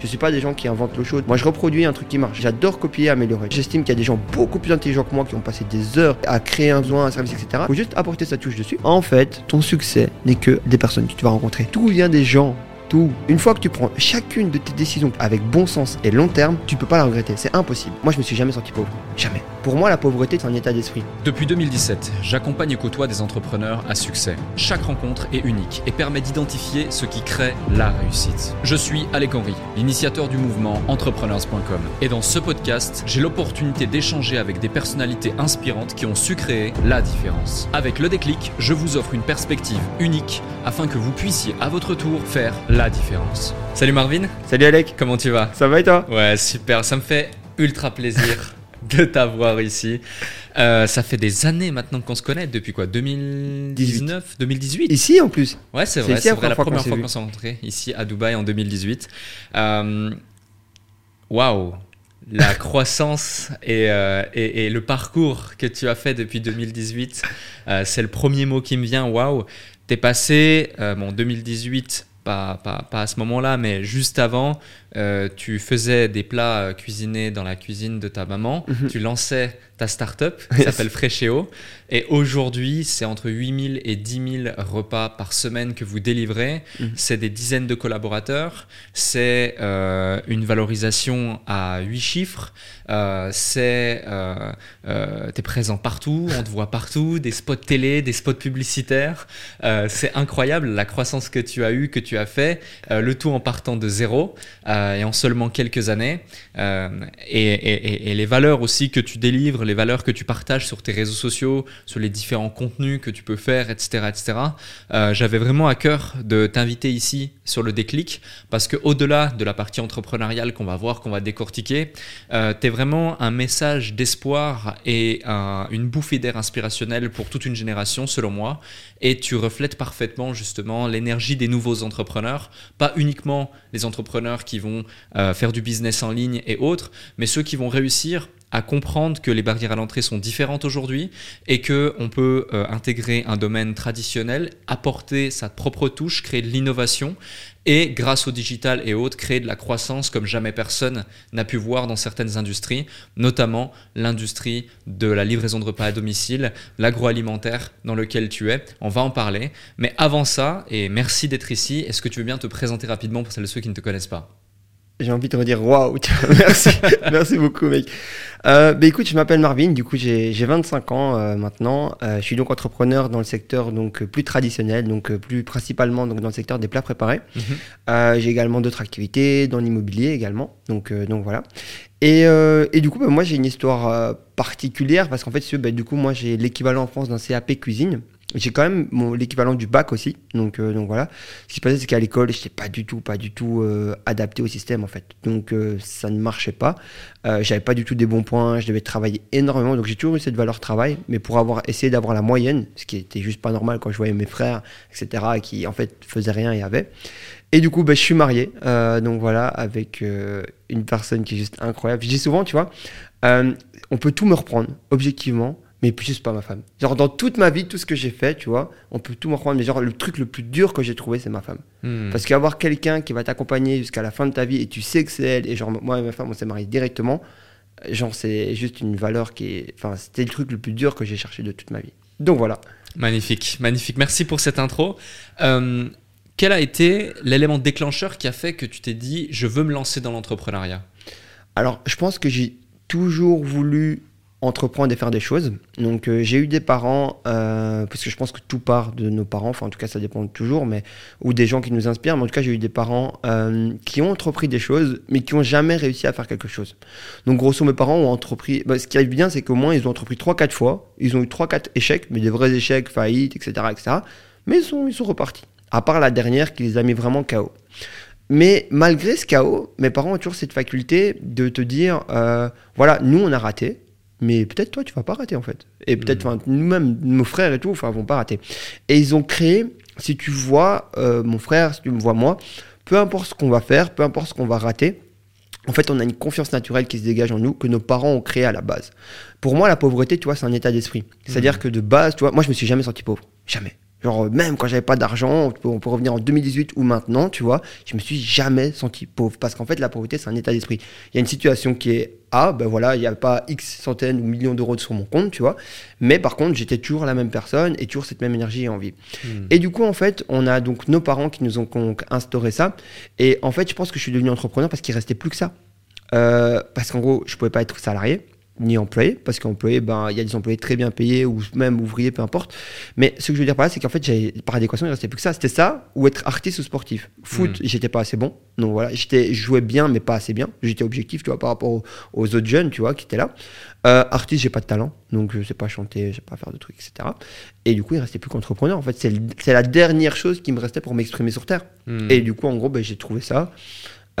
Je suis pas des gens qui inventent l'eau chaude. Moi, je reproduis un truc qui marche. J'adore copier, améliorer. J'estime qu'il y a des gens beaucoup plus intelligents que moi qui ont passé des heures à créer un besoin, un service, etc. Faut juste apporter sa touche dessus. En fait, ton succès n'est que des personnes que tu vas rencontrer. Tout vient des gens Une fois que tu prends chacune de tes décisions avec bon sens et long terme, tu peux pas la regretter. C'est impossible. Moi, je me suis jamais senti pauvre. Jamais. Pour moi, la pauvreté, c'est un état d'esprit. Depuis 2017, j'accompagne et côtoie des entrepreneurs à succès. Chaque rencontre est unique et permet d'identifier ce qui crée la réussite. Je suis Alec Henry, l'initiateur du mouvement entrepreneurs.com. Et dans ce podcast, j'ai l'opportunité d'échanger avec des personnalités inspirantes qui ont su créer la différence. Avec le déclic, je vous offre une perspective unique afin que vous puissiez à votre tour faire la différence. Salut Marvin. Salut Alec. Comment tu vas? Ça va et toi? Ouais, super. Ça me fait ultra plaisir de t'avoir ici. Euh, ça fait des années maintenant qu'on se connaît, depuis quoi? 2019 2018 Ici en plus Ouais, c'est vrai, c'est la première fois qu'on s'est rencontrés, ici à Dubaï en 2018. Euh, waouh la croissance euh, et, et, le parcours que tu as fait depuis 2018, c'est le premier mot qui me vient. Waouh, t'es passé, bon, 2018 pas, à ce moment-là, mais juste avant, euh, tu faisais des plats cuisinés dans la cuisine de ta maman, mhm. tu lançais ta startup qui s'appelle Freshéo, et aujourd'hui, c'est entre 8000 et 10 000 repas par semaine que vous délivrez. Mhm. C'est des dizaines de collaborateurs, c'est euh, une valorisation à 8 chiffres, euh, c'est euh, es présent partout, on te voit partout, des spots télé, des spots publicitaires. c'est incroyable la croissance que tu as eue, que tu as fait, le tout en partant de zéro. Euh, et en seulement quelques années. Euh, et, les valeurs aussi que tu délivres, les valeurs que tu partages sur tes réseaux sociaux, sur les différents contenus que tu peux faire, etc. etc. Euh, j'avais vraiment à cœur de t'inviter ici sur le déclic parce que au-delà de la partie entrepreneuriale qu'on va voir, qu'on va décortiquer, tu es vraiment un message d'espoir et une bouffée d'air inspirationnelle pour toute une génération selon moi. Et tu reflètes parfaitement justement l'énergie des nouveaux entrepreneurs, pas uniquement les entrepreneurs qui vont euh, faire du business en ligne et autres, mais ceux qui vont réussir à comprendre que les barrières à l'entrée sont différentes aujourd'hui et que on peut euh, intégrer un domaine traditionnel, apporter sa propre touche, créer de l'innovation et grâce au digital et autres créer de la croissance comme jamais personne n'a pu voir dans certaines industries, notamment l'industrie de la livraison de repas à domicile, l'agroalimentaire dans lequel tu es. On va en parler, mais avant ça et merci d'être ici, est-ce que tu veux bien te présenter rapidement pour celles et ceux qui ne te connaissent pas? J'ai envie de redire waouh, merci, merci beaucoup, mec. Euh, bah, écoute, je m'appelle Marvin, du coup, j'ai 25 ans euh, maintenant. Euh, je suis donc entrepreneur dans le secteur donc plus traditionnel, donc plus principalement donc dans le secteur des plats préparés. Mhm. j'ai également d'autres activités dans l'immobilier également, donc donc voilà. Et, et du coup, bah, moi, j'ai une histoire particulière parce qu'en fait, bah, du coup, moi, j'ai l'équivalent en France d'un CAP cuisine. J'ai quand même l'équivalent du bac aussi, donc, euh, donc voilà. Ce qui se passait, c'est qu'à l'école, je n'étais pas du tout, pas du tout euh, adapté au système en fait. Donc euh, ça ne marchait pas. J'avais pas du tout des bons points, je devais travailler énormément. Donc j'ai toujours eu cette valeur travail, mais pour avoir essayé d'avoir la moyenne, ce qui était juste pas normal quand je voyais mes frères, etc., qui en fait faisaient rien et avaient. Et du coup, bah, je suis marié, donc voilà, avec une personne qui est juste incroyable. Je dis souvent, tu vois, on peut tout me reprendre, objectivement mais juste pas ma femme. Genre, dans toute ma vie, tout ce que j'ai fait, tu vois, on peut tout me reprendre, mais genre, le truc le plus dur que j'ai trouvé, c'est ma femme. Hmm. Parce qu'avoir quelqu'un qui va t'accompagner jusqu'à la fin de ta vie et tu sais que c'est elle, et genre, moi et ma femme, on s'est mariés directement, genre, c'est juste une valeur qui est. Enfin, c'était le truc le plus dur que j'ai cherché de toute ma vie. Donc voilà. Magnifique, magnifique. Merci pour cette intro. Euh, quel a été l'élément déclencheur qui a fait que tu t'es dit, je veux me lancer dans l'entrepreneuriat? Alors, je pense que j'ai toujours voulu entreprendre et faire des choses. Donc euh, j'ai eu des parents, euh, parce que je pense que tout part de nos parents, enfin en tout cas ça dépend toujours, mais ou des gens qui nous inspirent, mais en tout cas j'ai eu des parents euh, qui ont entrepris des choses, mais qui n'ont jamais réussi à faire quelque chose. Donc grosso mes parents ont entrepris, bah, ce qui arrive bien c'est qu'au moins ils ont entrepris 3-4 fois, ils ont eu 3-4 échecs, mais des vrais échecs, faillites, etc. etc. mais ils sont, repartis. À part la dernière qui les a mis vraiment KO. Mais malgré ce chaos, mes parents ont toujours cette faculté de te dire, voilà, nous on a raté, mais peut-être toi tu vas pas rater en fait et peut-être mm. nous-mêmes nos frères et tout enfin vont pas rater et ils ont créé si tu vois euh, mon frère si tu me vois moi peu importe ce qu'on va faire peu importe ce qu'on va rater en fait, on a une confiance naturelle qui se dégage en nous que nos parents ont créé à la base. Pour moi, la pauvreté, tu vois, c'est un état d'esprit. C'est-à-dire mm. que de base, tu vois, moi, je me suis jamais senti pauvre. Jamais. Genre, même quand j'avais pas d'argent, on peut, revenir en 2018 ou maintenant, tu vois, je me suis jamais senti pauvre. Parce qu'en fait, la pauvreté, c'est un état d'esprit. Il y a une situation qui est A, ben voilà, il n'y a pas X centaines ou millions d'euros sur mon compte, tu vois. Mais par contre, j'étais toujours la même personne et toujours cette même énergie et envie. Hmm. Et du coup, en fait, on a donc nos parents qui nous ont instauré ça. Et en fait, je pense que je suis devenu entrepreneur parce qu'il restait plus que ça. Euh, parce qu'en gros, je pouvais pas être salarié ni employé, parce qu'employé, ben, il y a des employés très bien payés ou même ouvriers, peu importe. Mais ce que je veux dire par là, c'est qu'en fait, par adéquation, il restait plus que ça. C'était ça ou être artiste ou sportif. Foot, Mm. j'étais pas assez bon. Donc voilà, j'étais, je jouais bien, mais pas assez bien. J'étais objectif, tu vois, par rapport aux, aux autres jeunes, tu vois, qui étaient là. Euh, artiste, j'ai pas de talent, donc je sais pas chanter, je sais pas faire de trucs, etc. Et du coup, il restait plus qu'entrepreneur. En fait, c'est, la dernière chose qui me restait pour m'exprimer sur Terre. Hmm. Et du coup, en gros, ben, j'ai trouvé ça.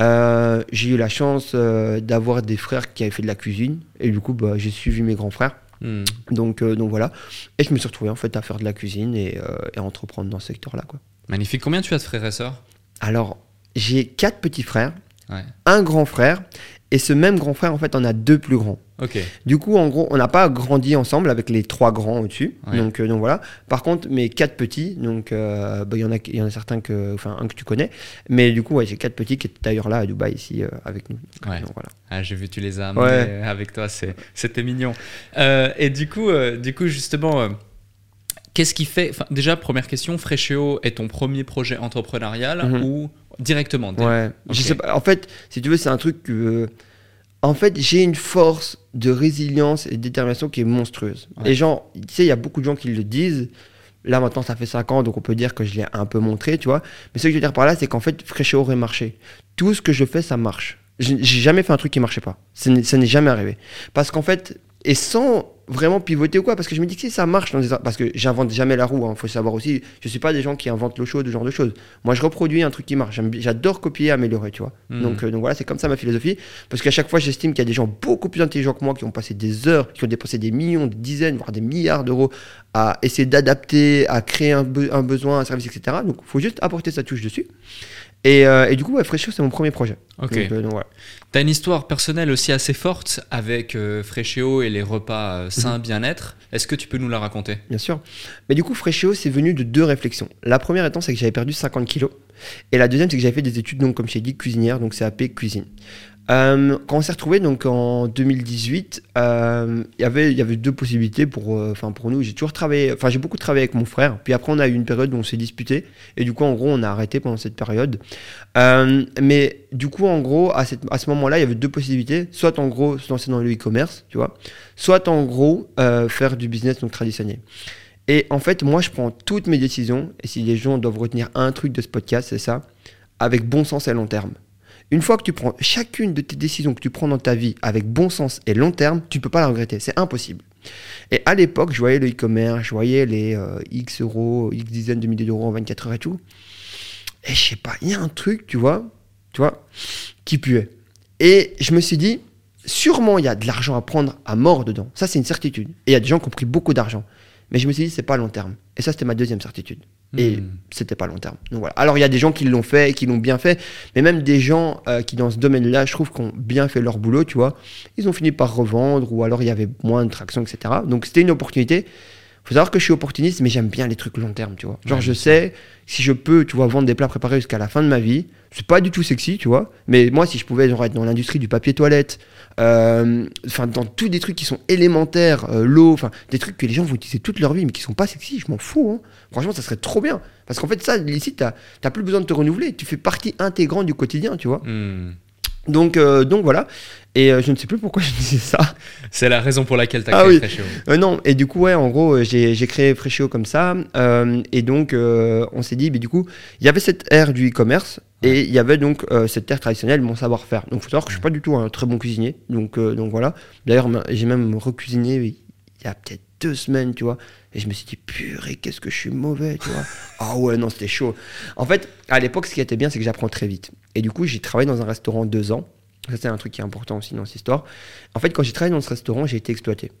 Euh, j'ai eu la chance euh, d'avoir des frères qui avaient fait de la cuisine. Et du coup, bah, j'ai suivi mes grands frères. Hmm. Donc, euh, donc voilà. Et je me suis retrouvé en fait à faire de la cuisine et, et à entreprendre dans ce secteur-là. Quoi. Magnifique. Combien tu as de frères et sœurs? Alors, j'ai quatre petits frères, Ouais. un grand frère. Et ce même grand frère, en fait, on a deux plus grands. Ok. Du coup, en gros, on n'a pas grandi ensemble avec les trois grands au-dessus. Ouais. Donc, euh, donc voilà. Par contre, mes quatre petits, donc euh, bah, il y en a, y en a certains que, enfin un que tu connais, mais du coup, ouais, j'ai quatre petits qui étaient d'ailleurs là à Dubaï ici euh, avec nous. Donc, Ouais. donc voilà. Ah, j'ai vu, tu les as amenés Ouais. avec toi, c'était mignon. Et du coup, du coup justement, qu'est-ce qui fait. Déjà, première question, Fréchéo est ton premier projet entrepreneurial Mhm. ou directement Ouais. Je sais pas. En fait, si tu veux, c'est un truc que. En fait, j'ai une force de résilience et de détermination qui est monstrueuse. Ouais. Les gens, tu sais, il y a beaucoup de gens qui le disent. Là, maintenant, ça fait 5 ans, donc on peut dire que je l'ai un peu montré, tu vois. Mais ce que je veux dire par là, c'est qu'en fait, Fréchéo aurait marché. Tout ce que je fais, ça marche. J'ai jamais fait un truc qui marchait pas. Ça n'est jamais arrivé. Parce qu'en fait, et sans vraiment pivoter ou quoi, parce que je me dis que si ça marche, dans des- parce que j'invente jamais la roue, il faut savoir aussi, je suis pas des gens qui inventent l'eau chaude, ce genre de choses. Moi, je reproduis un truc qui marche. J'adore copier, améliorer, tu vois. Donc, euh, donc voilà, c'est comme ça ma philosophie. Parce qu'à chaque fois, j'estime qu'il y a des gens beaucoup plus intelligents que moi qui ont passé des heures, qui ont dépensé des millions, des dizaines, voire des milliards d'euros à essayer d'adapter, à créer un, be- un besoin, un service, etc. Donc, il faut juste apporter sa touche dessus. Et, euh, et du coup, ouais, Fréchio, c'est mon premier projet. Ok. Donc, euh, donc voilà. T'as une histoire personnelle aussi assez forte avec euh, et les repas euh, sains Mhm. bien-être. Est-ce que tu peux nous la raconter? Bien sûr. Mais du coup, Fréchéo, c'est venu de deux réflexions. La première étant, c'est que j'avais perdu 50 kilos. Et la deuxième, c'est que j'avais fait des études, donc, comme je t'ai dit, cuisinière, donc CAP cuisine. Euh, quand on s'est retrouvé donc en 2018, euh, il y avait- il y avait deux possibilités pour, euh, pour nous. J'ai toujours travaillé, enfin j'ai beaucoup travaillé avec mon frère. Puis après, on a eu une période où on s'est disputé. Et du coup, en gros, on a arrêté pendant cette période. Mais du coup, en gros, à, à ce moment-là, il y avait deux possibilités. Soit en gros, se lancer dans le e-commerce, tu vois. Soit en gros, faire du business donc traditionnel. Et en fait, moi, je prends toutes mes décisions. Et si les gens doivent retenir un truc de ce podcast, c'est ça, avec bon sens et long terme. Une fois que tu prends chacune de tes décisions que tu prends dans ta vie avec bon sens et long terme, tu peux pas la regretter. C'est impossible. Et à l'époque, je voyais le e-commerce, je voyais les euh, X euros, X dizaines de milliers d'euros en 24 heures et tout. Et je sais pas, il y a un truc, tu vois, tu vois, qui puait. Et je me suis dit, sûrement il y a de l'argent à prendre à mort dedans. Ça, c'est une certitude. Et il y a des gens qui ont pris beaucoup d'argent. Mais je me suis dit, c'est pas long terme. Et ça, c'était ma deuxième certitude. Et Hmm. c'était pas long terme. Donc voilà. Alors il y a des gens qui l'ont fait et qui l'ont bien fait, mais même des gens euh, qui dans ce domaine-là, je trouve, qui ont bien fait leur boulot, tu vois, ils ont fini par revendre ou alors il y avait moins de traction, etc. Donc c'était une opportunité. Faut savoir que je suis opportuniste, mais j'aime bien les trucs long terme, tu vois. Genre Ouais, je sais si je peux, tu vois, vendre des plats préparés jusqu'à la fin de ma vie. C'est pas du tout sexy, tu vois. Mais moi, si je pouvais genre, être dans l'industrie du papier toilette, euh, enfin dans tous des trucs qui sont élémentaires, euh, l'eau, enfin des trucs que les gens vont utiliser toute leur vie, mais qui sont pas sexy, je m'en fous. hein. Franchement, ça serait trop bien. Parce qu'en fait, ça, ici, t'as t'as plus besoin de te renouveler. Tu fais partie intégrante du quotidien, tu vois. Hmm. Donc, euh, donc voilà. Et euh, je ne sais plus pourquoi je disais ça. C'est la raison pour laquelle tu as Ah créé oui. Fréchéo. Euh, non, et du coup, ouais, en gros, euh, j'ai j'ai créé Fréchio comme ça. euh, et donc, euh, on s'est dit, mais du coup, il y avait cette ère du e-commerce et il y avait donc euh, cette ère traditionnelle, mon savoir-faire. Donc, il faut savoir que je suis pas du tout un très bon cuisinier. Donc, euh, donc voilà. D'ailleurs, j'ai même recuisiné il y a peut-être deux semaines, tu vois. Et je me suis dit, purée, qu'est-ce que je suis mauvais, tu vois. Ah ouais, non, c'était chaud. En fait, à l'époque, ce qui était bien, c'est que j'apprends très vite. Et du coup, j'ai travaillé dans un restaurant deux ans. Ça, c'est un truc qui est important aussi dans cette histoire. En fait, quand j'ai travaillé dans ce restaurant, j'ai été exploité.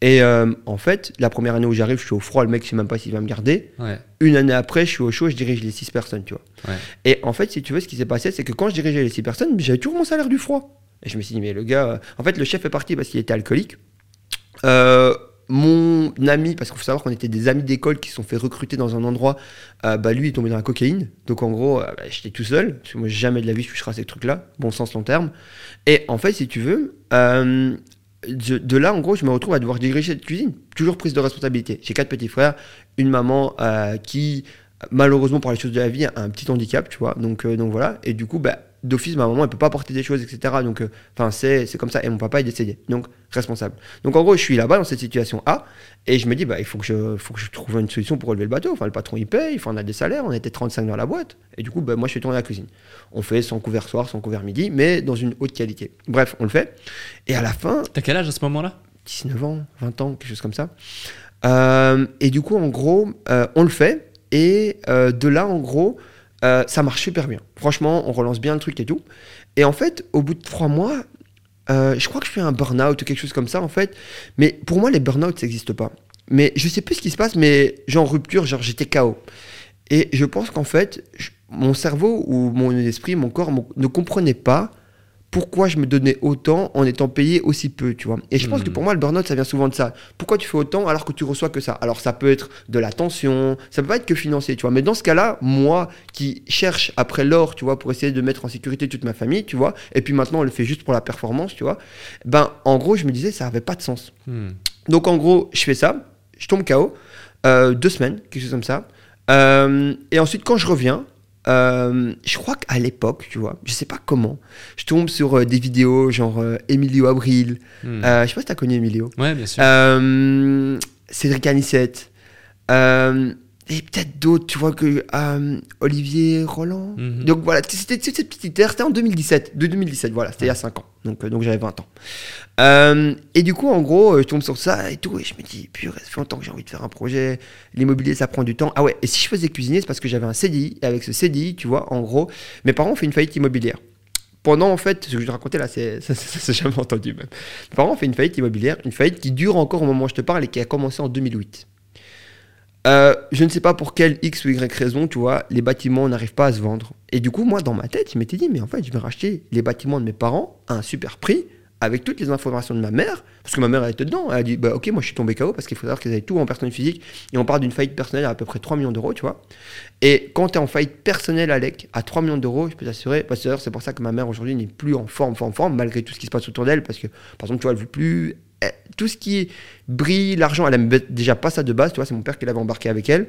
Et euh, en fait, la première année où j'arrive, je suis au froid, le mec, je sais même pas s'il va me garder. Ouais. Une année après, je suis au chaud, je dirige les six personnes, tu vois. Ouais. Et en fait, si tu veux, ce qui s'est passé, c'est que quand je dirigeais les six personnes, j'avais toujours mon salaire du froid. Et je me suis dit, mais le gars, euh, en fait, le chef est parti parce qu'il était alcoolique. Euh, mon ami, parce qu'il faut savoir qu'on était des amis d'école qui se sont fait recruter dans un endroit, euh, bah lui est tombé dans la cocaïne. Donc en gros, euh, bah, j'étais tout seul, parce que moi jamais de la vie je toucherai à ces trucs-là, bon sens long terme. Et en fait, si tu veux, euh, de, là en gros, je me retrouve à devoir diriger cette cuisine. Toujours prise de responsabilité. J'ai quatre petits frères, une maman qui malheureusement pour les choses de la vie a un petit handicap, tu vois. Donc, donc voilà. Et du coup, bah, d'office, ma maman, elle peut pas porter des choses, etc. Donc, euh, enfin, c'est, comme ça. Et mon papa est décédé. Donc, responsable. Donc, en gros, je suis là-bas dans cette situation A. Et je me dis, bah, il faut que je, faut que je trouve une solution pour relever le bateau. Enfin, le patron, il paye. Enfin, on a des salaires. On était 35 dans la boîte. Et du coup, bah, moi, je suis tourné à la cuisine. On fait son couvert soir, son couvert midi, mais dans une haute qualité. Bref, on le fait. Et à la fin. T'as quel âge à ce moment-là? 19 ans, 20 ans, quelque chose comme ça. Euh, et du coup, en gros, euh, on le fait. Et de là, en gros, euh, ça marche super bien. Franchement, on relance bien le truc et tout. Et en fait, au bout de trois mois, euh, je crois que je fais un burn-out ou quelque chose comme ça, en fait. Mais pour moi, les burn-out, ça n'existe pas. Mais je sais plus ce qui se passe, mais genre rupture, genre j'étais KO. Et je pense qu'en fait, mon cerveau ou mon esprit, mon corps ne comprenait pas pourquoi je me donnais autant en étant payé aussi peu, tu vois. Et je pense que hmm. pour moi, le burn-out, ça vient souvent de ça. Pourquoi tu fais autant alors que tu reçois que ça? Alors, ça peut être de la tension, ça peut pas être que financier, tu vois. Mais dans ce cas-là, moi qui cherche après l'or, tu vois, pour essayer de mettre en sécurité toute ma famille, tu vois, et puis maintenant, on le fait juste pour la performance, tu vois, ben, en gros, je me disais, ça avait pas de sens. Hmm. Donc, en gros, je fais ça, je tombe KO, euh, deux semaines, quelque chose comme ça. Euh, et ensuite, quand je reviens, euh, je crois qu'à l'époque, tu vois, je sais pas comment, je tombe sur euh, des vidéos genre euh, Emilio Abril. Hmm. je sais pas si tu as connu Emilio. Ouais, bien sûr. Cédric Anissette et peut-être d'autres, tu vois, que euh, Olivier Roland. Mhm. Donc voilà, c'était cette petite terre, c'était en 2017, de 2017, voilà, c'était il y a 5 ans, donc, euh, donc j'avais 20 ans. Euh, et du coup, en gros, je tombe sur ça et tout, et je me dis, purée, ça fait longtemps que j'ai envie de faire un projet, l'immobilier, ça prend du temps. Ah ouais, et si je faisais cuisiner, c'est parce que j'avais un CDI, et avec ce CDI, tu vois, en gros, mes parents ont fait une faillite immobilière. Pendant, en fait, ce que je te racontais là, c'est, ça, c'est jamais entendu même. Mes parents ont fait une faillite immobilière, une faillite qui dure encore au moment où je te parle et qui a commencé en 2008. Euh, je ne sais pas pour quelle X ou Y raison, tu vois, les bâtiments n'arrivent pas à se vendre. Et du coup, moi, dans ma tête, je m'étais dit, mais en fait, je vais racheter les bâtiments de mes parents à un super prix, avec toutes les informations de ma mère, parce que ma mère, elle était dedans. Elle a dit, bah ok, moi, je suis tombé KO, parce qu'il faut savoir qu'ils avaient tout en personne physique, et on parle d'une faillite personnelle à à peu près 3 millions d'euros, tu vois. Et quand tu es en faillite personnelle à l'EC, à 3 millions d'euros, je peux t'assurer, parce que c'est pour ça que ma mère, aujourd'hui, n'est plus en forme, forme, forme, malgré tout ce qui se passe autour d'elle, parce que, par exemple, tu vois, elle veut plus tout ce qui brille, l'argent, elle aime déjà pas ça de base, tu vois, c'est mon père qui l'avait embarqué avec elle.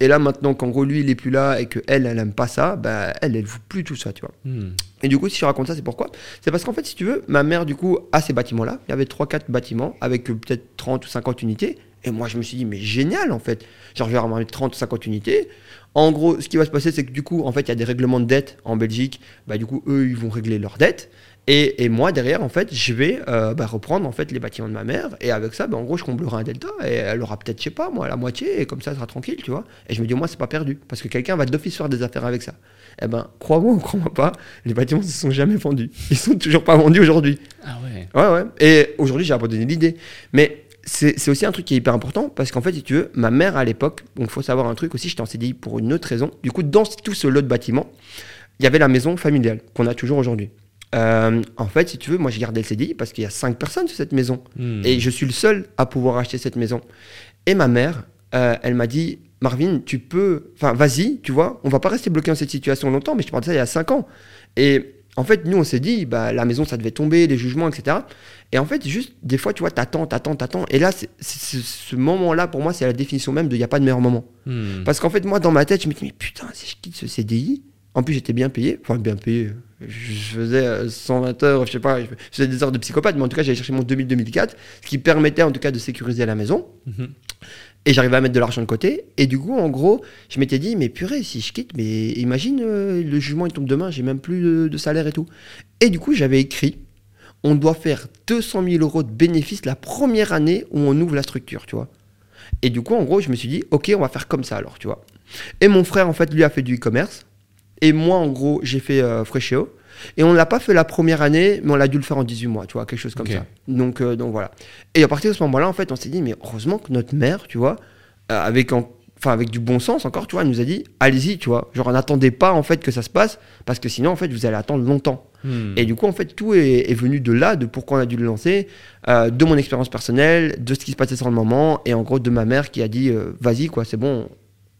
Et là, maintenant, qu'en gros, lui, il est plus là et que elle, elle aime pas ça, bah, elle, elle veut plus tout ça, tu vois. Hmm. Et du coup, si je raconte ça, c'est pourquoi? C'est parce qu'en fait, si tu veux, ma mère, du coup, a ces bâtiments-là. Il y avait 3-4 bâtiments avec euh, peut-être 30 ou 50 unités. Et moi, je me suis dit, mais génial, en fait. Genre, je vais avoir 30 ou 50 unités. En gros, ce qui va se passer, c'est que du coup, en fait, il y a des règlements de dette en Belgique. Bah, du coup, eux, ils vont régler leurs dettes. Et, moi, derrière, en fait, je vais euh, bah, reprendre en fait les bâtiments de ma mère. Et avec ça, bah, en gros, je comblerai un delta. Et elle aura peut-être, je sais pas, moi, la moitié. Et comme ça, elle sera tranquille, tu vois. Et je me dis, moi, c'est pas perdu. Parce que quelqu'un va d'office faire des affaires avec ça. Eh ben, crois-moi ou crois-moi pas, les bâtiments ne se sont jamais vendus. Ils sont toujours pas vendus aujourd'hui. Ah ouais. Ouais, ouais. Et aujourd'hui, j'ai abandonné l'idée. Mais c'est aussi un truc qui est hyper important parce qu'en fait, si tu veux, ma mère à l'époque, donc il faut savoir un truc aussi, j'étais en CDI pour une autre raison. Du coup, dans tout ce lot de bâtiments, il y avait la maison familiale qu'on a toujours aujourd'hui. Euh, en fait, si tu veux, moi j'ai gardé le CDI parce qu'il y a cinq personnes sur cette maison. Hmm. Et je suis le seul à pouvoir acheter cette maison. Et ma mère, euh, elle m'a dit Marvin, tu peux. Enfin, vas-y, tu vois, on va pas rester bloqué dans cette situation longtemps, mais je te parle de ça il y a cinq ans. Et en fait, nous, on s'est dit, bah, la maison, ça devait tomber, les jugements, etc. Et en fait, juste, des fois, tu vois, t'attends, t'attends, t'attends. Et là, ce moment-là, pour moi, c'est la définition même de il n'y a pas de meilleur moment. Hmm. Parce qu'en fait, moi, dans ma tête, je me dis, mais putain, si je quitte ce CDI, en plus, j'étais bien payé, enfin, bien payé, je faisais 120 euh, heures, je sais pas, je faisais des heures de psychopathe, mais en tout cas, j'allais chercher mon 2000-2004, ce qui permettait en tout cas de sécuriser la maison. Mhm. Et j'arrivais à mettre de l'argent de côté. Et du coup, en gros, je m'étais dit, mais purée, si je quitte, mais imagine, euh, le jugement il tombe demain, j'ai même plus de, salaire et tout. Et du coup, j'avais écrit, on doit faire 200 000 euros de bénéfices la première année où on ouvre la structure, tu vois. Et du coup, en gros, je me suis dit, ok, on va faire comme ça alors, tu vois. Et mon frère, en fait, lui a fait du e-commerce. Et moi, en gros, j'ai fait euh, Et on ne l'a pas fait la première année, mais on l'a dû le faire en 18 mois, tu vois, quelque chose comme ça. Donc, euh, donc voilà. Et à partir de ce moment-là, en fait, on s'est dit, mais heureusement que notre mère, tu vois, euh, avec enfin avec du bon sens encore, tu vois, elle nous a dit allez-y, tu vois. Genre n'attendez pas en fait que ça se passe parce que sinon en fait vous allez attendre longtemps. Hmm. Et du coup en fait tout est, venu de là, de pourquoi on a dû le lancer, euh, de mon expérience personnelle, de ce qui se passait sur le moment et en gros de ma mère qui a dit vas-y quoi, c'est bon,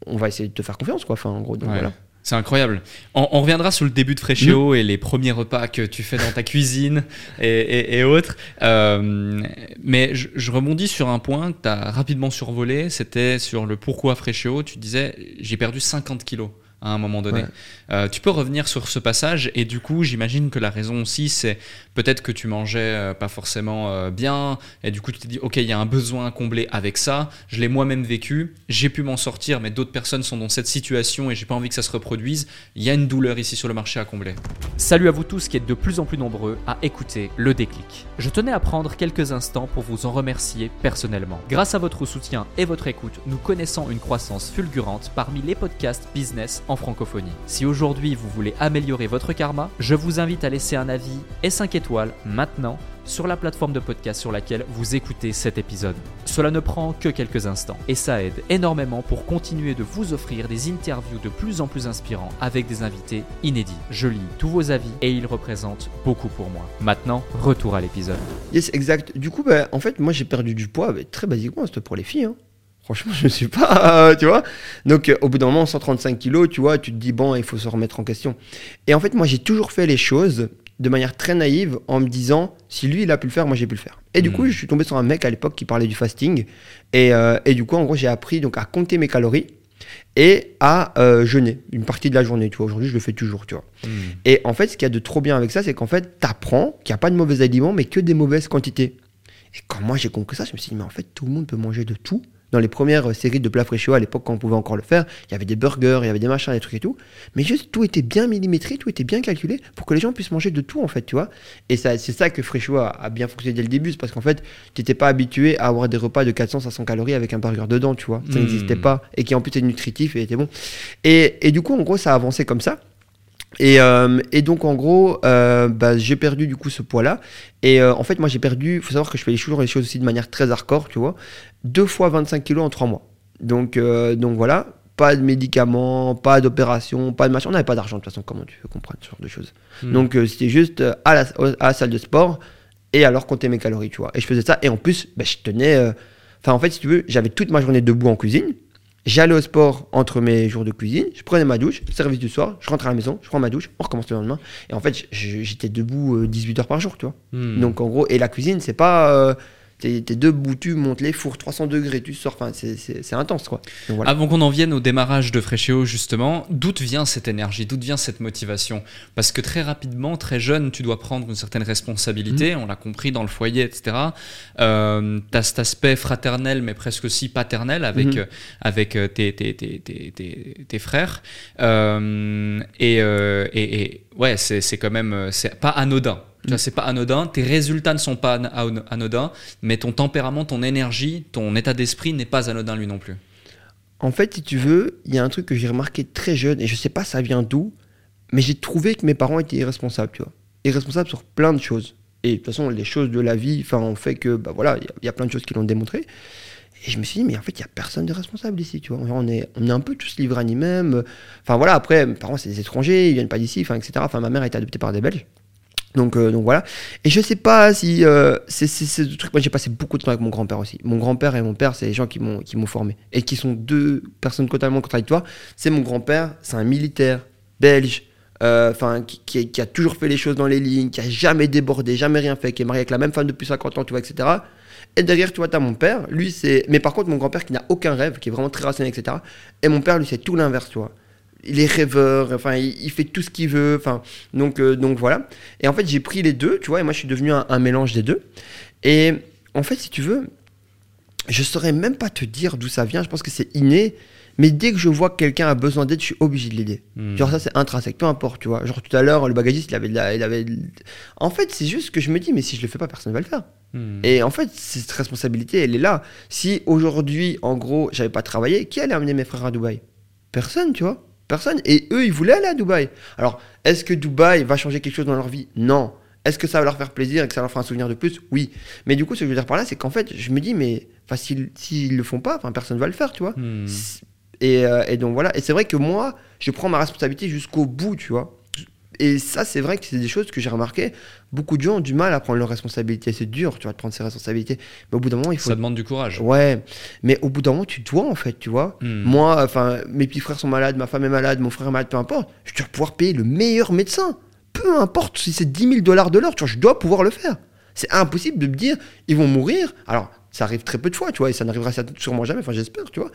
on va essayer de te faire confiance quoi. Enfin en gros donc voilà. C'est incroyable. On, reviendra sur le début de Fréchéo mm. et les premiers repas que tu fais dans ta cuisine et, autres. Euh, mais je, rebondis sur un point que tu as rapidement survolé. C'était sur le pourquoi Fréchéo. Tu disais, j'ai perdu 50 kilos à un moment donné. Euh, tu peux revenir sur ce passage et du coup, j'imagine que la raison aussi, c'est peut-être que tu mangeais euh, pas forcément euh, bien et du coup, tu t'es dit, ok, il y a un besoin à combler avec ça. Je l'ai moi-même vécu, j'ai pu m'en sortir, mais d'autres personnes sont dans cette situation et j'ai pas envie que ça se reproduise. Il y a une douleur ici sur le marché à combler. Salut à vous tous qui êtes de plus en plus nombreux à écouter le déclic. Je tenais à prendre quelques instants pour vous en remercier personnellement. Grâce à votre soutien et votre écoute, nous connaissons une croissance fulgurante parmi les podcasts business francophonie. Si aujourd'hui vous voulez améliorer votre karma, je vous invite à laisser un avis et 5 étoiles maintenant sur la plateforme de podcast sur laquelle vous écoutez cet épisode. Cela ne prend que quelques instants et ça aide énormément pour continuer de vous offrir des interviews de plus en plus inspirants avec des invités inédits. Je lis tous vos avis et ils représentent beaucoup pour moi. Maintenant, retour à l'épisode. Yes, exact. Du coup, bah, en fait, moi j'ai perdu du poids, très basiquement, c'était pour les filles. Hein. Franchement, je ne suis pas, tu vois. Donc, euh, au bout d'un moment, 135 kilos, tu vois, tu te dis, bon, il faut se remettre en question. Et en fait, moi, j'ai toujours fait les choses de manière très naïve en me disant, si lui, il a pu le faire, moi, j'ai pu le faire. Et du hmm. coup, je suis tombé sur un mec à l'époque qui parlait du fasting. Et, euh, et du coup, en gros, j'ai appris donc à compter mes calories et à euh, jeûner une partie de la journée. Tu vois, aujourd'hui, je le fais toujours, tu vois. Hmm. Et en fait, ce qu'il y a de trop bien avec ça, c'est qu'en fait, tu apprends qu'il n'y a pas de mauvais aliments, mais que des mauvaises quantités. Et quand moi, j'ai compris ça, je me suis dit, mais en fait, tout le monde peut manger de tout dans les premières séries de plats fraîchés à l'époque quand on pouvait encore le faire, il y avait des burgers, il y avait des machins, des trucs et tout. Mais juste tout était bien millimétré, tout était bien calculé pour que les gens puissent manger de tout en fait, tu vois. Et c'est ça que Fréchot a, bien fonctionné dès le début, parce qu'en fait, tu n'étais pas habitué à avoir des repas de 400-500 calories avec un burger dedans, tu vois. Ça hmm. n'existait pas et qui en plus était nutritif et était bon. Et, et du coup, en gros, ça a avancé comme ça. Et, euh, et, donc en gros, euh, bah, j'ai perdu du coup ce poids-là. Et euh, en fait, moi j'ai perdu, il faut savoir que je fais toujours les choses aussi de manière très hardcore, tu vois. Deux fois 25 kilos en trois mois. Donc, donc voilà, pas de médicaments, pas d'opération, pas de machin. On n'avait pas d'argent de toute façon, comment tu veux comprendre ce genre de choses. Hmm. Donc c'était juste à la, à la, salle de sport et alors compter mes calories, tu vois. Et je faisais ça. Et en plus, bah, je tenais. Enfin, en fait, si tu veux, j'avais toute ma journée debout en cuisine. J'allais au sport entre mes jours de cuisine, je prenais ma douche, service du soir, je rentre à la maison, je prends ma douche, on recommence le lendemain. Et en fait, j'étais debout 18 euh, heures par jour, tu vois. Hmm. Donc en gros, et la cuisine, c'est pas. Euh, T'es debout, tu montes les fours 300 degrés, tu sors, enfin, c'est intense quoi. Avant qu'on en vienne au démarrage de Fréchéo, justement, d'où vient cette énergie, d'où vient cette motivation? Parce que très rapidement, très jeune, tu dois prendre une certaine responsabilité, mmh. on l'a compris dans le foyer, etc. Euh, tu as cet aspect fraternel, mais presque aussi paternel avec, mmh. euh, avec euh, tes, tes, tes, tes, frères. Euh, et, et, et, ouais, c'est quand même, c'est pas anodin. Vois, c'est pas anodin. Tes résultats ne sont pas anodins, mais ton tempérament, ton énergie, ton état d'esprit n'est pas anodin lui non plus. En fait, si tu veux, il y a un truc que j'ai remarqué très jeune, et je sais pas ça vient d'où, mais j'ai trouvé que mes parents étaient irresponsables, tu vois. Irresponsables sur plein de choses. Et de toute façon, les choses de la vie, enfin, on fait que, bah voilà, il y, a plein de choses qui l'ont démontré. Et je me suis dit, mais en fait, il n'y a personne de responsable ici, tu vois. On est, on est un peu tous livrés à nous-mêmes. Enfin, voilà, après, mes parents, c'est des étrangers, ils viennent pas d'ici, enfin, etc. Enfin, ma mère a été adoptée par des Belges. Donc, euh, donc voilà. Et je sais pas si euh, c'est ce truc. Moi, j'ai passé beaucoup de temps avec mon grand-père aussi. Mon grand-père et mon père, c'est les gens qui m'ont qui m'ont formé et qui sont deux personnes totalement contradictoires. C'est mon grand-père, c'est un militaire belge, euh, enfin qui, qui, a toujours fait les choses dans les lignes, qui a jamais débordé, jamais rien fait, qui est marié avec la même femme depuis 50 ans, tu vois, etc. Et derrière, tu vois, tu mon père. Lui, c'est. Mais par contre, mon grand-père qui n'a aucun rêve, qui est vraiment très rationnel, etc. Et mon père, lui, c'est tout l'inverse, tu vois il est rêveur, enfin, il, fait tout ce qu'il veut, enfin, donc, euh, donc voilà. Et en fait, j'ai pris les deux, tu vois, et moi, je suis devenu un, mélange des deux. Et en fait, si tu veux, je saurais même pas te dire d'où ça vient, je pense que c'est inné, mais dès que je vois que quelqu'un a besoin d'aide, je suis obligé de l'aider. Hmm. Genre, ça, c'est intrinsèque, peu importe, tu vois. Genre, tout à l'heure, le bagagiste, il avait, il avait. En fait, c'est juste que je me dis, mais si je le fais pas, personne ne va le faire. Hmm. Et en fait, cette responsabilité, elle est là. Si aujourd'hui, en gros, j'avais pas travaillé, qui allait amener mes frères à Dubaï? Personne, tu vois. Personne. Et eux, ils voulaient aller à Dubaï. Alors, est-ce que Dubaï va changer quelque chose dans leur vie? Non. Est-ce que ça va leur faire plaisir et que ça leur fera un souvenir de plus? Oui. Mais du coup, ce que je veux dire par là, c'est qu'en fait, je me dis, mais s'ils ne le font pas, personne ne va le faire, tu vois. Hmm. Et, et donc voilà. Et c'est vrai que moi, je prends ma responsabilité jusqu'au bout, tu vois. Et ça, c'est vrai que c'est des choses que j'ai remarqué. Beaucoup de gens ont du mal à prendre leurs responsabilités. C'est dur, tu vois, de prendre ses responsabilités. Mais au bout d'un moment, il faut. Ça demande du courage. Ouais. Mais au bout d'un moment, tu dois, en fait, tu vois. Hmm. Moi, enfin, mes petits frères sont malades, ma femme est malade, mon frère est malade, peu importe. Je dois pouvoir payer le meilleur médecin. Peu importe si c'est 10 000 dollars de l'heure, tu vois, je dois pouvoir le faire. C'est impossible de me dire, ils vont mourir. Alors, ça arrive très peu de fois, tu vois, et ça n'arrivera sûrement jamais, enfin, j'espère, tu vois.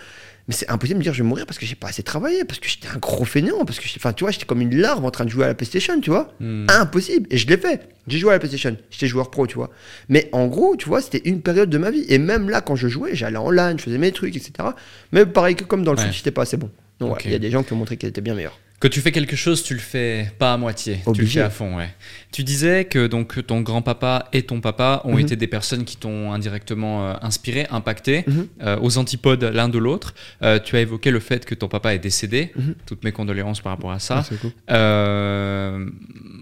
Mais c'est impossible de me dire je vais mourir parce que j'ai pas assez travaillé, parce que j'étais un gros fainéant, parce que enfin, tu vois, j'étais comme une larve en train de jouer à la PlayStation, tu vois. Hmm. Impossible. Et je l'ai fait. J'ai joué à la PlayStation. J'étais joueur pro, tu vois. Mais en gros, tu vois, c'était une période de ma vie. Et même là, quand je jouais, j'allais en LAN, je faisais mes trucs, etc. Mais pareil que comme dans le Ouais. foot, j'étais pas assez bon. Donc, ouais, il y a des gens qui ont montré qu'ils étaient bien meilleurs. Que tu fais quelque chose, tu le fais pas à moitié, tu le fais à fond, ouais. Tu disais que donc ton grand-papa et ton papa ont Mhm. été des personnes qui t'ont indirectement euh, inspiré, impacté, Mhm. euh, aux antipodes l'un de l'autre. Euh, tu as évoqué le fait que ton papa est décédé. Mhm. Toutes mes condoléances par rapport à ça. c'est cool.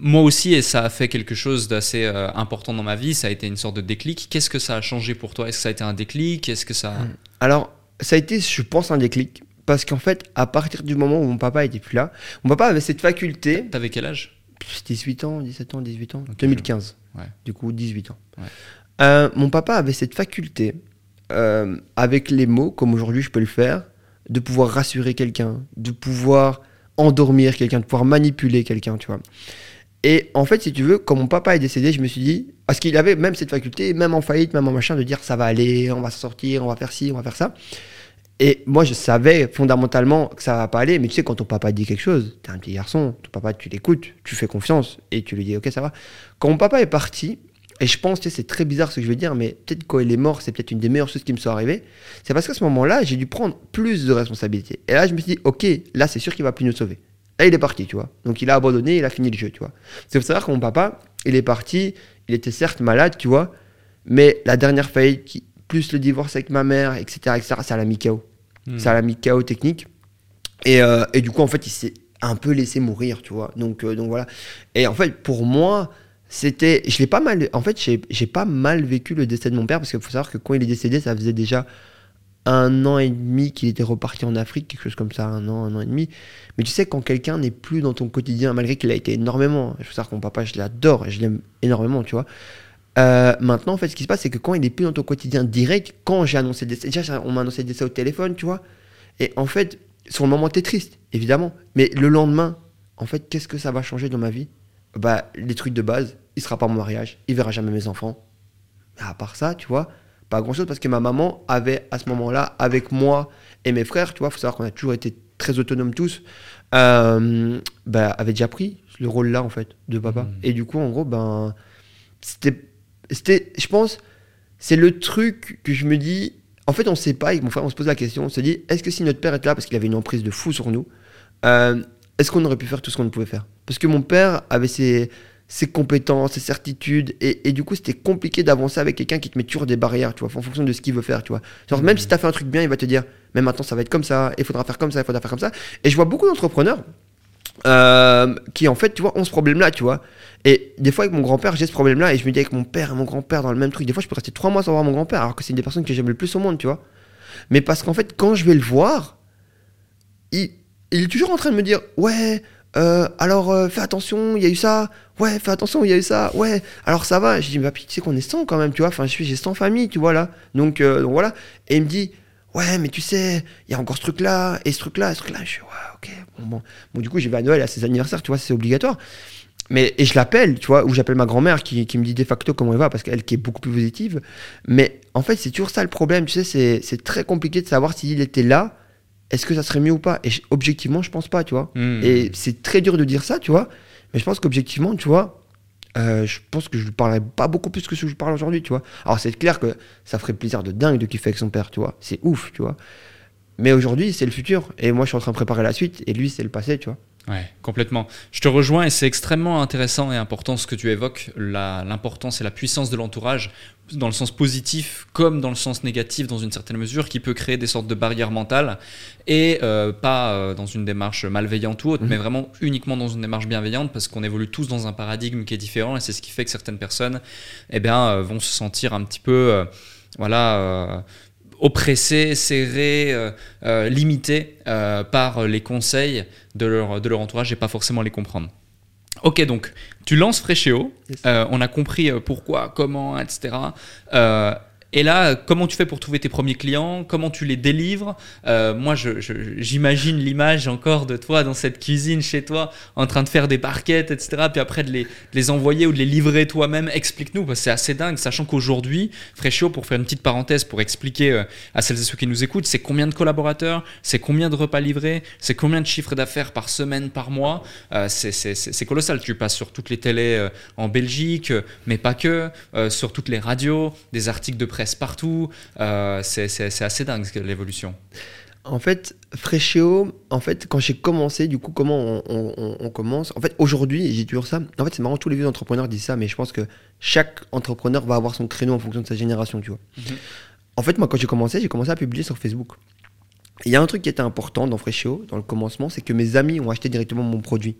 Moi aussi, et ça a fait quelque chose d'assez important dans ma vie. Ça a été une sorte de déclic. Qu'est-ce que ça a changé pour toi? Est-ce que ça a été un déclic? Est-ce que ça Alors, ça a été, je pense, un déclic. Parce qu'en fait, à partir du moment où mon papa était plus là, mon papa avait cette faculté. T'avais quel âge? 18 ans, 17 ans, 18 ans, Ok. 2015. Ouais. Du coup, 18 ans. Ouais. Euh, mon papa avait cette faculté, euh, avec les mots, comme aujourd'hui je peux le faire, de pouvoir rassurer quelqu'un, de pouvoir endormir quelqu'un, de pouvoir manipuler quelqu'un, tu vois. Et en fait, si tu veux, quand mon papa est décédé, je me suis dit, parce qu'il avait même cette faculté, même en faillite, même en machin, de dire ça va aller, on va sortir, on va faire ci, on va faire ça. Et moi, je savais fondamentalement que ça va pas aller, mais tu sais, quand ton papa dit quelque chose, t'es un petit garçon, ton papa, tu l'écoutes, tu fais confiance et tu lui dis, ok, ça va. Quand mon papa est parti, et je pense, tu sais, c'est très bizarre ce que je vais dire, mais peut-être quand il est mort, c'est peut-être une des meilleures choses qui me sont arrivées, c'est parce qu'à ce moment-là, j'ai dû prendre plus de responsabilités. Et là, je me suis dit, ok, là, c'est sûr qu'il va plus nous sauver. Là, il est parti, tu vois. Donc, il a abandonné, il a fini le jeu, tu vois. C'est faut savoir que mon papa, il est parti, il était certes malade, tu vois, mais la dernière faillite, qui- plus le divorce avec ma mère, etc., etc., ça l'a mis KO. Hmm. Ça l'a mis KO technique. Et, euh, et du coup, en fait, il s'est un peu laissé mourir, tu vois. Donc, euh, donc voilà. Et en fait, pour moi, c'était. Je l'ai pas mal. En fait, j'ai j'ai pas mal vécu le décès de mon père parce qu'il faut savoir que quand il est décédé, ça faisait déjà un an et demi qu'il était reparti en Afrique, quelque chose comme ça, un an, un an et demi. Mais tu sais, quand quelqu'un n'est plus dans ton quotidien, malgré qu'il a été énormément, il faut savoir que mon papa, je l'adore et je l'aime énormément, tu vois. Euh, maintenant, en fait, ce qui se passe, c'est que quand il est plus dans ton quotidien direct, quand j'ai annoncé le décès, déjà, on m'a annoncé le décès au téléphone, tu vois. Et en fait, sur le moment, t'es triste, évidemment. Mais le lendemain, en fait, qu'est-ce que ça va changer dans ma vie? Bah, les trucs de base, il sera pas mon mariage, il verra jamais mes enfants. Mais à part ça, tu vois, pas grand chose parce que ma maman avait à ce moment-là, avec moi et mes frères, tu vois, faut savoir qu'on a toujours été très autonomes tous, euh, bah, avait déjà pris le rôle là en fait de papa. Mhm. Et du coup, en gros, ben, c'était, c'était, je pense, c'est le truc que je me dis. En fait, on sait pas, avec mon frère, on se pose la question, on se dit, est-ce que si notre père était là parce qu'il avait une emprise de fou sur nous, euh, est-ce qu'on aurait pu faire tout ce qu'on pouvait faire? Parce que mon père avait ses, ses compétences, ses certitudes, et, et du coup, c'était compliqué d'avancer avec quelqu'un qui te met toujours des barrières, tu vois, en fonction de ce qu'il veut faire, tu vois. Genre, même si tu as fait un truc bien, il va te dire, mais maintenant, ça va être comme ça, il faudra faire comme ça, il faudra faire comme ça. Et je vois beaucoup d'entrepreneurs euh, qui, en fait, tu vois, ont ce problème-là, tu vois. Et des fois, avec mon grand-père, j'ai ce problème-là, et je me dis avec mon père et mon grand-père dans le même truc, des fois, je peux rester trois mois sans voir mon grand-père, alors que c'est une des personnes que j'aime le plus au monde, tu vois. Mais parce qu'en fait, quand je vais le voir, il, il est toujours en train de me dire, ouais, euh, alors euh, fais attention, il y a eu ça, ouais, fais attention, il y a eu ça, ouais, alors ça va. Je dis, bah, puis, tu sais qu'on est 100 quand même, tu vois, enfin, je suis- j'ai 100 familles, tu vois, là. Donc, euh, donc voilà. Et il me dit, ouais, mais tu sais, il y a encore ce truc-là, et ce truc-là, et ce truc-là. Je suis, ouais, ok, bon, bon. Bon, du coup, j'y vais à Noël, à ses anniversaires, tu vois, c'est obligatoire. Mais, et je l'appelle, tu vois, ou j'appelle ma grand-mère qui, qui me dit de facto comment elle va, parce qu'elle qui est beaucoup plus positive. Mais en fait, c'est toujours ça le problème, tu sais, c'est- c'est très compliqué de savoir s'il était là, est-ce que ça serait mieux ou pas? Et je- objectivement, je pense pas, tu vois. Hmm. Et c'est très dur de dire ça, tu vois. Mais je pense qu'objectivement, tu vois, euh, je pense que je lui parlerais pas beaucoup plus que ce que je parle aujourd'hui, tu vois. Alors c'est clair que ça ferait plaisir de dingue de kiffer avec son père, tu vois. C'est ouf, tu vois. Mais aujourd'hui, c'est le futur. Et moi, je suis en train de préparer la suite. Et lui, c'est le passé, tu vois. Ouais, complètement. Je te rejoins et c'est extrêmement intéressant et important ce que tu évoques, l'importance et la puissance de l'entourage, dans le sens positif comme dans le sens négatif dans une certaine mesure, qui peut créer des sortes de barrières mentales et euh, pas euh, dans une démarche malveillante ou autre, Mhm. mais vraiment uniquement dans une démarche bienveillante parce qu'on évolue tous dans un paradigme qui est différent et c'est ce qui fait que certaines personnes eh bien, euh, vont se sentir un petit peu... voilà... euh, oppressés, serrés, limités par les conseils de leur, de leur entourage et pas forcément les comprendre. Ok, donc tu lances Freshéo, on a compris pourquoi, comment, etc. Et là, comment tu fais pour trouver tes premiers clients? Comment tu les délivres? Euh, Moi, j'imagine l'image encore de toi dans cette cuisine chez toi, en train de faire des barquettes, etc. Puis après de les, envoyer ou de les livrer toi-même. Explique-nous, parce que c'est assez dingue, sachant qu'aujourd'hui, Freshio, pour faire une petite parenthèse, pour expliquer euh, à celles et ceux qui nous écoutent, c'est combien de collaborateurs, c'est combien de repas livrés, c'est combien de chiffres d'affaires par semaine, par mois? Euh, c'est colossal. Tu passes sur toutes les télés en Belgique, mais pas que, sur toutes les radios, des articles de presse partout. Euh, c'est assez dingue l'évolution. En fait, Freshio, en fait, quand j'ai commencé, du coup, comment on, commence? En fait, aujourd'hui, j'ai toujours ça. En fait, c'est marrant, tous les vieux entrepreneurs disent ça, mais je pense que chaque entrepreneur va avoir son créneau en fonction de sa génération, tu vois. Mhm. En fait, moi, quand j'ai commencé, j'ai commencé à publier sur Facebook. Il y a un truc qui était important dans Freshio, dans le commencement, c'est que mes amis ont acheté directement mon produit.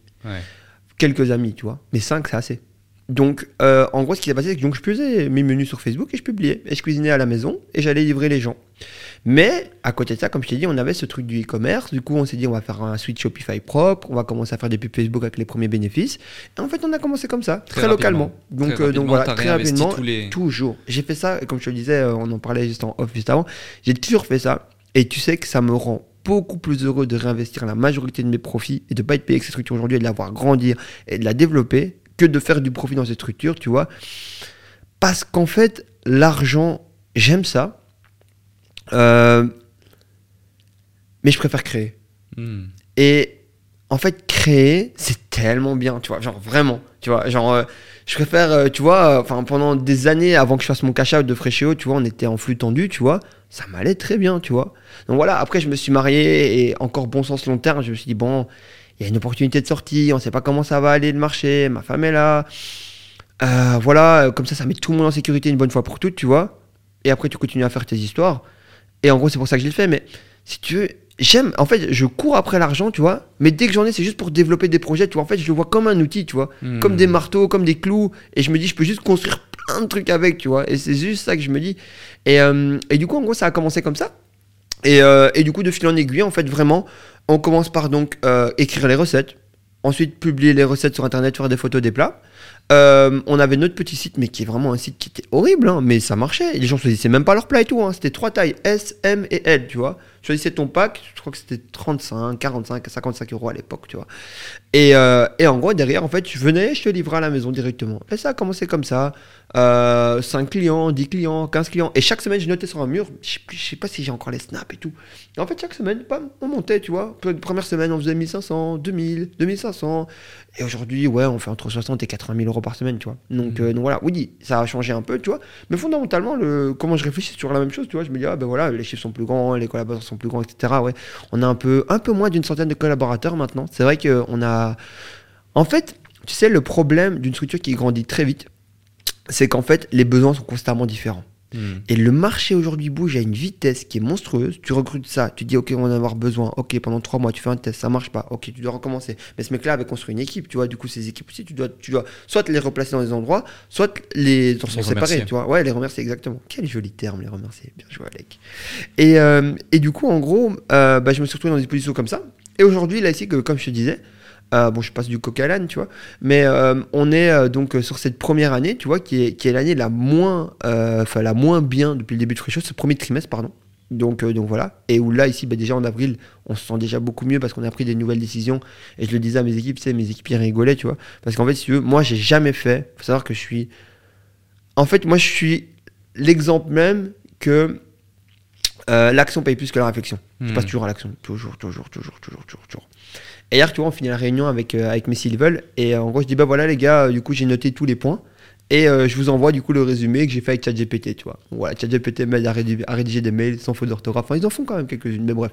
Quelques amis, tu vois. Mais cinq, c'est assez. Donc, euh, en gros, ce qui s'est passé, c'est que donc, je faisais mes menus sur Facebook et je publiais. Et je cuisinais à la maison et j'allais livrer les gens. Mais, à côté de ça, comme je t'ai dit, on avait ce truc du e-commerce. Du coup, on s'est dit, on va faire un suite Shopify propre, on va commencer à faire des pubs Facebook avec les premiers bénéfices. Et en fait, on a commencé comme ça, très, localement. Donc, euh, donc voilà, très rapidement, toujours. J'ai fait ça, comme je te le disais, euh, on en parlait juste en off juste avant, j'ai toujours fait ça. Et tu sais que ça me rend beaucoup plus heureux de réinvestir la majorité de mes profits et de ne pas être payé avec cette structure aujourd'hui et de la voir grandir et de la développer que de faire du profit dans cette structure, tu vois. Parce qu'en fait, l'argent, j'aime ça. Euh, mais je préfère créer. Hmm. Et en fait, créer, c'est tellement bien, tu vois. Genre, vraiment, tu vois. Genre, euh, je préfère, euh, tu vois, enfin, pendant des années avant que je fasse mon cash out de Fréchéo, tu vois, on était en flux tendu, tu vois. Ça m'allait très bien, tu vois. Donc voilà, après, je me suis marié et encore bon sens long terme, je me suis dit, bon, il y a une opportunité de sortie, on ne sait pas comment ça va aller le marché, ma femme est là. Euh, voilà, comme ça, ça met tout le monde en sécurité une bonne fois pour toutes, tu vois. Et après, tu continues à faire tes histoires. Et en gros, c'est pour ça que je l'ai fait. Mais si tu veux, j'aime, en fait, je cours après l'argent, tu vois. Mais dès que j'en ai, c'est juste pour développer des projets, tu vois. En fait, je le vois comme un outil, tu vois. Hmm. Comme des marteaux, comme des clous. Et je me dis, je peux juste construire plein de trucs avec, tu vois. Et c'est juste ça que je me dis. Et, euh, et du coup, en gros, ça a commencé comme ça. Et, euh, et, du coup, de fil en aiguille, en fait, vraiment, on commence par donc euh, écrire les recettes, ensuite publier les recettes sur internet, faire des photos des plats. Euh, on avait notre petit site, mais qui est vraiment un site qui était horrible, hein, mais ça marchait. Les gens choisissaient même pas leur plat et tout. Hein. C'était trois tailles, S, M et L, tu vois. Choisissais ton pack, je crois que c'était 35, 45, 55 euros à l'époque, tu vois. Et, euh, et, en gros, derrière, en fait, je venais, je te livrais à la maison directement. Et ça a commencé comme ça. 5 euh, clients, 10 clients, 15 clients. Et chaque semaine, je notais sur un mur. Je sais, sais pas si j'ai encore les snaps et tout. Et en fait, chaque semaine, on montait, tu vois. Première semaine, on faisait 1500, 2000, 2500. Et aujourd'hui, ouais, on fait entre 60 et 80 000 euros par semaine, tu vois. Donc, mmh. euh, donc voilà, oui, ça a changé un peu, tu vois. Mais fondamentalement, le, comment je réfléchis sur la même chose, tu vois, je me dis, ah ben voilà, les chiffres sont plus grands, les collaborateurs sont plus grands, etc. Ouais, on a un peu, un peu moins d'une centaine de collaborateurs maintenant. C'est vrai qu'on a. En fait, tu sais, le problème d'une structure qui grandit très vite, c'est qu'en fait, les besoins sont constamment différents. Hmm. Et le marché aujourd'hui bouge à une vitesse qui est monstrueuse. Tu recrutes ça, tu dis ok, on va en avoir besoin. Ok, pendant trois mois, tu fais un test, ça marche pas. Ok, tu dois recommencer. Mais ce mec-là avait construit une équipe, tu vois. Du coup, ces équipes aussi, tu dois, tu dois soit les replacer dans des endroits, soit les, les séparer, tu vois. Ouais, les remercier exactement. Quel joli terme, les remercier. Bien joué, Alec. Et, euh, et du coup, en gros, euh, bah, je me suis retrouvé dans des positions comme ça. Et aujourd'hui, là ici, que, comme je te disais, euh, bon, je passe du coq à l'âne, tu vois. Mais euh, on est euh, donc sur cette première année, tu vois, qui est, qui est l'année la moins, enfin la moins bien depuis le début de Free ce premier trimestre, pardon. Donc, donc voilà. Et où là, ici, bah, déjà en avril, on se sent déjà beaucoup mieux parce qu'on a pris des nouvelles décisions. Et je le disais à mes équipes, tu sais, mes équipes, rigolaient, tu vois. Parce qu'en fait, si tu veux, moi, j'ai jamais fait. faut savoir que je suis. En fait, moi, je suis l'exemple même que l'action paye plus que la réflexion. Je hmm. passe toujours à l'action. Toujours, toujours, toujours, toujours, toujours, toujours. Et hier, tu vois, on finit la réunion avec, euh, avec mes Level. Et euh, en gros, je dis, bah voilà, les gars, du coup, j'ai noté tous les points. Et euh, je vous envoie du coup le résumé que j'ai fait avec ChatGPT, tu vois. Voilà, ChatGPT m'aide à, rédiger des mails sans faute d'orthographe. Enfin, ils en font quand même quelques-unes, mais bref.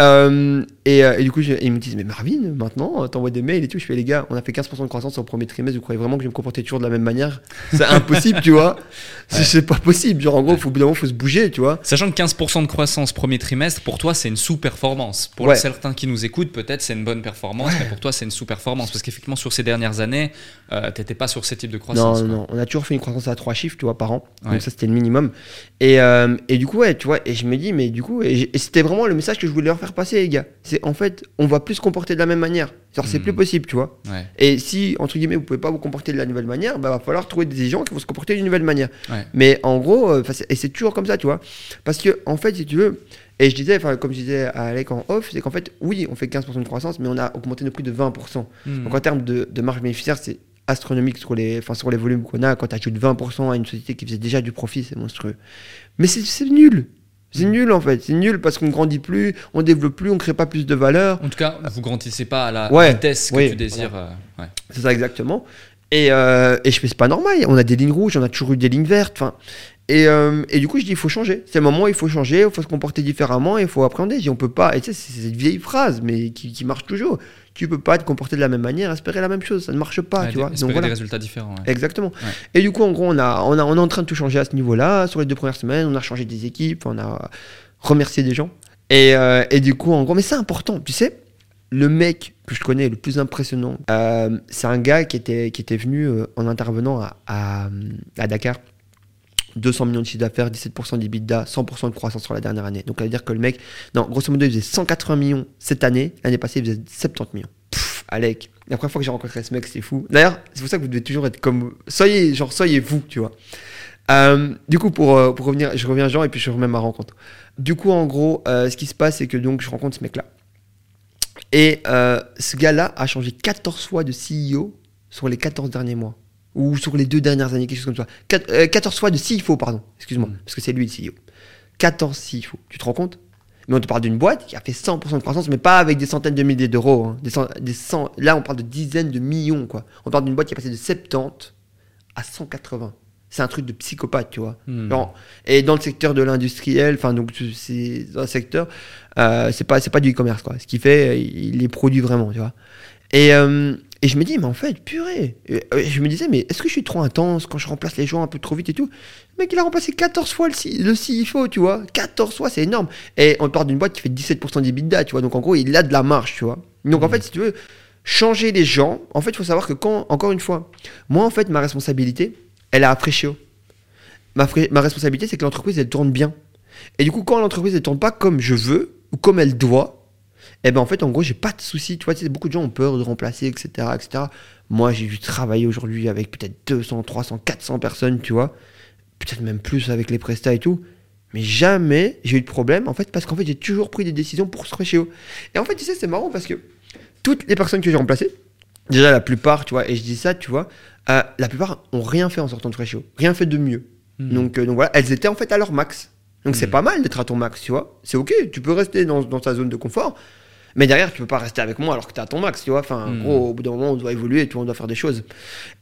Euh, et, euh, et, du coup, ils me disent, mais Marvin, maintenant, t'envoies des mails et tout. Je fais, les gars, on a fait 15% de croissance au premier trimestre. Vous croyez vraiment que je vais me comporter toujours de la même manière? C'est impossible, tu vois. C'est pas possible. Genre, en gros, faut, il faut se bouger, tu vois. Sachant que 15% de croissance premier trimestre, pour toi, c'est une sous-performance. Pour certains qui nous écoutent, peut-être c'est une bonne performance, mais pour toi, c'est une sous-performance. Parce qu'effectivement, sur ces dernières années, euh, t'étais pas sur ce type de croissance. Non, non, on a toujours fait une croissance à trois chiffres, tu vois, par an. Donc ça, c'était le minimum. Et, euh, et, du coup, ouais, tu vois, et je me dis, mais du coup, et, c'était vraiment le message que je voulais leur faire passer, les gars. C'est en fait, on va plus se comporter de la même manière. Genre, c'est hmm. plus possible, tu vois. Et si, entre guillemets, vous pouvez pas vous comporter de la nouvelle manière, bah, va falloir trouver des gens qui vont se comporter d'une nouvelle manière. Mais en gros, euh, et c'est toujours comme ça, tu vois. Parce que, en fait, si tu veux, et je disais, comme je disais à Alec en off, c'est qu'en fait, oui, on fait 15% de croissance, mais on a augmenté nos prix de 20%. Hmm. Donc en termes de, de marge bénéficiaire, c'est astronomique sur les, enfin, sur les volumes qu'on a. Quand tu ajoutes 20% à une société qui faisait déjà du profit, c'est monstrueux. Mais c'est nul. C'est nul en fait, c'est nul parce qu'on grandit plus, on développe plus, on crée pas plus de valeur. En tout cas, vous grandissez pas à la vitesse que tu désires. Euh, c'est ça exactement. Et, euh, et je fais c'est pas normal. On a des lignes rouges, on a toujours eu des lignes vertes. Enfin, et, euh, et, du coup, je dis il faut changer. C'est le moment où il faut changer, il faut se comporter différemment, il faut appréhender. Je dis on peut pas. Et tu sais, c'est cette vieille phrase, mais qui, qui marche toujours tu peux pas te comporter de la même manière, espérer la même chose, ça ne marche pas, tu vois. Donc voilà. des résultats différents. Exactement. Et du coup, en gros, on a, on a, on est en train de tout changer à ce niveau-là. Sur les deux premières semaines, on a changé des équipes, on a remercié des gens. Et, euh, et du coup, en gros, mais c'est important, tu sais. Le mec que je connais le plus impressionnant, euh, c'est un gars qui était, qui était venu euh, en intervenant à, à, à Dakar 200 millions de chiffre d'affaires, 17% d'EBITDA, 100% de croissance sur la dernière année. Donc ça veut dire que le mec, non, grosso modo, il faisait 180 millions cette année. L'année passée, il faisait 70 millions. Pfff, Alec. La première fois que j'ai rencontré ce mec, c'est fou. D'ailleurs, c'est pour ça que vous devez toujours être comme. Soyez, genre, soyez vous, tu vois. Euh, du coup, pour, euh, pour revenir, je reviens Jean et puis je remets ma rencontre. Du coup, en gros, euh, ce qui se passe, c'est que donc je rencontre ce mec-là. Et ce gars-là a changé 14 fois de CEO sur les 14 derniers mois ou sur les deux dernières années, quelque chose comme ça. 14 euh, fois de CFO, pardon, excuse-moi, mm. parce que c'est lui le CEO. 14 CFO, tu te rends compte? Mais on te parle d'une boîte qui a fait 100% de croissance, mais pas avec des centaines de milliers d'euros. Hein. Des, là, on parle de dizaines de millions, quoi. On parle d'une boîte qui est passée de 70 à 180. C'est un truc de psychopathe, tu vois. Mm. et dans le secteur de l'industriel, enfin, donc, c'est dans le secteur, euh, c'est pas, pas du e-commerce, quoi. Ce qu'il fait, il les produit vraiment, tu vois. Et, euh, et je me dis, mais en fait, purée. je me disais, mais est-ce que je suis trop intense quand je remplace les gens un peu trop vite et tout? Le mec, il a remplacé 14 fois le, le CFO, tu vois. 14 fois, c'est énorme. Et on parle d'une boîte qui fait 17% d'EBITDA, tu vois. Donc en gros, il a de la marge, tu vois. Donc en mmh. fait, si tu veux changer les gens, en fait, il faut savoir que quand, encore une fois, moi, en fait, ma responsabilité, elle est à Fréchio. Ma, ma responsabilité, c'est que l'entreprise, elle tourne bien. Et du coup, quand l'entreprise, elle tourne pas comme je veux, ou comme elle doit, et eh ben en fait, en gros, j'ai pas de soucis. Tu vois, beaucoup de gens ont peur de remplacer, etc. etc. Moi, j'ai dû travailler aujourd'hui avec peut-être 200, 300, 400 personnes, tu vois. Peut-être même plus avec les prestats et tout. Mais jamais j'ai eu de problème, en fait, parce qu'en fait, j'ai toujours pris des décisions pour se chez eux. Et en fait, tu sais, c'est marrant parce que toutes les personnes que j'ai remplacées, déjà la plupart, tu vois, et je dis ça, tu vois, euh, la plupart ont rien fait en sortant de Fréchio, rien fait de mieux. Hmm. Donc, euh, donc voilà, elles étaient en fait à leur max. Donc c'est hmm. pas mal d'être à ton max, tu vois. C'est ok, tu peux rester dans, dans ta zone de confort, mais derrière, tu peux pas rester avec moi alors que tu es à ton max, tu vois. Enfin, hmm. gros, au bout d'un moment, on doit évoluer, tout, on doit faire des choses.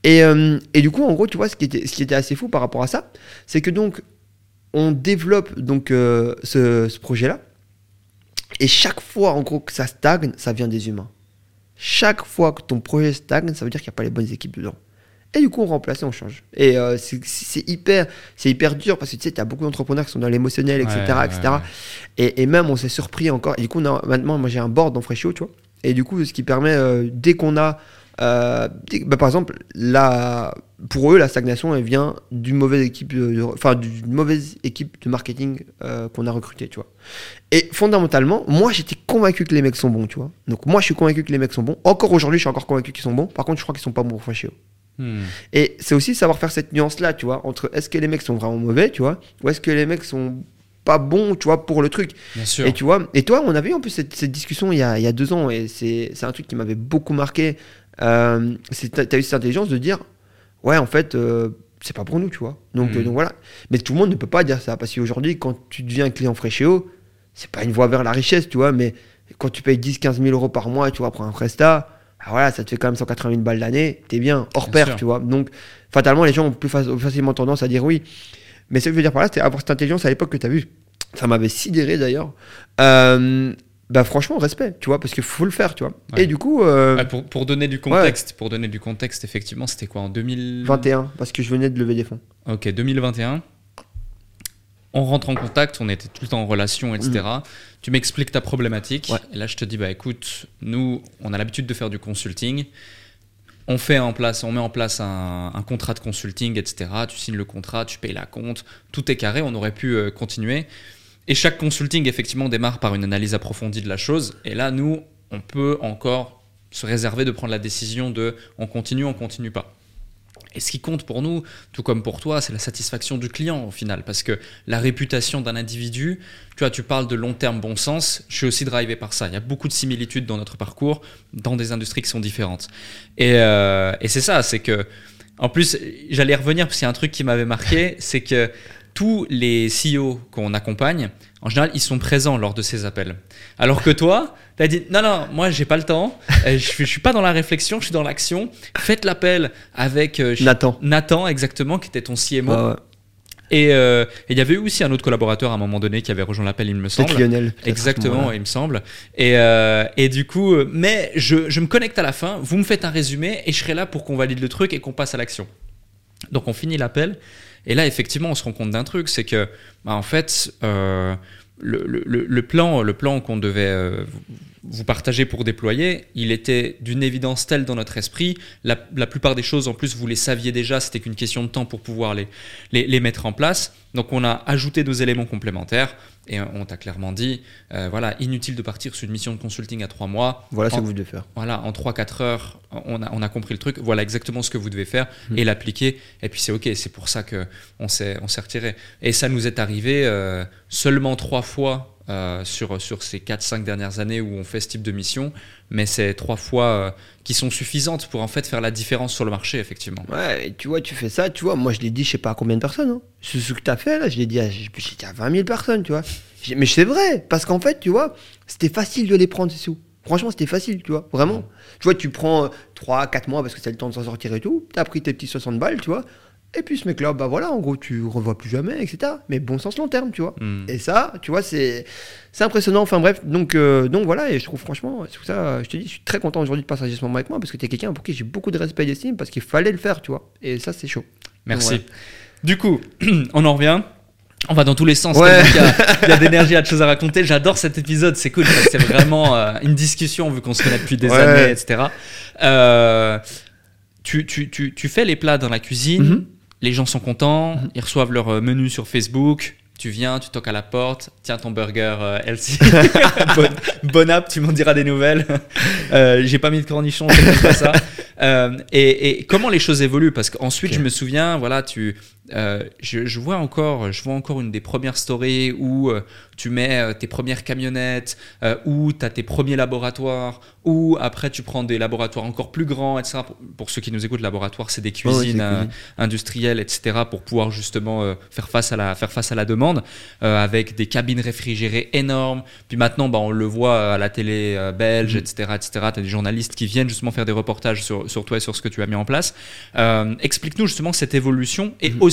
Et, euh, et, du coup, en gros, tu vois, ce qui était, ce qui était assez fou par rapport à ça, c'est que donc, on développe donc euh, ce, ce projet-là. Et chaque fois, en gros, que ça stagne, ça vient des humains. Chaque fois que ton projet stagne, ça veut dire qu'il n'y a pas les bonnes équipes dedans. Et du coup, on remplace et on change. Et euh, c'est hyper, hyper dur parce que tu sais, tu as beaucoup d'entrepreneurs qui sont dans l'émotionnel, etc. etc. Et, et, même, on s'est surpris encore. Et du coup, maintenant, moi, j'ai un board dans Freshio, tu vois. Et du coup, ce qui permet, euh, dès qu'on a. Euh, bah, par exemple, la, pour eux, la stagnation, elle vient d'une mauvaise équipe de, enfin, d'une mauvaise équipe de marketing qu'on a recruté, tu vois. Et fondamentalement, moi, j'étais convaincu que les mecs sont bons, tu vois. Donc, moi, je suis convaincu que les mecs sont bons. Encore aujourd'hui, je suis encore convaincu qu'ils sont bons. Par contre, je crois qu'ils sont pas bons pour Freshio. Hmm. Et c'est aussi savoir faire cette nuance-là, tu vois, entre est-ce que les mecs sont vraiment mauvais, tu vois, ou est-ce que les mecs sont pas bons, tu vois, pour le truc. Et tu vois, et toi, on avait eu en plus cette, discussion il y, a, il y, a, deux ans, et c'est un truc qui m'avait beaucoup marqué. Euh, T'as eu cette intelligence de dire, ouais, en fait, euh, c'est pas pour nous, tu vois. Donc, hmm. euh, donc voilà. Mais tout le monde ne peut pas dire ça, parce qu'aujourd'hui, quand tu deviens client Fréchéo, c'est pas une voie vers la richesse, tu vois, mais quand tu payes 10-15 000 euros par mois, tu vois, pour un Presta, ah, voilà, ça te fait quand même 180 000 balles l'année, t'es bien, hors pair, tu vois. Donc, fatalement, les gens ont plus, facilement tendance à dire oui. Mais ce que je veux dire par là, c'est avoir cette intelligence à l'époque que tu as vu. Ça m'avait sidéré d'ailleurs. Euh, bah franchement respect tu vois parce qu'il faut le faire tu vois et du coup euh, pour, pour, donner du contexte pour donner du contexte effectivement c'était quoi en 2021 parce que je venais de lever des fonds ok 2021 on rentre en contact, on était tout le temps en relation, etc. Mm. Tu m'expliques ta problématique. Et là, je te dis, bah écoute, nous, on a l'habitude de faire du consulting. On, fait en place, on met en place un, contrat de consulting, etc. Tu signes le contrat, tu payes la compte, tout est carré, on aurait pu euh, continuer. Et chaque consulting, effectivement, démarre par une analyse approfondie de la chose. Et là, nous, on peut encore se réserver de prendre la décision de on continue, on continue pas. Et ce qui compte pour nous, tout comme pour toi, c'est la satisfaction du client au final. Parce que la réputation d'un individu, tu vois, tu parles de long terme bon sens, je suis aussi drivé par ça. Il y a beaucoup de similitudes dans notre parcours, dans des industries qui sont différentes. Et, euh, et c'est ça, c'est que, en plus, j'allais revenir parce qu'il y a un truc qui m'avait marqué, c'est que tous les CEO qu'on accompagne, en général, ils sont présents lors de ces appels. Alors que toi, tu as dit non, non, moi, j'ai pas le temps, euh, je, ne suis pas dans la réflexion, je suis dans l'action. Faites l'appel avec euh, Nathan. Nathan, exactement, qui était ton CMO. Euh, et il y avait eu aussi un autre collaborateur à un moment donné qui avait rejoint l'appel, il me semble. Lionel. Exactement, il me semble. Et, et du coup, mais je, je me connecte à la fin, vous me faites un résumé et je serai là pour qu'on valide le truc et qu'on passe à l'action. Donc on finit l'appel. Et là, effectivement, on se rend compte d'un truc, c'est que, bah, en fait, euh, le, plan, le plan qu'on devait euh, vous partager pour déployer, il était d'une évidence telle dans notre esprit. La, la, plupart des choses, en plus, vous les saviez déjà, c'était qu'une question de temps pour pouvoir les, les, les mettre en place. Donc, on a ajouté deux éléments complémentaires. Et on t'a clairement dit, euh, voilà, inutile de partir sur une mission de consulting à trois mois. Voilà ce que vous devez faire. Voilà, en 3-4 heures, on a, on a compris le truc. Voilà exactement ce que vous devez faire hmm. et l'appliquer. Et puis c'est OK, c'est pour ça qu'on s'est retiré. Et ça nous est arrivé euh, seulement trois fois euh, sur, sur ces 4-5 dernières années où on fait ce type de mission, mais c'est trois fois euh, qui sont suffisantes pour en fait faire la différence sur le marché, effectivement. Ouais, et tu vois, tu fais ça, tu vois, moi je l'ai dit, je sais pas à combien de personnes. Hein. Ce, que tu as fait là, je l'ai dit, à, dit à 20 000 personnes, tu vois. Mais c'est vrai, parce qu'en fait, tu vois, c'était facile de les prendre ces sous. Franchement, c'était facile, tu vois, vraiment. Tu vois, tu prends 3, 4 mois parce que c'est le temps de s'en sortir et tout, tu as pris tes petits 60 balles, tu vois, et puis ce mec-là, bah voilà, en gros, tu revois plus jamais, etc. Mais bon sens long terme, tu vois. Hmm. Et ça, tu vois, c'est impressionnant. Enfin bref, donc, euh, donc voilà, et je trouve franchement, c'est pour ça, je te dis, je suis très content aujourd'hui de partager ce moment avec moi parce que tu es quelqu'un pour qui j'ai beaucoup de respect et d'estime parce qu'il fallait le faire, tu vois. Et ça, c'est chaud. Merci. Du coup, on en revient. On va dans tous les sens. Il y a, d'énergie, il y a de choses à raconter. J'adore cet épisode, c'est cool. C'est vraiment euh, une discussion vu qu'on se connaît depuis des années, etc. Euh, tu, tu, tu, tu, fais les plats dans la cuisine. Mm-hmm les gens sont contents, mhm. ils reçoivent leur euh, menu sur Facebook. Tu viens, tu toques à la porte, tiens ton burger euh, bon, app, tu m'en diras des nouvelles. Euh, j'ai pas mis de cornichons, c'est pas ça. et, et, comment les choses évoluent? Parce qu'ensuite, je me souviens, voilà, tu, euh, je, vois encore, je vois encore une des premières stories où euh, tu mets euh, tes premières camionnettes, où tu as tes premiers laboratoires, où après tu prends des laboratoires encore plus grands, etc. Pour, ceux qui nous écoutent, laboratoire, c'est des cuisines industrielles, etc. pour pouvoir justement faire, face à la, faire face à la demande, avec des cabines réfrigérées énormes. Puis maintenant, bah, on le voit à la télé belge, etc. etc. Tu as des journalistes qui viennent justement faire des reportages sur, sur, toi et sur ce que tu as mis en place. Explique-nous justement cette évolution et aussi mhm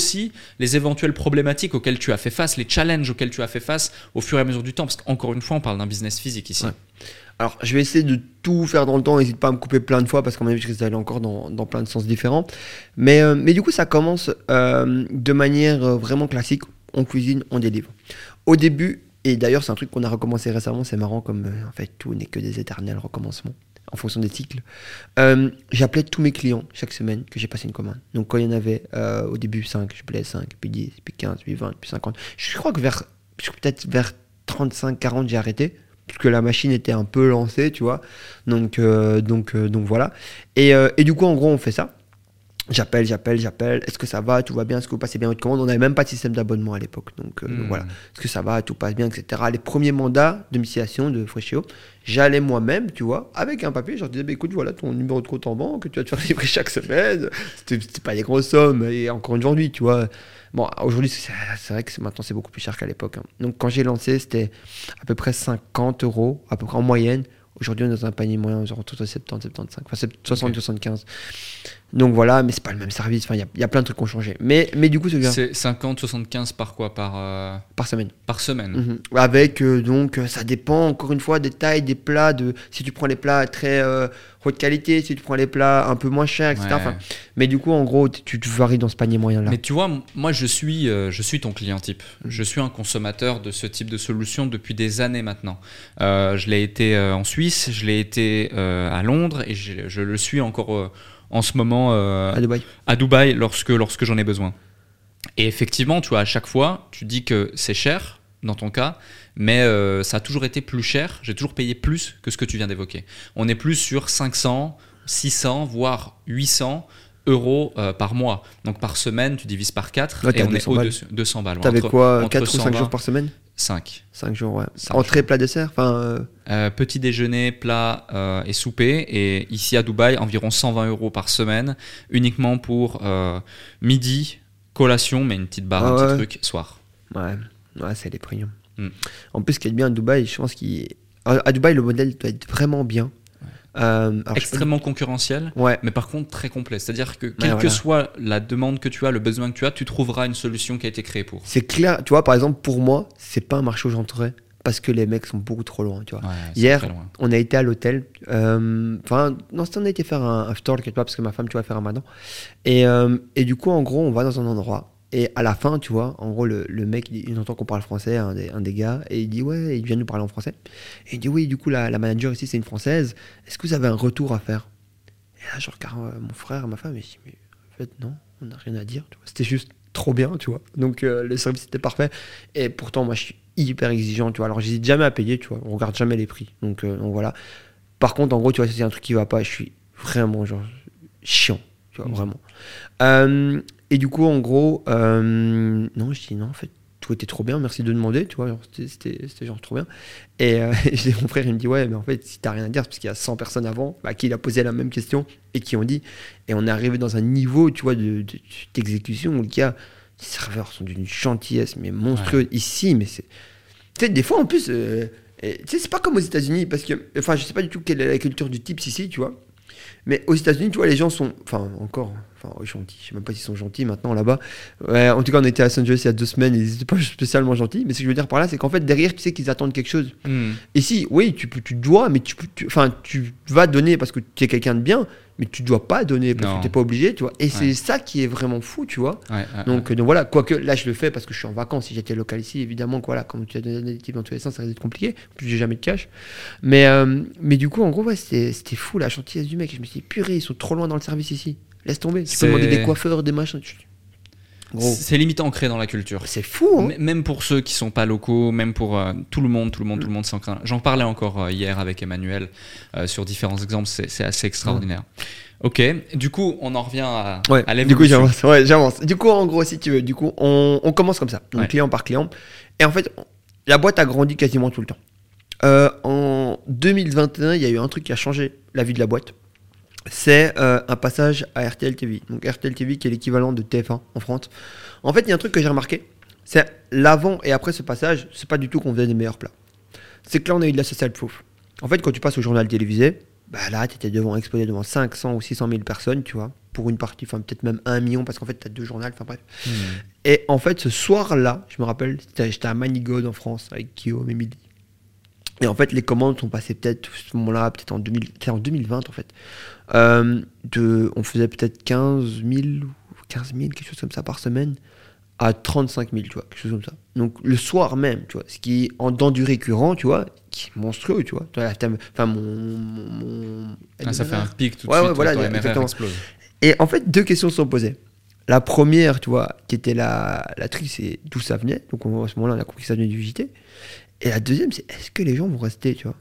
les éventuelles problématiques auxquelles tu as fait face, les challenges auxquels tu as fait face au fur et à mesure du temps. Parce qu'encore une fois, on parle d'un business physique ici. Alors, je vais essayer de tout faire dans le temps, n'hésite pas à me couper plein de fois parce qu'en même je risque d'aller encore dans, plein de sens différents. Mais, euh, du coup, ça commence euh, de manière euh, vraiment classique. On cuisine, on délivre. Au début, et d'ailleurs, c'est un truc qu'on a recommencé récemment, c'est marrant comme en fait tout n'est que des éternels recommencements en fonction des cycles. Euh, j'appelais tous mes clients chaque semaine que j'ai passé une commande. Donc quand il y en avait euh, au début 5, j'appelais 5, puis 10, puis 15, puis 20, puis 50. Je crois que vers peut-être vers 35, 40, j'ai arrêté puisque la machine était un peu lancée, tu vois. Donc, euh, donc voilà. Et, et, du coup, en gros, on fait ça. J'appelle, j'appelle, j'appelle. Est-ce que ça va Tout va bien Est-ce que vous passez bien votre commande? On n'avait même pas de système d'abonnement à l'époque. Donc, hmm. voilà. Est-ce que ça va Tout passe bien, etc. Les premiers mandats de domiciliation de Freshio, j'allais moi-même, tu vois, avec un papier. Je leur disais bah, écoute, voilà ton numéro de compte en banque, tu vas te faire livrer chaque semaine. C'était pas des grosses sommes. Et encore aujourd'hui, tu vois. Bon, aujourd'hui, c'est vrai que maintenant, c'est beaucoup plus cher qu'à l'époque. Hein. Donc, quand j'ai lancé, c'était à peu près 50 euros, à peu près en moyenne. Aujourd'hui, on est dans un panier moyen, genre entre 70 75, enfin 60 75. Donc voilà, mais c'est pas le même service. Enfin, il y, a plein de trucs qui ont changé. Mais, mais du coup, c'est C'est 50, 75 par quoi? Par, euh, par semaine. Par semaine. Mhm. Avec, euh, donc, ça dépend encore une fois des tailles, des plats. De, si tu prends les plats très haute qualité, si tu prends les plats un peu moins chers, etc. mais du coup, en gros, tu, tu, varies dans ce panier moyen-là. Mais tu vois, moi, je suis, je suis ton client type. Mhm. Je suis un consommateur de ce type de solution depuis des années maintenant. je l'ai été en Suisse, je l'ai été à Londres et je, je le suis encore en ce moment euh, à Dubaï, à Dubaï lorsque, lorsque j'en ai besoin. Et effectivement, tu vois, à chaque fois, tu dis que c'est cher dans ton cas, mais euh, ça a toujours été plus cher. J'ai toujours payé plus que ce que tu viens d'évoquer. On est plus sur 500, 600, voire 800 euros euh, par mois. Donc par semaine, tu divises par 4 et on est au-dessus 200 balles. T'avais quoi 4 ou 5 jours par semaine 5. 5 jours, ouais. Entrée, plat, dessert enfin, euh, euh, Petit déjeuner, plat euh, et souper. Et ici à Dubaï, environ 120 euros par semaine, uniquement pour midi, collation, mais une petite barre, un petit truc, soir. Ouais, ouais c'est les prix. Mm. En plus, ce qui est bien à Dubaï, je pense qu'à Dubaï, le modèle doit être vraiment bien. Euh, extrêmement concurrentiel, ouais. mais par contre très complet. C'est-à-dire que quelle que soit la demande que tu as, le besoin que tu as, tu trouveras une solution qui a été créée pour. C'est clair, tu vois, par exemple, pour moi, c'est pas un marché où j'entrerai parce que les mecs sont beaucoup trop loin, tu vois. Hier, on a été à l'hôtel. Euh, enfin, non, on a été faire un after, quelque pas, parce que ma femme, tu vas faire un madan. Et, euh, et du coup, en gros, on va dans un endroit et à la fin, tu vois, en gros, le, mec, il, entend qu'on parle français, un des, gars, et il dit Ouais, il vient nous parler en français. Et il dit Oui, du coup, la, manager ici, c'est une française. Est-ce que vous avez un retour à faire? Et là, je regarde euh, mon frère, ma femme, et je dis Mais en fait, non, on n'a rien à dire. C'était juste trop bien, tu vois. Donc, euh, le service était parfait. Et pourtant, moi, je suis hyper exigeant, tu vois. Alors, j'hésite jamais à payer, tu vois. On regarde jamais les prix. Donc, euh, voilà. Par contre, en gros, tu vois, c'est un truc qui va pas, je suis vraiment, genre, chiant, tu vois, mmh. vraiment. Euh, et du coup, en gros, euh, non, je dis non, en fait, tout était trop bien, merci de demander, tu vois, c'était genre trop bien. Et, euh, mon frère, il me dit, ouais, mais en fait, si t'as rien à dire, parce qu'il y a 100 personnes avant bah, qui a posé la même question et qui ont dit, et on est arrivé dans un niveau, tu vois, d'exécution de, où le gars, les serveurs sont d'une gentillesse, mais monstrueuse. Ici, mais c'est. Tu sais, des fois, en plus, euh, tu sais, c'est pas comme aux États-Unis, parce que, enfin, je sais pas du tout quelle est la culture du type ici, tu vois. Mais aux États-Unis, tu vois, les gens sont. Enfin, encore. Enfin, gentils. Je sais même pas s'ils sont gentils maintenant là-bas. Ouais, en tout cas, on était à Los Angeles il y a deux semaines. Ils n'étaient pas spécialement gentils. Mais ce que je veux dire par là, c'est qu'en fait, derrière, tu sais qu'ils attendent quelque chose. Hmm. Et si, oui, tu, tu dois, mais tu, enfin, tu vas donner parce que tu es quelqu'un de bien mais tu dois pas donner parce que tu n'es pas obligé, tu vois. Et c'est ça qui est vraiment fou, tu vois. donc, donc voilà, quoique là je le fais parce que je suis en vacances. Si j'étais local ici, évidemment, voilà, comme tu as donné des types dans tous les sens, ça risque d'être compliqué. plus, j'ai jamais de cash. Mais, euh, mais du coup, en gros, ouais, c'était fou la gentillesse du mec. Je me suis dit, purée, ils sont trop loin dans le service ici. Laisse tomber. Tu peux demander des coiffeurs, des machins. C'est limite ancré dans la culture. C'est fou. Hein même pour ceux qui sont pas locaux, même pour euh, tout le monde, tout le monde, tout le monde s'ancre. J'en parlais encore hier avec Emmanuel sur différents exemples. C'est assez extraordinaire. Ok, du coup, on en revient à, ouais, Du coup, j'avance. Ouais, j'avance. Du coup, en gros, si tu veux, du coup, on, on commence comme ça, donc client par client. Et en fait, la boîte a grandi quasiment tout le temps. Euh, en 2021, il y a eu un truc qui a changé la vie de la boîte. C'est euh, un passage à RTL TV. Donc RTL TV qui est l'équivalent de TF1 en France. En fait, il y a un truc que j'ai remarqué. C'est l'avant et après ce passage, c'est pas du tout qu'on faisait des meilleurs plats. C'est que là, on a eu de la social proof. En fait, quand tu passes au journal télévisé, bah là, tu étais devant, exposé devant 500 ou 600 000 personnes, tu vois, pour une partie, enfin peut-être même un million, parce qu'en fait, tu as deux journaux, enfin bref. Hmm. Et en fait, ce soir-là, je me rappelle, j'étais à Manigode en France avec Guillaume et Midi. Et en fait, les commandes sont passées peut-être, à ce moment-là, peut-être en, 2000, en 2020, en fait. Euh, de, on faisait peut-être 15 000 ou 15 000, quelque chose comme ça par semaine à 35 000, tu vois, quelque chose comme ça. Donc le soir même, tu vois, ce qui est en dans du récurrent, tu vois, qui est monstrueux, tu vois. Enfin, mon. mon, ah, ça fait un pic tout de suite, ouais, voilà, ton explose. Et en fait, deux questions sont posées. La première, tu vois, qui était la, la c'est d'où ça venait. Donc à ce moment-là, on a compris que ça venait du JT. Et la deuxième, c'est est-ce que les gens vont rester, tu vois.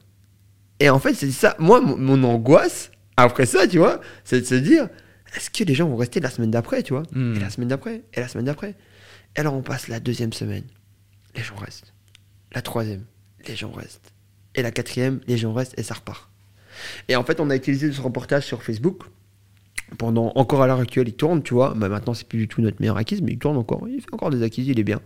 Et en fait, c'est ça. Moi, mon, angoisse, après ça, tu vois, c'est de se dire est-ce que les gens vont rester la semaine d'après, tu vois hmm. Et la semaine d'après Et la semaine d'après alors on passe la deuxième semaine, les gens restent. La troisième, les gens restent. Et la quatrième, les gens restent et ça repart. Et en fait, on a utilisé ce reportage sur Facebook. Pendant encore à l'heure actuelle, il tourne, tu vois. Bah, maintenant, c'est plus du tout notre meilleur acquise, mais il tourne encore. Il fait encore des acquises, il est bien.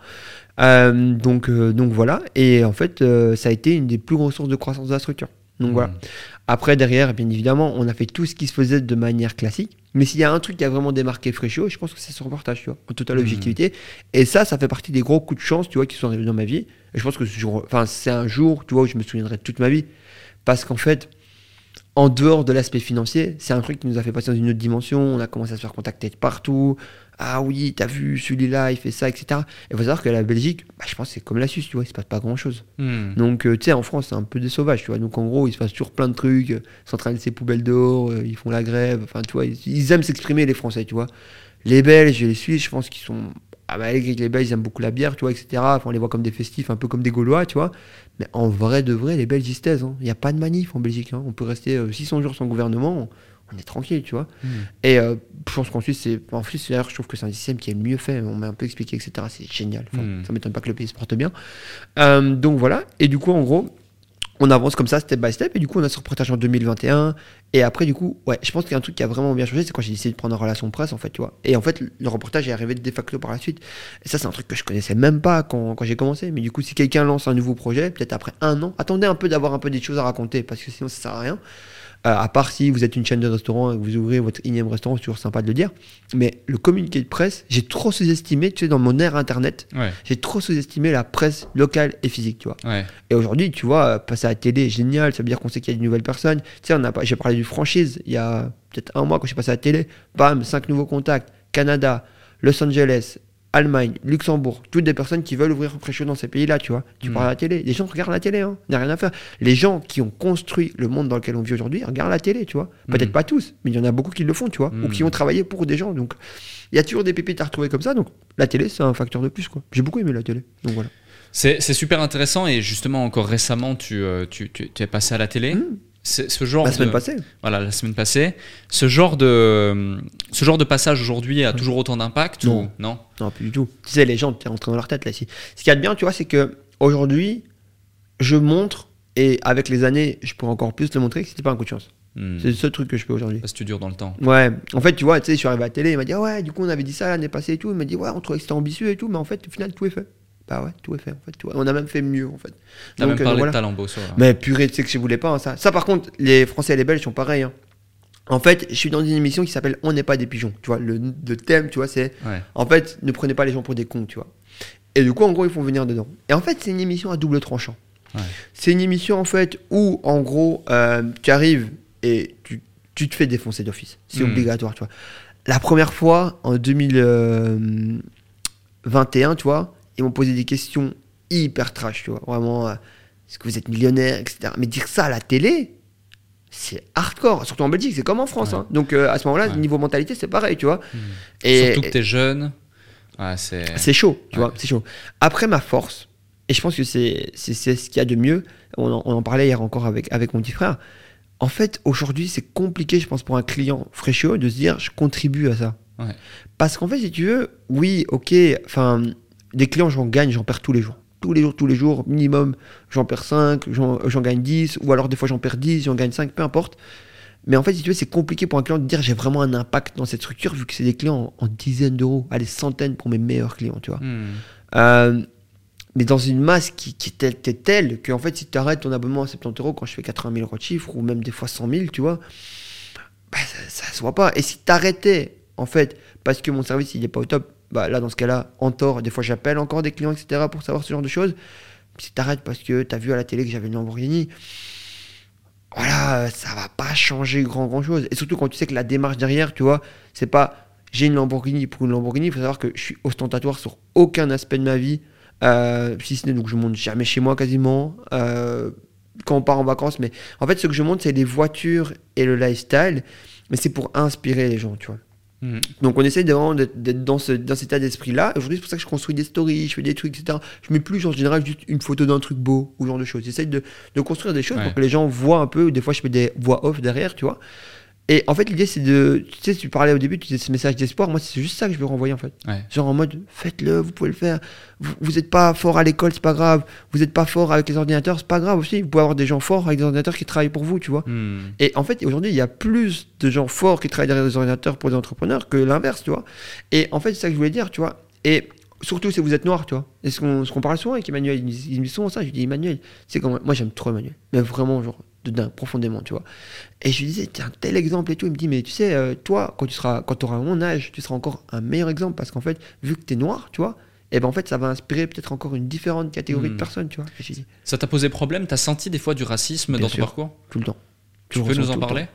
Euh, donc, euh, donc voilà. Et en fait, euh, ça a été une des plus grosses sources de croissance de la structure. Donc voilà. Hmm. Après, derrière, bien évidemment, on a fait tout ce qui se faisait de manière classique. Mais s'il y a un truc qui a vraiment démarqué Fréchio, je pense que c'est ce reportage, tu vois, en totale mmh. objectivité. Et ça, ça fait partie des gros coups de chance, tu vois, qui sont arrivés dans ma vie. Et je pense que c'est un jour, tu vois, où je me souviendrai toute ma vie. Parce qu'en fait, en dehors de l'aspect financier, c'est un truc qui nous a fait passer dans une autre dimension. On a commencé à se faire contacter de partout. Ah oui, t'as vu celui-là, il fait ça, etc. Et il faut savoir que la Belgique, bah, je pense que c'est comme la Suisse, tu vois, il se passe pas grand-chose. Hmm. Donc, euh, tu sais, en France, c'est un peu des sauvages, tu vois. Donc, en gros, il se passe toujours plein de trucs. Euh, centralisent ses poubelles dehors, euh, ils font la grève. Enfin, tu vois, ils, aiment s'exprimer, les Français, tu vois. Les Belges et les Suisses, je pense qu'ils sont ah bah, les Belges ils aiment beaucoup la bière, tu vois, etc. Enfin, on les voit comme des festifs, un peu comme des Gaulois, tu vois. Mais en vrai de vrai, les Belges ils se taisent. Hein. Il n'y a pas de manif en Belgique. Hein. On peut rester 600 euh, jours sans gouvernement, on est tranquille, tu vois. Hmm. Et euh, je pense qu'en Suisse, c'est, en Suisse, d'ailleurs, je trouve que c'est un système qui est mieux fait. On m'a un peu expliqué, etc. C'est génial. Enfin, ne hmm. Ça m'étonne pas que le pays se porte bien. Euh, donc voilà. Et du coup, en gros, on avance comme ça, step by step. Et du coup, on a ce reportage en 2021. Et après, du coup, ouais, je pense qu'il y a un truc qui a vraiment bien changé, c'est quand j'ai décidé de prendre en relation presse, en fait, tu vois. Et en fait, le reportage est arrivé de facto par la suite. Et ça, c'est un truc que je connaissais même pas quand, j'ai commencé. Mais du coup, si quelqu'un lance un nouveau projet, peut-être après un an, attendez un peu d'avoir un peu des choses à raconter, parce que sinon, ça sert à rien. Euh, à part si vous êtes une chaîne de restaurants et que vous ouvrez votre énième restaurant, c'est toujours sympa de le dire. Mais le communiqué de presse, j'ai trop sous-estimé, tu sais, dans mon ère internet, j'ai trop sous-estimé la presse locale et physique, tu vois. Et aujourd'hui, tu vois, passer à la télé, génial, ça veut dire qu'on sait qu'il y a de nouvelles personnes. Tu sais, j'ai parlé du franchise il y a peut-être un mois quand j'ai passé à la télé. Bam, cinq nouveaux contacts. Canada, Los Angeles, Allemagne, Luxembourg, toutes des personnes qui veulent ouvrir un pré dans ces pays-là, tu vois. Tu mm. parles à la télé, les gens regardent la télé, hein, n'y a rien à faire. Les gens qui ont construit le monde dans lequel on vit aujourd'hui regardent la télé, tu vois. Peut-être mm. pas tous, mais il y en a beaucoup qui le font, tu vois, ou qui mm. ont travaillé pour des gens. Donc, il y a toujours des pépites à retrouver comme ça. Donc, la télé, c'est un facteur de plus, quoi. J'ai beaucoup aimé la télé, donc voilà. C'est super intéressant et justement, encore récemment, tu, euh, tu, tu, es passé à la télé ce genre la semaine passée. Voilà, la semaine passée. Ce genre de, ce genre de passage aujourd'hui a toujours autant d'impact non. non? Non, plus du tout. Tu sais, les gens, tu es rentré dans leur tête là ici. Ce qui est bien, tu vois, c'est que aujourd'hui, je montre, et avec les années, je pourrais encore plus le montrer, que c'était pas un coup de chance. Hmm. C'est le seul truc que je fais aujourd'hui. Parce que tu dures dans le temps. Ouais. En fait, tu vois, tu sais, je suis arrivé à la télé, il m'a dit, ah ouais, du coup, on avait dit ça l'année passée et tout. Il m'a dit, ouais, on trouvait que c'était ambitieux et tout, mais en fait, au final, tout est fait. Bah ouais, tout est fait en fait. On a même fait mieux en fait. T'as même parlé euh, de beau Mais purée, tu sais que je voulais pas hein, ça. Ça par contre, les Français et les Belges sont pareils. Hein. En fait, je suis dans une émission qui s'appelle On n'est pas des pigeons. Tu vois, le, thème, tu vois, c'est. En fait, ne prenez pas les gens pour des cons, tu vois. Et du coup, en gros, ils font venir dedans. Et en fait, c'est une émission à double tranchant. C'est une émission en fait où, en gros, euh, tu arrives et tu, tu, te fais défoncer d'office. C'est hmm. obligatoire, tu vois. La première fois, en 2021, euh, tu vois, ils m'ont posé des questions hyper trash, tu vois. Vraiment, euh, est-ce que vous êtes millionnaire, etc. Mais dire ça à la télé, c'est hardcore. Surtout en Belgique, c'est comme en France. Hein. Donc euh, à ce moment-là, niveau mentalité, c'est pareil, tu vois. Hmm. Et, Surtout que t'es jeune. c'est chaud, tu vois. C'est chaud. Après, ma force, et je pense que c'est ce qu'il y a de mieux, on en, parlait hier encore avec, avec mon petit frère. En fait, aujourd'hui, c'est compliqué, je pense, pour un client fraîcheux de se dire je contribue à ça. Parce qu'en fait, si tu veux, oui, ok, enfin, des clients, j'en gagne, j'en perds tous les jours. Tous les jours, tous les jours, minimum, j'en perds 5, j'en gagne 10, ou alors des fois j'en perds 10, j'en gagne 5, peu importe. Mais en fait, si tu veux, c'est compliqué pour un client de dire j'ai vraiment un impact dans cette structure, vu que c'est des clients en, dizaines d'euros, à des centaines pour mes meilleurs clients, tu vois. Hmm. Euh, mais dans une masse qui, qui est telle, que en fait, si tu arrêtes ton abonnement à 70 euros quand je fais 80 000 euros de chiffre, ou même des fois 100 000, tu vois, bah, ça, ne se voit pas. Et si tu arrêtais, en fait, parce que mon service il n'est pas au top, bah là, dans ce cas-là, en tort, des fois j'appelle encore des clients, etc., pour savoir ce genre de choses. Si t'arrêtes parce que t'as vu à la télé que j'avais une Lamborghini, voilà, ça va pas changer grand grand chose. Et surtout quand tu sais que la démarche derrière, tu vois, c'est pas j'ai une Lamborghini pour une Lamborghini, il faut savoir que je suis ostentatoire sur aucun aspect de ma vie, euh, si ce n'est donc je monte jamais chez moi quasiment. Euh, quand on part en vacances, mais en fait, ce que je monte, c'est les voitures et le lifestyle, mais c'est pour inspirer les gens, tu vois. Mm. Donc on essaie vraiment d'être dans, ce, dans cet état d'esprit-là. Aujourd'hui, c'est pour ça que je construis des stories, je fais des trucs, etc. Je mets plus en général juste une photo d'un truc beau ou genre de choses. J'essaie de, de, construire des choses pour que les gens voient un peu. Des fois, je mets des voix off derrière, tu vois. Et en fait, l'idée, c'est de. Tu sais, tu parlais au début, tu disais ce message d'espoir. Moi, c'est juste ça que je veux renvoyer, en fait. Genre en mode, faites-le, vous pouvez le faire. Vous n'êtes pas fort à l'école, c'est pas grave. Vous n'êtes pas fort avec les ordinateurs, c'est pas grave aussi. Vous pouvez avoir des gens forts avec des ordinateurs qui travaillent pour vous, tu vois. Hmm. Et en fait, aujourd'hui, il y a plus de gens forts qui travaillent derrière des ordinateurs pour des entrepreneurs que l'inverse, tu vois. Et en fait, c'est ça que je voulais dire, tu vois. Et surtout si vous êtes noir, tu vois. Et ce qu'on parle souvent avec Emmanuel, il, me dit souvent ça. Je lui dis, Emmanuel, c'est comme moi, j'aime trop Emmanuel, mais vraiment, genre, de profondément, tu vois. Et je lui disais, tiens, tel exemple et tout. Il me dit, mais tu sais, euh, toi, quand tu seras, quand auras mon âge, tu seras encore un meilleur exemple parce qu'en fait, vu que tu es noir, tu vois, et eh ben en fait, ça va inspirer peut-être encore une différente catégorie de hmm. personnes, tu vois. Ça t'a posé problème? T'as senti des fois du racisme dans ton parcours? Tout le temps. Tu peux nous en parler?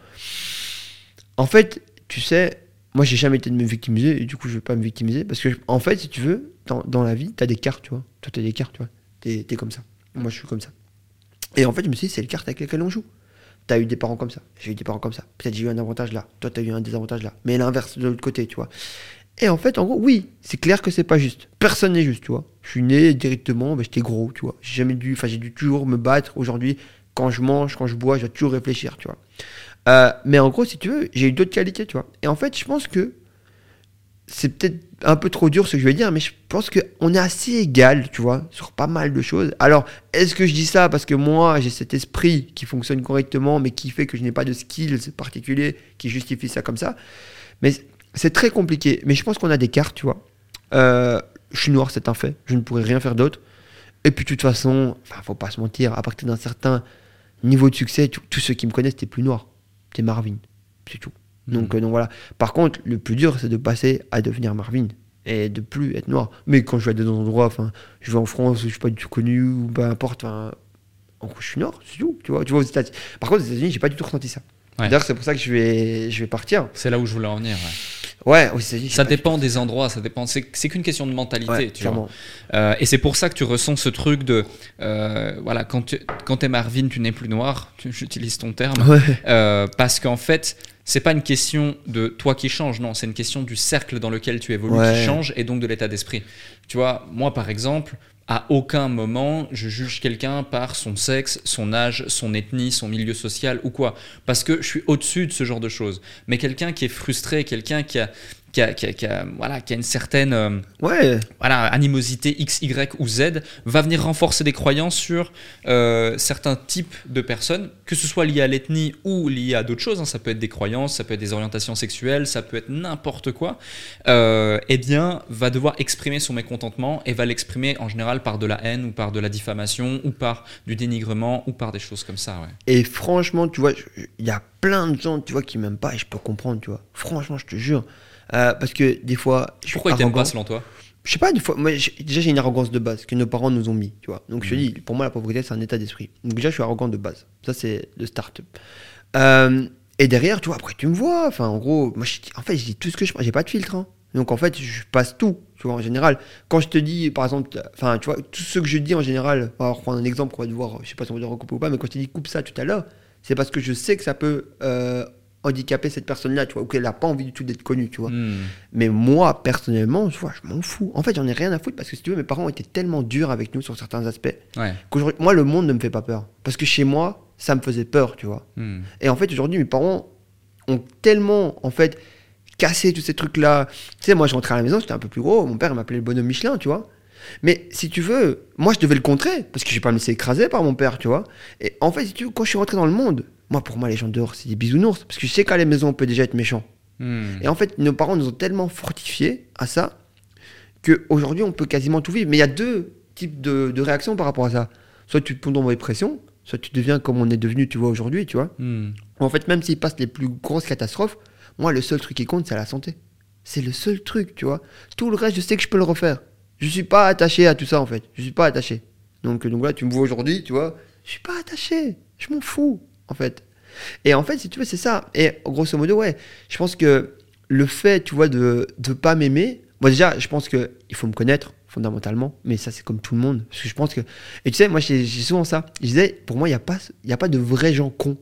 En fait, tu sais, moi, j'ai jamais été de me victimiser et du coup, je vais pas me victimiser parce que, en fait, si tu veux, dans, dans la vie, tu as des cartes, tu vois. Toi, tu as des cartes, tu vois. Tu es, comme ça. Moi, je suis comme ça. Et en fait, je me suis dit, c'est les cartes avec lesquelles on joue. Tu as eu des parents comme ça. J'ai eu des parents comme ça. Peut-être j'ai eu un avantage là. Toi, tu as eu un désavantage là. Mais l'inverse de l'autre côté, tu vois. Et en fait, en gros, oui, c'est clair que c'est pas juste. Personne n'est juste, tu vois. Je suis né directement, j'étais gros, tu vois. J'ai jamais dû, enfin, j'ai dû toujours me battre. Aujourd'hui, quand je mange, quand je bois, je dois toujours réfléchir, tu vois. Euh, mais en gros, si tu veux, j'ai eu d'autres qualités, tu vois. Et en fait, je pense que c'est peut-être un peu trop dur ce que je vais dire, mais je pense qu'on est assez égal, tu vois, sur pas mal de choses. Alors, est-ce que je dis ça parce que moi, j'ai cet esprit qui fonctionne correctement, mais qui fait que je n'ai pas de skills particuliers qui justifient ça comme ça? Mais c'est très compliqué. Mais je pense qu'on a des cartes, tu vois. Euh, je suis noir, c'est un fait. Je ne pourrais rien faire d'autre. Et puis, de toute façon, enfin, faut pas se mentir, à partir d'un certain niveau de succès, tous ceux qui me connaissent, t'es plus noir. T'es Marvin. C'est tout. Donc, euh, donc voilà. Par contre, le plus dur, c'est de passer à devenir Marvin et de plus être noir. Mais quand je vais dans des endroits, enfin, je vais en France, je suis pas du tout connu ou peu importe, enfin, je suis noir, c'est tout. Tu vois, tu vois aux États Par contre, aux États-Unis, j'ai pas du tout ressenti ça. D'ailleurs, c'est pour ça que je vais, je vais partir. C'est là où je voulais en venir. Ouais, ça dépend des endroits, ça dépend. C'est qu'une question de mentalité, tu vois. Euh, et c'est pour ça que tu ressens ce truc de, euh, voilà, quand tu quand es Marvin, tu n'es plus noir. J'utilise ton terme, euh, parce qu'en fait, c'est pas une question de toi qui change, non, c'est une question du cercle dans lequel tu évolues qui change et donc de l'état d'esprit. Tu vois, moi par exemple, à aucun moment je juge quelqu'un par son sexe, son âge, son ethnie, son milieu social ou quoi. Parce que je suis au-dessus de ce genre de choses. Mais quelqu'un qui est frustré, quelqu'un qui a, qui a, voilà, qui a une certaine euh, ouais. voilà, animosité X, Y ou Z, va venir renforcer des croyances sur euh, certains types de personnes, que ce soit lié à l'ethnie ou lié à d'autres choses, hein. ça peut être des croyances, ça peut être des orientations sexuelles, ça peut être n'importe quoi, euh, eh bien, va devoir exprimer son mécontentement et va l'exprimer en général par de la haine ou par de la diffamation ou par du dénigrement ou par des choses comme ça. Ouais. Et franchement, tu vois, il y a plein de gens, tu vois, qui m'aiment pas et je peux comprendre, tu vois. Franchement, je te jure. Euh, parce que des fois. Pourquoi ils t'aiment pas selon toi? Je sais pas, des fois. Moi, déjà, j'ai une arrogance de base que nos parents nous ont mis, tu vois. Donc, je te mhm. dis, pour moi, la pauvreté, c'est un état d'esprit. Donc, déjà, je suis arrogant de base. Ça, c'est le start. Euh, et derrière, tu vois, après, tu me vois. Enfin, en gros, moi, je, en fait, je dis tout ce que je. J'ai pas de filtre. Hein. Donc, en fait, je passe tout, tu vois, en général. Quand je te dis, par exemple, enfin, tu vois, tout ce que je dis en général, on va prendre un exemple qu'on va devoir, je sais pas si on va devoir recouper ou pas, mais quand je te dis coupe ça tout à l'heure, c'est parce que je sais que ça peut euh, handicaper cette personne-là, tu vois, ou qu'elle n'a pas envie du tout d'être connue, tu vois. Hmm. Mais moi, personnellement, tu vois, je m'en fous. En fait, j'en ai rien à foutre parce que si tu veux, mes parents étaient tellement durs avec nous sur certains aspects qu'aujourd'hui, moi, le monde ne me fait pas peur. Parce que chez moi, ça me faisait peur, tu vois. Hmm. Et en fait, aujourd'hui, mes parents ont tellement, en fait, cassé tous ces trucs-là. Tu sais, moi, je rentrais à la maison, j'étais un peu plus gros. Mon père m'appelait le bonhomme Michelin, tu vois. Mais si tu veux, moi je devais le contrer parce que je vais pas me laisser écraser par mon père, tu vois. Et en fait, si tu veux, quand je suis rentré dans le monde, moi, pour moi, les gens dehors, c'est des bisounours. Parce que je sais qu'à la maison, on peut déjà être méchant. Hmm. Et en fait, nos parents nous ont tellement fortifiés à ça qu'aujourd'hui, on peut quasiment tout vivre. Mais il y a deux types de, réactions par rapport à ça. Soit tu te prends dans mauvaise pression, soit tu deviens comme on est devenu, tu vois, aujourd'hui, tu vois. Hmm. En fait, même s'il passe les plus grosses catastrophes, moi, le seul truc qui compte, c'est la santé. C'est le seul truc, tu vois. Tout le reste, je sais que je peux le refaire. Je suis pas attaché à tout ça, en fait. Je suis pas attaché. Donc, donc là, tu me vois aujourd'hui, tu vois. Je suis pas attaché. Je m'en fous en fait. Et en fait, si tu veux, c'est ça. Et grosso modo, ouais, je pense que le fait, tu vois, de ne pas m'aimer, moi déjà, je pense qu'il faut me connaître fondamentalement, mais ça, c'est comme tout le monde. Parce que je pense que. Et tu sais, moi, j'ai souvent ça. Je disais, pour moi, il n'y a, pas, a pas de vrais gens cons.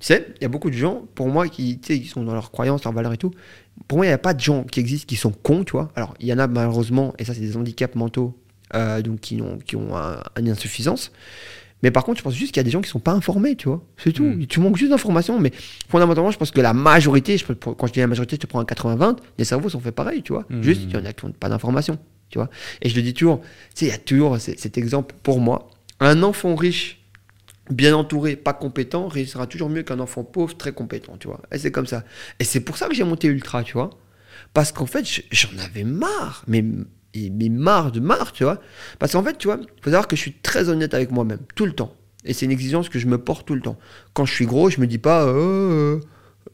Tu sais, il y a beaucoup de gens, pour moi, qui, qui sont dans leurs croyances, leurs valeurs et tout. Pour moi, il n'y a pas de gens qui existent qui sont cons, tu vois. Alors, il y en a malheureusement, et ça, c'est des handicaps mentaux, euh, donc qui ont, qui ont une insuffisance. Mais par contre, je pense juste qu'il y a des gens qui sont pas informés, tu vois. C'est tout. Hmm. Tu manques juste d'informations. Mais fondamentalement, je pense que la majorité, je, quand je dis la majorité, je te prends un 80-20, les cerveaux sont faits pareil, tu vois. Hmm. Juste, il y en a qui n'ont pas d'informations, tu vois. Et je le dis toujours, tu sais, il y a toujours cet exemple pour moi. Un enfant riche, bien entouré, pas compétent, réussira toujours mieux qu'un enfant pauvre, très compétent, tu vois. Et c'est comme ça. Et c'est pour ça que j'ai monté Ultra, tu vois. Parce qu'en fait, j'en avais marre. Mais et, mais marre de marre, tu vois. Parce qu'en fait, tu vois, faut savoir que je suis très honnête avec moi-même, tout le temps. Et c'est une exigence que je me porte tout le temps. Quand je suis gros, je me dis pas, euh,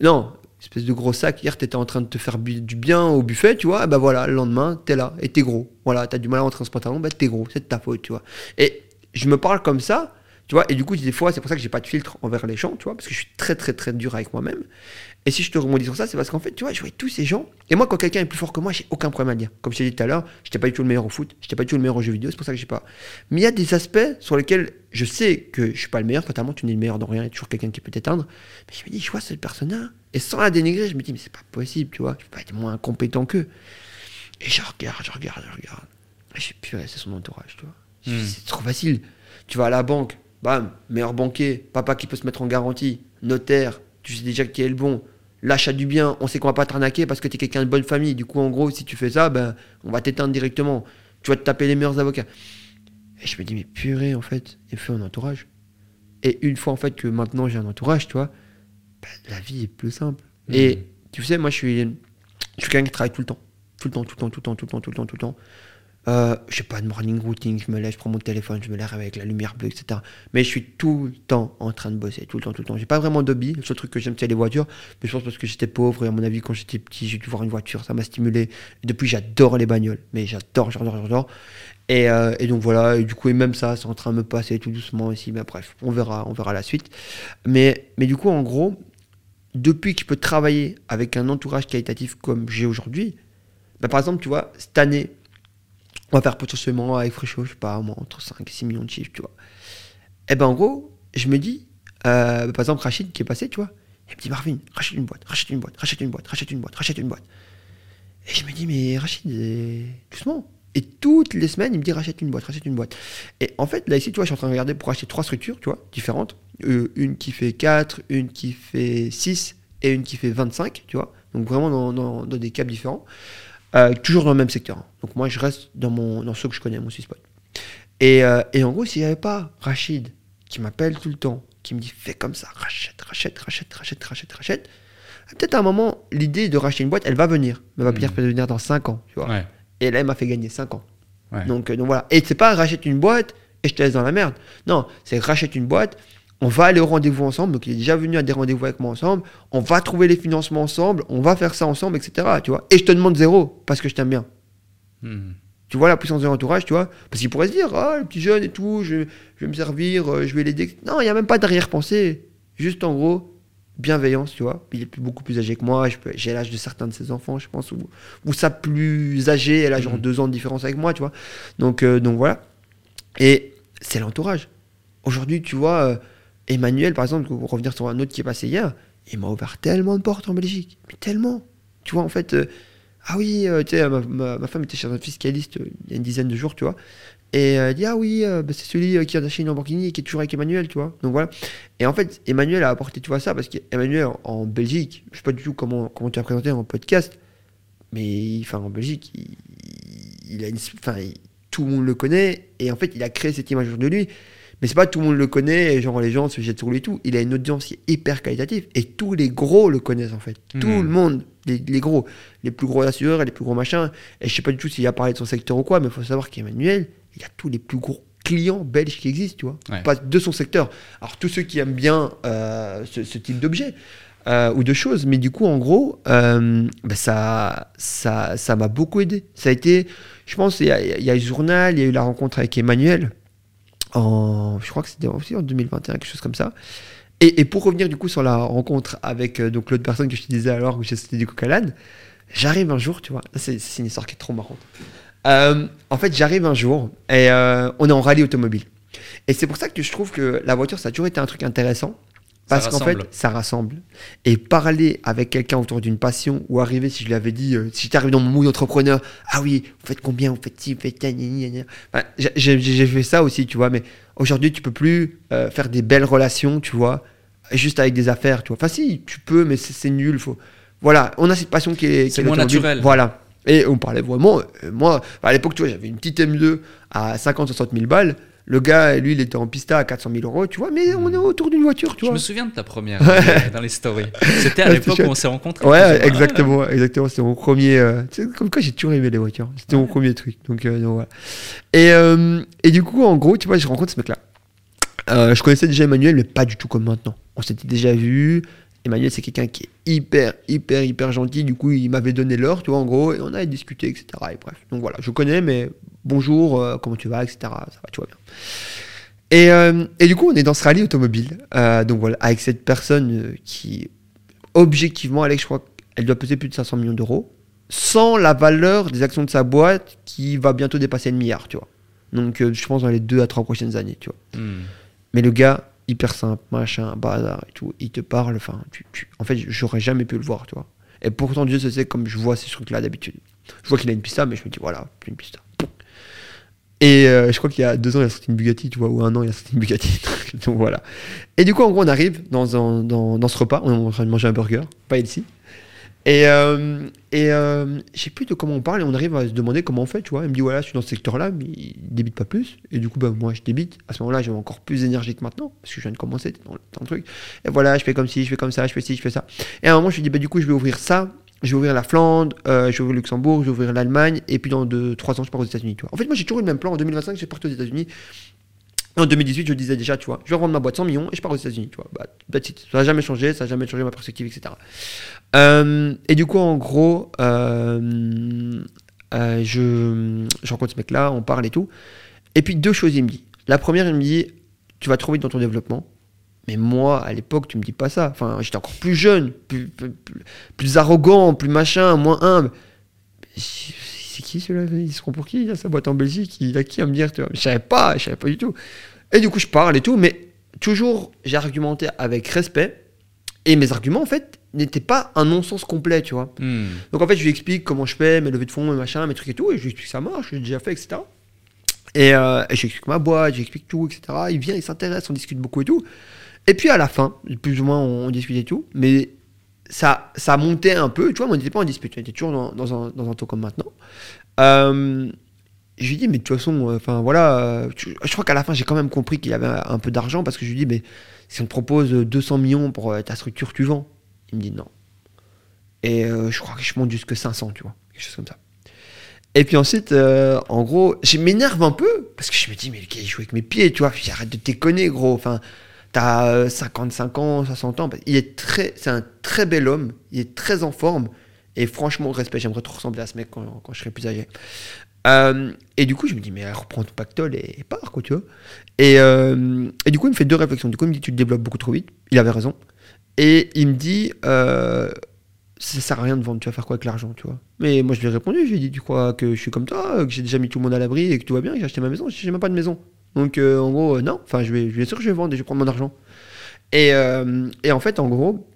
non, espèce de gros sac, hier t'étais en train de te faire du bien au buffet, tu vois, bah voilà, le lendemain, t'es là, et t'es gros. Voilà, t'as du mal à rentrer dans ce pantalon, bah t'es gros, c'est de ta faute, tu vois. Et je me parle comme ça, tu vois, et du coup, des fois, c'est pour ça que j'ai pas de filtre envers les gens, tu vois, parce que je suis très, très, très dur avec moi-même. Et si je te rebondis sur ça, c'est parce qu'en fait, tu vois, je vois tous ces gens. Et moi, quand quelqu'un est plus fort que moi, j'ai aucun problème à dire. Comme je t'ai dit tout à l'heure, j'étais pas du tout le meilleur au foot, j'étais pas du tout le meilleur au jeu vidéo, c'est pour ça que j'ai pas. Mais il y a des aspects sur lesquels je sais que je suis pas le meilleur, fatalement, tu n'es le meilleur dans rien, il y a toujours quelqu'un qui peut t'éteindre. Mais je me dis, je vois cette personne-là, et sans la dénigrer, je me dis, mais c'est pas possible, tu vois, je peux pas être moins compétent qu'eux. Et je regarde, je regarde, je regarde. Et je suis purée, c'est son entourage, tu vois. Hmm. C'est trop facile. Tu vas à la banque, bam, meilleur banquier, papa qui peut se mettre en garantie, notaire, tu sais déjà qui est le bon. L'achat du bien, on sait qu'on va pas t'arnaquer parce que tu es quelqu'un de bonne famille. Du coup, en gros, si tu fais ça, ben, on va t'éteindre directement. Tu vas te taper les meilleurs avocats. Et je me dis, mais purée, en fait, il fait un entourage. Et une fois, en fait, que maintenant j'ai un entourage, tu vois, ben, la vie est plus simple. Mmh. Et tu sais, moi, je suis, je suis quelqu'un qui travaille tout le temps. Tout le temps, tout le temps, tout le temps, tout le temps, tout le temps, tout le temps. Euh, je sais pas de morning routine, je me lève, je prends mon téléphone, je me lève avec la lumière bleue, etc. Mais je suis tout le temps en train de bosser, tout le temps, tout le temps. J'ai pas vraiment d'hobby. Le seul truc que j'aime, c'est les voitures. Mais je pense parce que j'étais pauvre et à mon avis, quand j'étais petit, j'ai dû voir une voiture, ça m'a stimulé. Depuis, j'adore les bagnoles. Mais j'adore, j'adore, j'adore. Et, euh, et, donc voilà, et du coup, et même ça, c'est en train de me passer tout doucement ici. Mais bref, on verra, on verra la suite. Mais, mais du coup, en gros, depuis que je peux travailler avec un entourage qualitatif comme j'ai aujourd'hui, bah, par exemple, tu vois, cette année, on va faire potentiellement avec Fricho, je sais pas, entre 5 et 6 millions de chiffres, tu vois. Et ben en gros, je me dis, euh, par exemple, Rachid qui est passé, tu vois, il me dit Marvin, rachète une boîte, rachète une boîte, rachète une boîte, rachète une boîte, rachète une boîte. Et je me dis, mais Rachid, doucement. Et toutes les semaines, il me dit rachète une boîte, rachète une boîte. Et en fait, là ici, tu vois, je suis en train de regarder pour acheter trois structures, tu vois, différentes. Euh, une qui fait 4, une qui fait 6 et une qui fait 25, tu vois. Donc vraiment dans, dans, dans des caps différents. Euh, toujours dans le même secteur. Donc moi, je reste dans, mon, dans ce que je connais, mon sweet spot. Et, euh, et en gros, s'il n'y avait pas Rachid qui m'appelle tout le temps, qui me dit fais comme ça, rachète, rachète, rachète, rachète, rachète, rachète, peut-être à un moment, l'idée de racheter une boîte, elle va venir. Mais elle va peut-être venir dans 5 ans. Tu vois. Et là, elle m'a fait gagner 5 ans. Donc, euh, donc voilà. Et c'est pas rachète une boîte et je te laisse dans la merde. Non, c'est rachète une boîte on va aller au rendez-vous ensemble. Donc, il est déjà venu à des rendez-vous avec moi ensemble. On va trouver les financements ensemble. On va faire ça ensemble, etc. Tu vois Et je te demande zéro parce que je t'aime bien. Hmm. Tu vois la puissance de l'entourage, tu vois Parce qu'il pourrait se dire, ah, le petit jeune et tout, je, vais me servir, euh, je vais l'aider. Non, il n'y a même pas d'arrière-pensée. Juste en gros, bienveillance, tu vois. Il est beaucoup plus âgé que moi. J'ai l'âge de certains de ses enfants, je pense. Ou, ou ça plus âgé, elle a genre hmm. deux ans de différence avec moi, tu vois. Donc, euh, donc voilà. Et c'est l'entourage. Aujourd'hui, tu vois. Euh, Emmanuel, par exemple, pour revenir sur un autre qui est passé hier, il m'a ouvert tellement de portes en Belgique. Mais tellement. Tu vois, en fait, euh, ah oui, euh, tu sais, ma, femme était chez un fiscaliste euh, il y a une dizaine de jours, tu vois. Et elle dit, ah oui, bah, c'est celui qui a acheté une Lamborghini et qui est toujours avec Emmanuel, tu vois. Donc voilà. Et en fait, Emmanuel a apporté, tu vois, ça, parce qu'Emmanuel, en, Belgique, je sais pas du tout comment, comment tu as présenté en podcast, mais enfin, en Belgique, tout le monde le connaît, et en fait, il a créé cette image de lui. Mais c'est pas tout le monde le connaît, et genre les gens se jettent sur lui et tout. Il a une audience qui est hyper qualitative et tous les gros le connaissent en fait. Tout hmm. le monde, les, gros, les plus gros assureurs les plus gros machins. Et je sais pas du tout s'il a parlé de son secteur ou quoi, mais il faut savoir qu'Emmanuel, il a tous les plus gros clients belges qui existent, tu vois. Pas de son secteur. Alors tous ceux qui aiment bien euh, ce, type d'objet. Euh, ou de choses, mais du coup, en gros, euh, bah, ça, ça, ça m'a beaucoup aidé. Ça a été, je pense, il y, y a eu le journal, il y a eu la rencontre avec Emmanuel, en, je crois que c'était aussi en 2021, quelque chose comme ça. Et, pour revenir du coup sur la rencontre avec euh, l'autre personne que je te disais alors où c'était du Coca j'arrive un jour, tu vois, c'est une histoire qui est trop marrante. Euh, en fait, j'arrive un jour et euh, on est en rallye automobile. Et c'est pour ça que je trouve que la voiture, ça a toujours été un truc intéressant. Parce qu'en fait, ça rassemble. Et parler avec quelqu'un autour d'une passion, ou arriver, si je l'avais dit, euh, si j'étais arrivé dans mon mood d'entrepreneur, ah oui, vous faites combien, vous faites ci, vous faites enfin, J'ai fait ça aussi, tu vois, mais aujourd'hui, tu peux plus euh, faire des belles relations, tu vois, juste avec des affaires, tu vois. Enfin, si, tu peux, mais c'est nul. Faut... Voilà, on a cette passion qui est. C'est moins naturel. Voilà. Et on parlait vraiment. Euh, moi, à l'époque, tu vois, j'avais une petite M2 à 50-60 000 balles Le gars, lui, il était en pista à 400 000 euros, tu vois, mais on est autour d'une voiture, tu je vois. Je me souviens de ta première euh, dans les stories. C'était à l'époque où on s'est rencontrés. Ouais, exactement, exactement. C'était mon premier. Euh, comme quoi, j'ai toujours aimé les voitures. C'était mon premier truc. Donc, euh, donc voilà. Et, euh, et du coup, en gros, tu vois, je rencontre ce mec-là. je connaissais déjà Emmanuel, mais pas du tout comme maintenant. On s'était déjà vu. Emmanuel, c'est quelqu'un qui est hyper, hyper, hyper gentil. Du coup, il m'avait donné l'heure, tu vois, en gros, et on a discuté, etc. Et bref. Donc voilà, je connais, mais bonjour, euh, comment tu vas, etc. Ça va, tu vois bien. Et, euh, et, du coup, on est dans ce rallye automobile. Euh, donc voilà, avec cette personne qui, objectivement, Alex, je crois qu'elle doit peser plus de 500 millions d'euros, sans la valeur des actions de sa boîte qui va bientôt dépasser le milliard, tu vois. Donc je pense dans les deux à trois prochaines années, tu vois. Hmm. Mais le gars, hyper simple, machin, bazar et tout. Il te parle, enfin, tu, en fait, j'aurais jamais pu le voir, tu vois. Et pourtant, Dieu se sait comme je vois ces trucs-là d'habitude. Je vois qu'il a une pista, mais je me dis, voilà, une pista. Et euh, je crois qu'il y a deux ans, il a sorti une Bugatti, tu vois, ou un an, il a sorti une Bugatti. Donc voilà. Et du coup, en gros, on arrive dans, dans, dans ce repas, on est en train de manger un burger, pas ici. Et, euh, et euh, je sais plus de comment on parle, et on arrive à se demander comment on fait, tu vois. Il me dit, voilà, je suis dans ce secteur-là, mais il débite pas plus. Et du coup, bah, moi, je débite. À ce moment-là, j'ai encore plus d'énergie que maintenant, parce que je viens de commencer dans, le truc. Et voilà, je fais comme ci, je fais comme ça, je fais ci, je fais ça. Et à un moment, je lui dis, bah, du coup, je vais ouvrir ça, je vais ouvrir la Flandre, euh, je vais ouvrir le Luxembourg, je vais ouvrir l'Allemagne, et puis dans 2-3 ans, je pars aux États-Unis. En fait, moi, j'ai toujours eu le même plan. En 2025, j'ai parti aux États-Unis. En 2018, je disais déjà, tu vois, je vais rendre ma boîte 100 millions et je pars aux États-Unis, tu vois. Bah, Ça n'a jamais changé, ça n'a jamais changé ma perspective, etc. Euh, et du coup, en gros, euh, je, je rencontre ce mec-là, on parle et tout. Et puis, deux choses, il me dit. La première, il me dit, tu vas trop vite dans ton développement. Mais moi, à l'époque, tu me dis pas ça. Enfin, j'étais encore plus jeune, plus, plus, arrogant, plus machin, moins humble. C'est qui celui-là Il se prend pour qui Il a sa boîte en Belgique? Il a qui à me dire tu vois? Je savais pas, je savais pas du tout. Et du coup, je parle et tout, mais toujours, j'ai argumenté avec respect. Et mes arguments, en fait, n'étaient pas un non-sens complet, tu vois. Hmm. Donc, en fait, je lui explique comment je fais, mes levées de fonds, mes machins, mes trucs et tout. Et je lui explique que ça marche, j'ai déjà fait, etc. Et, euh, et j'explique ma boîte, j'explique tout, etc. Il vient, il s'intéresse, on discute beaucoup et tout. Et puis à la fin, plus ou moins, on, discutait tout. Mais ça, ça montait un peu, tu vois, on n'était pas en dispute, on était toujours dans, un, ton comme maintenant. Euh, je lui dis, mais de toute façon, euh, enfin voilà, euh, je crois qu'à la fin, j'ai quand même compris qu'il y avait un peu d'argent parce que je lui dis, mais si on te propose 200 millions pour ta structure, tu vends Il me dit non. Et je crois que je monte jusque 500, tu vois, quelque chose comme ça. Et puis ensuite, en gros, je m'énerve un peu parce que je me dis, mais le gars, il joue avec mes pieds, tu vois, arrête de déconner, gros. Enfin, t'as 55 ans, 60 ans. Il est très, c'est un très bel homme, il est très en forme. Et franchement, respect, j'aimerais trop ressembler à ce mec quand, je serai plus âgé. Euh, et du coup, je me dis, mais reprends ton pactole et, pars, quoi, tu vois. Et, euh, et, du coup, il me fait deux réflexions. Du coup, il me dit, tu te développes beaucoup trop vite. Il avait raison. Et il me dit, euh, ça sert à rien de vendre, tu vas faire quoi avec l'argent, tu vois. Mais moi, je lui ai répondu, je lui ai dit, tu crois que je suis comme toi, que j'ai déjà mis tout le monde à l'abri et que tout va bien, que j'ai acheté ma maison, j'ai même pas de maison. Donc, en gros, non. Enfin, je vais, bien sûr, je vais vendre et je vais prendre mon argent. Et, et en fait, en gros,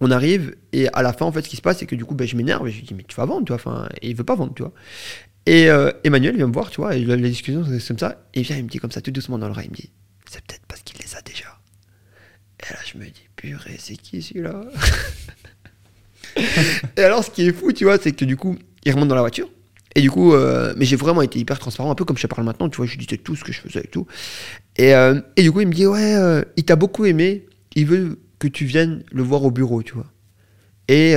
on arrive et à la fin en fait ce qui se passe c'est que du coup ben, je m'énerve et je lui dis mais tu vas vendre tu vois enfin et il veut pas vendre tu vois et euh, Emmanuel vient me voir, tu vois, et la discussion, c'est comme ça. Et il vient, il me dit comme ça, tout doucement dans l'oreille, il me dit, c'est peut-être parce qu'il les a déjà. Et là, je me dis, purée, c'est qui celui-là? Et alors, ce qui est fou, tu vois, c'est que du coup, il remonte dans la voiture. Et du coup, euh, mais j'ai vraiment été hyper transparent, un peu comme je te parle maintenant, tu vois, je disais tout ce que je faisais et tout. Et, euh, et du coup, il me dit, ouais, il t'a beaucoup aimé, il veut que tu viennes le voir au bureau, tu vois. Et,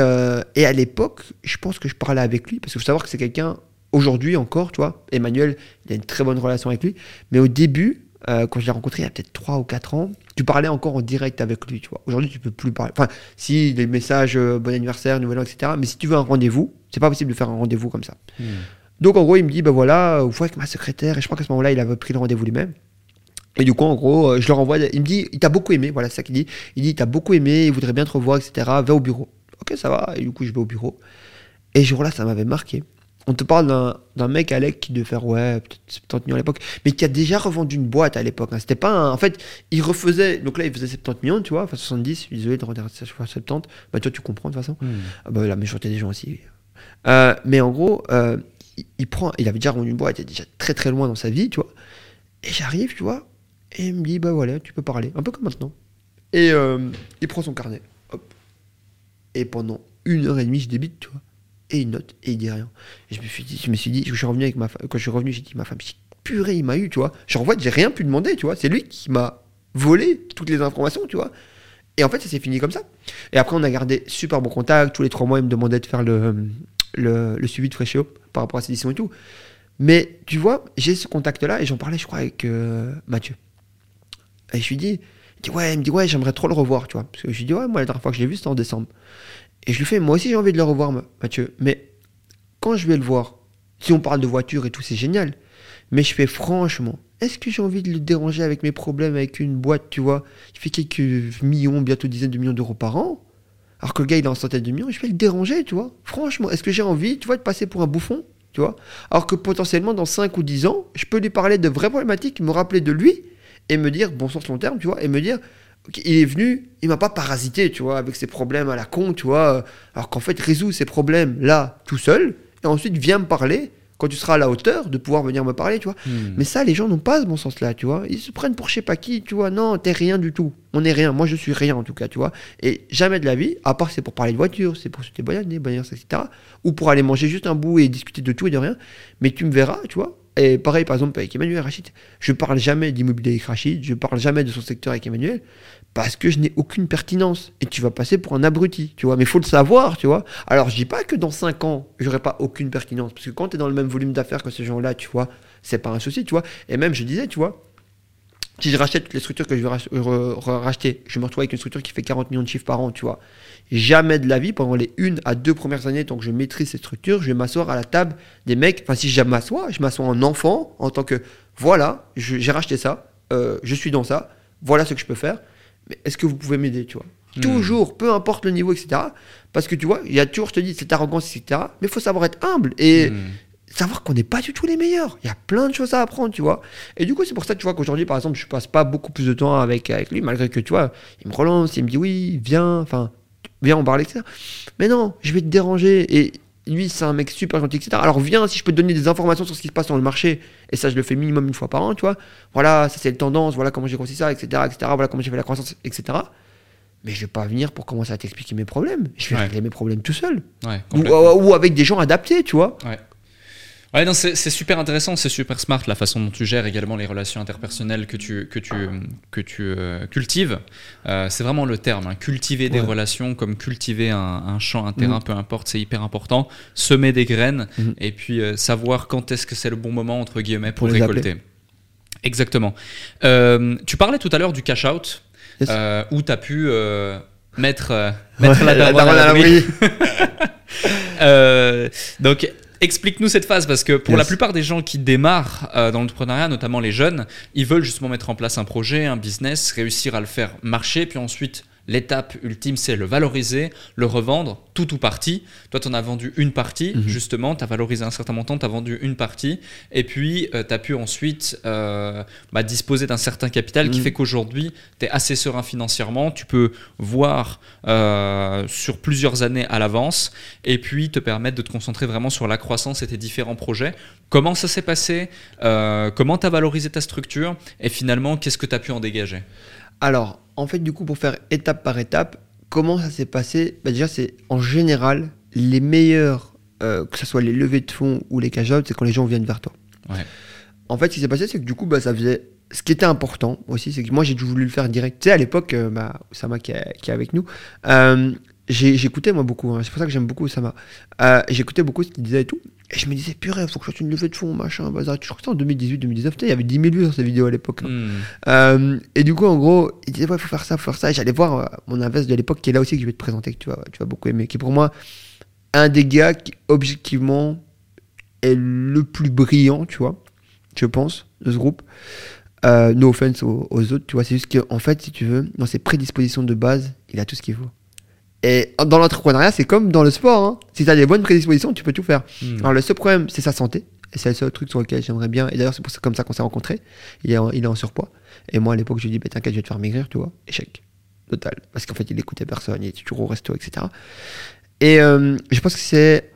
et à l'époque, je pense que je parlais avec lui, parce qu'il faut savoir que c'est quelqu'un aujourd'hui encore, tu vois, Emmanuel, il a une très bonne relation avec lui. Mais au début, euh, quand je l'ai rencontré il y a peut-être 3 ou 4 ans, tu parlais encore en direct avec lui, tu vois. Aujourd'hui, tu peux plus parler. Enfin, si les messages euh, bon anniversaire, nouvel an, etc. Mais si tu veux un rendez-vous, c'est pas possible de faire un rendez-vous comme ça. Hmm. Donc en gros, il me dit, ben voilà, vous avec ma secrétaire. Et je crois qu'à ce moment-là, il avait pris le rendez-vous lui-même. Et du coup, en gros, euh, je le renvoie. Il me dit, il t'a beaucoup aimé. Voilà, c'est ça qu'il dit. Il dit, il t'a beaucoup aimé, il voudrait bien te revoir, etc. Va au bureau. Ok, ça va. Et du coup, je vais au bureau. Et ce jour-là, ça m'avait marqué on te parle d'un mec, Alec, qui devait faire, ouais, peut-être 70 millions à l'époque, mais qui a déjà revendu une boîte à l'époque. Hein. C'était pas En fait, il refaisait. Donc là, il faisait 70 millions, tu vois, enfin 70, désolé de redire 70. Bah, toi, tu comprends de toute façon. Hmm. Ah bah, la méchanceté des gens aussi. Euh, mais en gros, euh, il, prend. Il avait déjà revendu une boîte, il était déjà très très loin dans sa vie, tu vois. Et j'arrive, tu vois, et il me dit, bah voilà, tu peux parler. Un peu comme maintenant. Et euh, il prend son carnet. Hop. Et pendant une heure et demie, je débite, tu vois et une note et il dit rien. Et je me suis dit, je suis je suis revenu avec ma quand je suis revenu, j'ai dit ma femme, purée, il m'a eu, tu vois. Genre, en j'ai rien pu demander, tu vois. C'est lui qui m'a volé toutes les informations, tu vois. Et en fait, ça s'est fini comme ça. Et après, on a gardé super bon contact. Tous les trois mois, il me demandait de faire le, le, suivi de Freshéo par rapport à cette édition et tout. Mais tu vois, j'ai ce contact-là et j'en parlais, je crois, avec euh, Mathieu. Et je lui dis, il dit, ouais, il me dit, ouais, j'aimerais trop le revoir, tu vois. Parce que je lui dis, ouais, moi, la dernière fois que je l'ai vu, c'était en décembre. Et je lui fais, moi aussi, j'ai envie de le revoir, Mathieu. Mais quand je vais le voir, si on parle de voiture et tout, c'est génial. Mais je fais, franchement, est-ce que j'ai envie de le déranger avec mes problèmes avec une boîte, tu vois, qui fait quelques millions, bientôt dizaines de millions d'euros par an alors que le gars, il est en centaine de millions, je vais le déranger, tu vois. Franchement, est-ce que j'ai envie, tu vois, de passer pour un bouffon, tu vois Alors que potentiellement, dans 5 ou 10 ans, je peux lui parler de vraies problématiques, me rappeler de lui, et me dire, bon sens long terme, tu vois, et me dire, il est venu, il m'a pas parasité, tu vois, avec ses problèmes à la con, tu vois, alors qu'en fait, résout ses problèmes là, tout seul, et ensuite vient me parler quand tu seras à la hauteur de pouvoir venir me parler, tu vois. Hmm. Mais ça, les gens n'ont pas ce bon sens-là, tu vois. Ils se prennent pour je sais pas qui, tu vois. Non, t'es rien du tout. On est rien. Moi, je suis rien, en tout cas, tu vois. Et jamais de la vie, à part c'est pour parler de voiture, c'est pour bonne année, bonne etc. Ou pour aller manger juste un bout et discuter de tout et de rien. Mais tu me verras, tu vois. Et pareil, par exemple, avec Emmanuel Rachid, je parle jamais d'immobilier avec Rachid, je parle jamais de son secteur avec Emmanuel, parce que je n'ai aucune pertinence. Et tu vas passer pour un abruti, tu vois. Mais il faut le savoir, tu vois. Alors, je dis pas que dans 5 ans, j'aurai pas aucune pertinence. Parce que quand tu es dans le même volume d'affaires que ces gens-là, tu vois, c'est pas un souci, tu vois. Et même, je disais, tu vois, si je rachète toutes les structures que je vais racheter, je me retrouve avec une structure qui fait 40 millions de chiffres par an, tu vois. Jamais de la vie, pendant les une à deux premières années, tant que je maîtrise cette structure, je vais m'asseoir à la table des mecs. Enfin, si je m'assois, je m'assois en enfant, en tant que voilà, j'ai racheté ça, euh, je suis dans ça, voilà ce que je peux faire mais est-ce que vous pouvez m'aider, tu vois? Hmm. Toujours, peu importe le niveau, etc. Parce que tu vois, il y a toujours, je te dis, cette arrogance, etc. Mais il faut savoir être humble et hmm. savoir qu'on n'est pas du tout les meilleurs. Il y a plein de choses à apprendre, tu vois. Et du coup, c'est pour ça, tu vois, qu'aujourd'hui, par exemple, je passe pas beaucoup plus de temps avec, avec lui, malgré que, tu vois, il me relance, il me dit oui, viens, enfin, viens, on parle, etc. Mais non, je vais te déranger et lui, c'est un mec super gentil, etc. Alors viens, si je peux te donner des informations sur ce qui se passe dans le marché, et ça, je le fais minimum une fois par an, tu vois. Voilà, ça c'est le tendance, voilà comment j'ai grossi ça, etc., etc. Voilà comment j'ai fait la croissance, etc. Mais je vais pas venir pour commencer à t'expliquer mes problèmes. Je vais régler mes problèmes tout seul. ou, ou, avec des gens adaptés, tu vois. Ouais. Ouais, non, c'est super intéressant, c'est super smart la façon dont tu gères également les relations interpersonnelles que tu, que tu, que tu euh, cultives. Euh, c'est vraiment le terme, hein. cultiver des relations comme cultiver un, champ, un terrain, mm. peu importe, c'est hyper important. Semer des graines mm. et puis euh, savoir quand est-ce que c'est le bon moment, entre guillemets, pour, récolter. Exactement. tu parlais tout à l'heure du cash out, où tu as pu mettre, mettre la daronne à donc, Explique-nous cette phase parce que pour la plupart des gens qui démarrent euh, dans l'entrepreneuriat, notamment les jeunes, ils veulent justement mettre en place un projet, un business, réussir à le faire marcher, puis ensuite L'étape ultime, c'est le valoriser, le revendre, tout ou partie. Toi, tu en as vendu une partie, mhm. justement, tu as valorisé un certain montant, tu as vendu une partie, et puis euh, tu as pu ensuite euh, bah, disposer d'un certain capital qui mhm. fait qu'aujourd'hui, tu es assez serein financièrement, tu peux voir euh, sur plusieurs années à l'avance, et puis te permettre de te concentrer vraiment sur la croissance et tes différents projets. Comment ça s'est passé? Comment tu as valorisé ta structure? Et finalement, qu'est-ce que tu as pu en dégager? Alors, en fait, du coup, pour faire étape par étape, comment ça s'est passé? Bah, Déjà, c'est en général les meilleurs, euh, que ce soit les levées de fonds ou les cash c'est quand les gens viennent vers toi. En fait, ce qui s'est passé, c'est que du coup, bah, ça faisait. Ce qui était important aussi, c'est que moi, j'ai voulu le faire direct. Tu sais, à l'époque, euh, bah, qui est, qui est avec nous, euh, j'écoutais moi beaucoup. Hein. c'est pour ça que j'aime beaucoup Osama. j'écoutais beaucoup ce qu'il disait et tout. Et je me disais, purée, faut que je fasse une levée de fonds, machin, bazar. Je crois que c'était en 2018-2019. Il y avait 10 000 vues sur ces vidéos à l'époque. Hein. Hmm. Euh, et du coup, en gros, il disait, ouais, faut faire ça, faut faire ça. Et j'allais voir euh, mon invest de l'époque, qui est là aussi, que je vais te présenter, que tu vas, tu vas beaucoup aimer, qui est pour moi un des gars qui, objectivement, est le plus brillant, tu vois, je pense, de ce groupe. Euh, no offense aux, aux autres, tu vois. C'est juste qu'en fait, si tu veux, dans ses prédispositions de base, il a tout ce qu'il faut. Et dans l'entrepreneuriat, c'est comme dans le sport. Hein. Si tu as des bonnes prédispositions, tu peux tout faire. Hmm. Alors, le seul problème, c'est sa santé. Et c'est le seul truc sur lequel j'aimerais bien. Et d'ailleurs, c'est pour ça, comme ça qu'on s'est rencontrés. Il est, en, il est en surpoids. Et moi, à l'époque, je lui ai dit, bah, t'inquiète, je vais te faire maigrir, tu vois. Échec. Total. Parce qu'en fait, il écoutait personne, il était toujours au resto, etc. Et euh, je pense que c'est.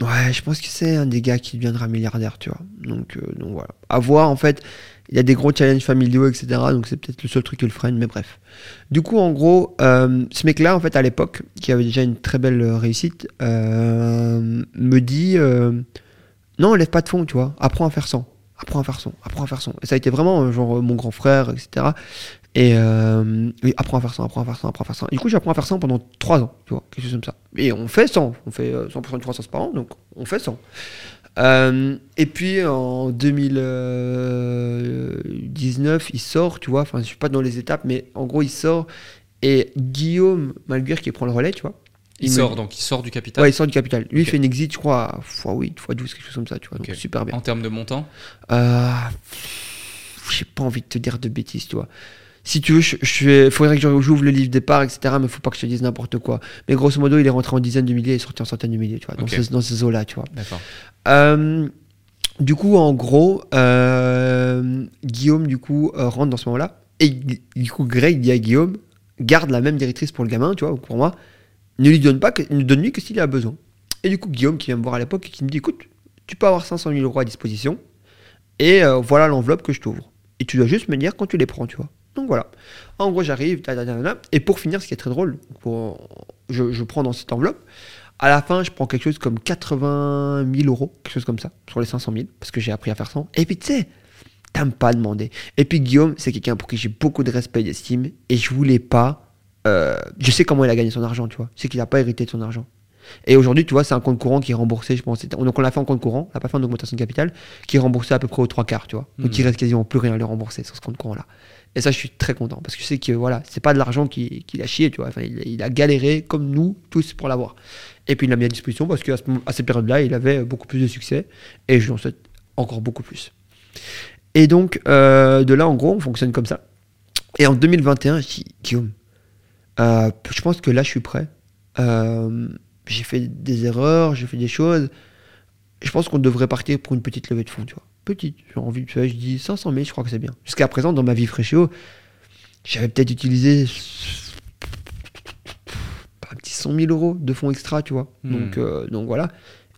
Ouais, je pense que c'est un des gars qui deviendra milliardaire, tu vois. Donc, euh, donc voilà. À voir, en fait il y a des gros challenges familiaux, etc. Donc c'est peut-être le seul truc qui le freine, mais bref. Du coup, en gros, euh, ce mec-là, en fait, à l'époque, qui avait déjà une très belle réussite, euh, me dit, euh, non, lève pas de fond, tu vois. Apprends à faire sans. Apprends à faire son. Apprends à faire son. Et ça a été vraiment genre mon grand frère, etc. Et euh, apprends à faire ça, apprends à faire ça, apprends à faire ça. Du coup, j'apprends à faire ça pendant 3 ans, tu vois, quelque chose comme ça. Et on fait 100, on fait 100% de croissance par an, donc on fait 100. Euh, et puis en 2019, il sort, tu vois, enfin, je suis pas dans les étapes, mais en gros, il sort. Et Guillaume Malguer qui prend le relais, tu vois. Il, sort donc, il sort du capital Ouais, il sort du capital. Lui, il fait une exit, je crois, x8, x12, quelque chose comme ça, tu vois. Donc, super bien. En termes de montant euh, J'ai pas envie de te dire de bêtises, tu vois si tu veux, il faudrait que j'ouvre le livre départ, etc. Mais faut pas que je te dise n'importe quoi. Mais grosso modo, il est rentré en dizaines de milliers et sorti en centaines de milliers, tu vois, dans, ces, eaux-là, tu vois. D'accord. Euh, du coup, en gros, euh, Guillaume, du coup, euh, rentre dans ce moment-là. Et du coup, Greg dit à Guillaume, garde la même directrice pour le gamin, tu vois, pour moi. Ne lui donne pas, que, ne donne lui que s'il a besoin. Et du coup, Guillaume, qui vient me voir à l'époque, qui me dit, écoute, tu peux avoir 500 000 euros à disposition. Et voilà l'enveloppe que je t'ouvre. Et tu dois juste me dire quand tu les prends, tu vois. Donc voilà. En gros, j'arrive, et pour finir, ce qui est très drôle, je, prends dans cette enveloppe. À la fin, je prends quelque chose comme 80 000 euros, quelque chose comme ça, sur les 500 000, parce que j'ai appris à faire ça. Et puis tu sais, t'aimes pas demander. Et puis Guillaume, c'est quelqu'un pour qui j'ai beaucoup de respect et d'estime, et je voulais pas. Euh, je sais comment il a gagné son argent, tu vois. C'est qu'il n'a pas hérité de son argent. Et aujourd'hui, tu vois, c'est un compte courant qui est remboursé, je pense. Donc on l'a fait en compte courant, on n'a pas fait en augmentation de capital, qui est remboursé à peu près aux trois quarts, tu vois. Donc il hmm. reste quasiment plus rien à le rembourser sur ce compte courant-là. Et ça, je suis très content parce que je sais que voilà, c'est pas de l'argent qu'il a chié, tu vois. Enfin, il, a galéré comme nous tous pour l'avoir. Et puis il l'a mis à disposition parce qu'à cette période-là, il avait beaucoup plus de succès et je lui en souhaite encore beaucoup plus. Et donc, euh, de là, en gros, on fonctionne comme ça. Et en 2021, je dis, Guillaume, euh, je pense que là, je suis prêt. Euh, j'ai fait des erreurs, j'ai fait des choses. Je pense qu'on devrait partir pour une petite levée de fonds, petite. J'ai envie de je dis 500 000, je crois que c'est bien. Jusqu'à présent, dans ma vie fraîcheo, j'avais peut-être utilisé petit 100 000 euros de fonds extra, tu vois. Hmm. Donc, euh, donc voilà.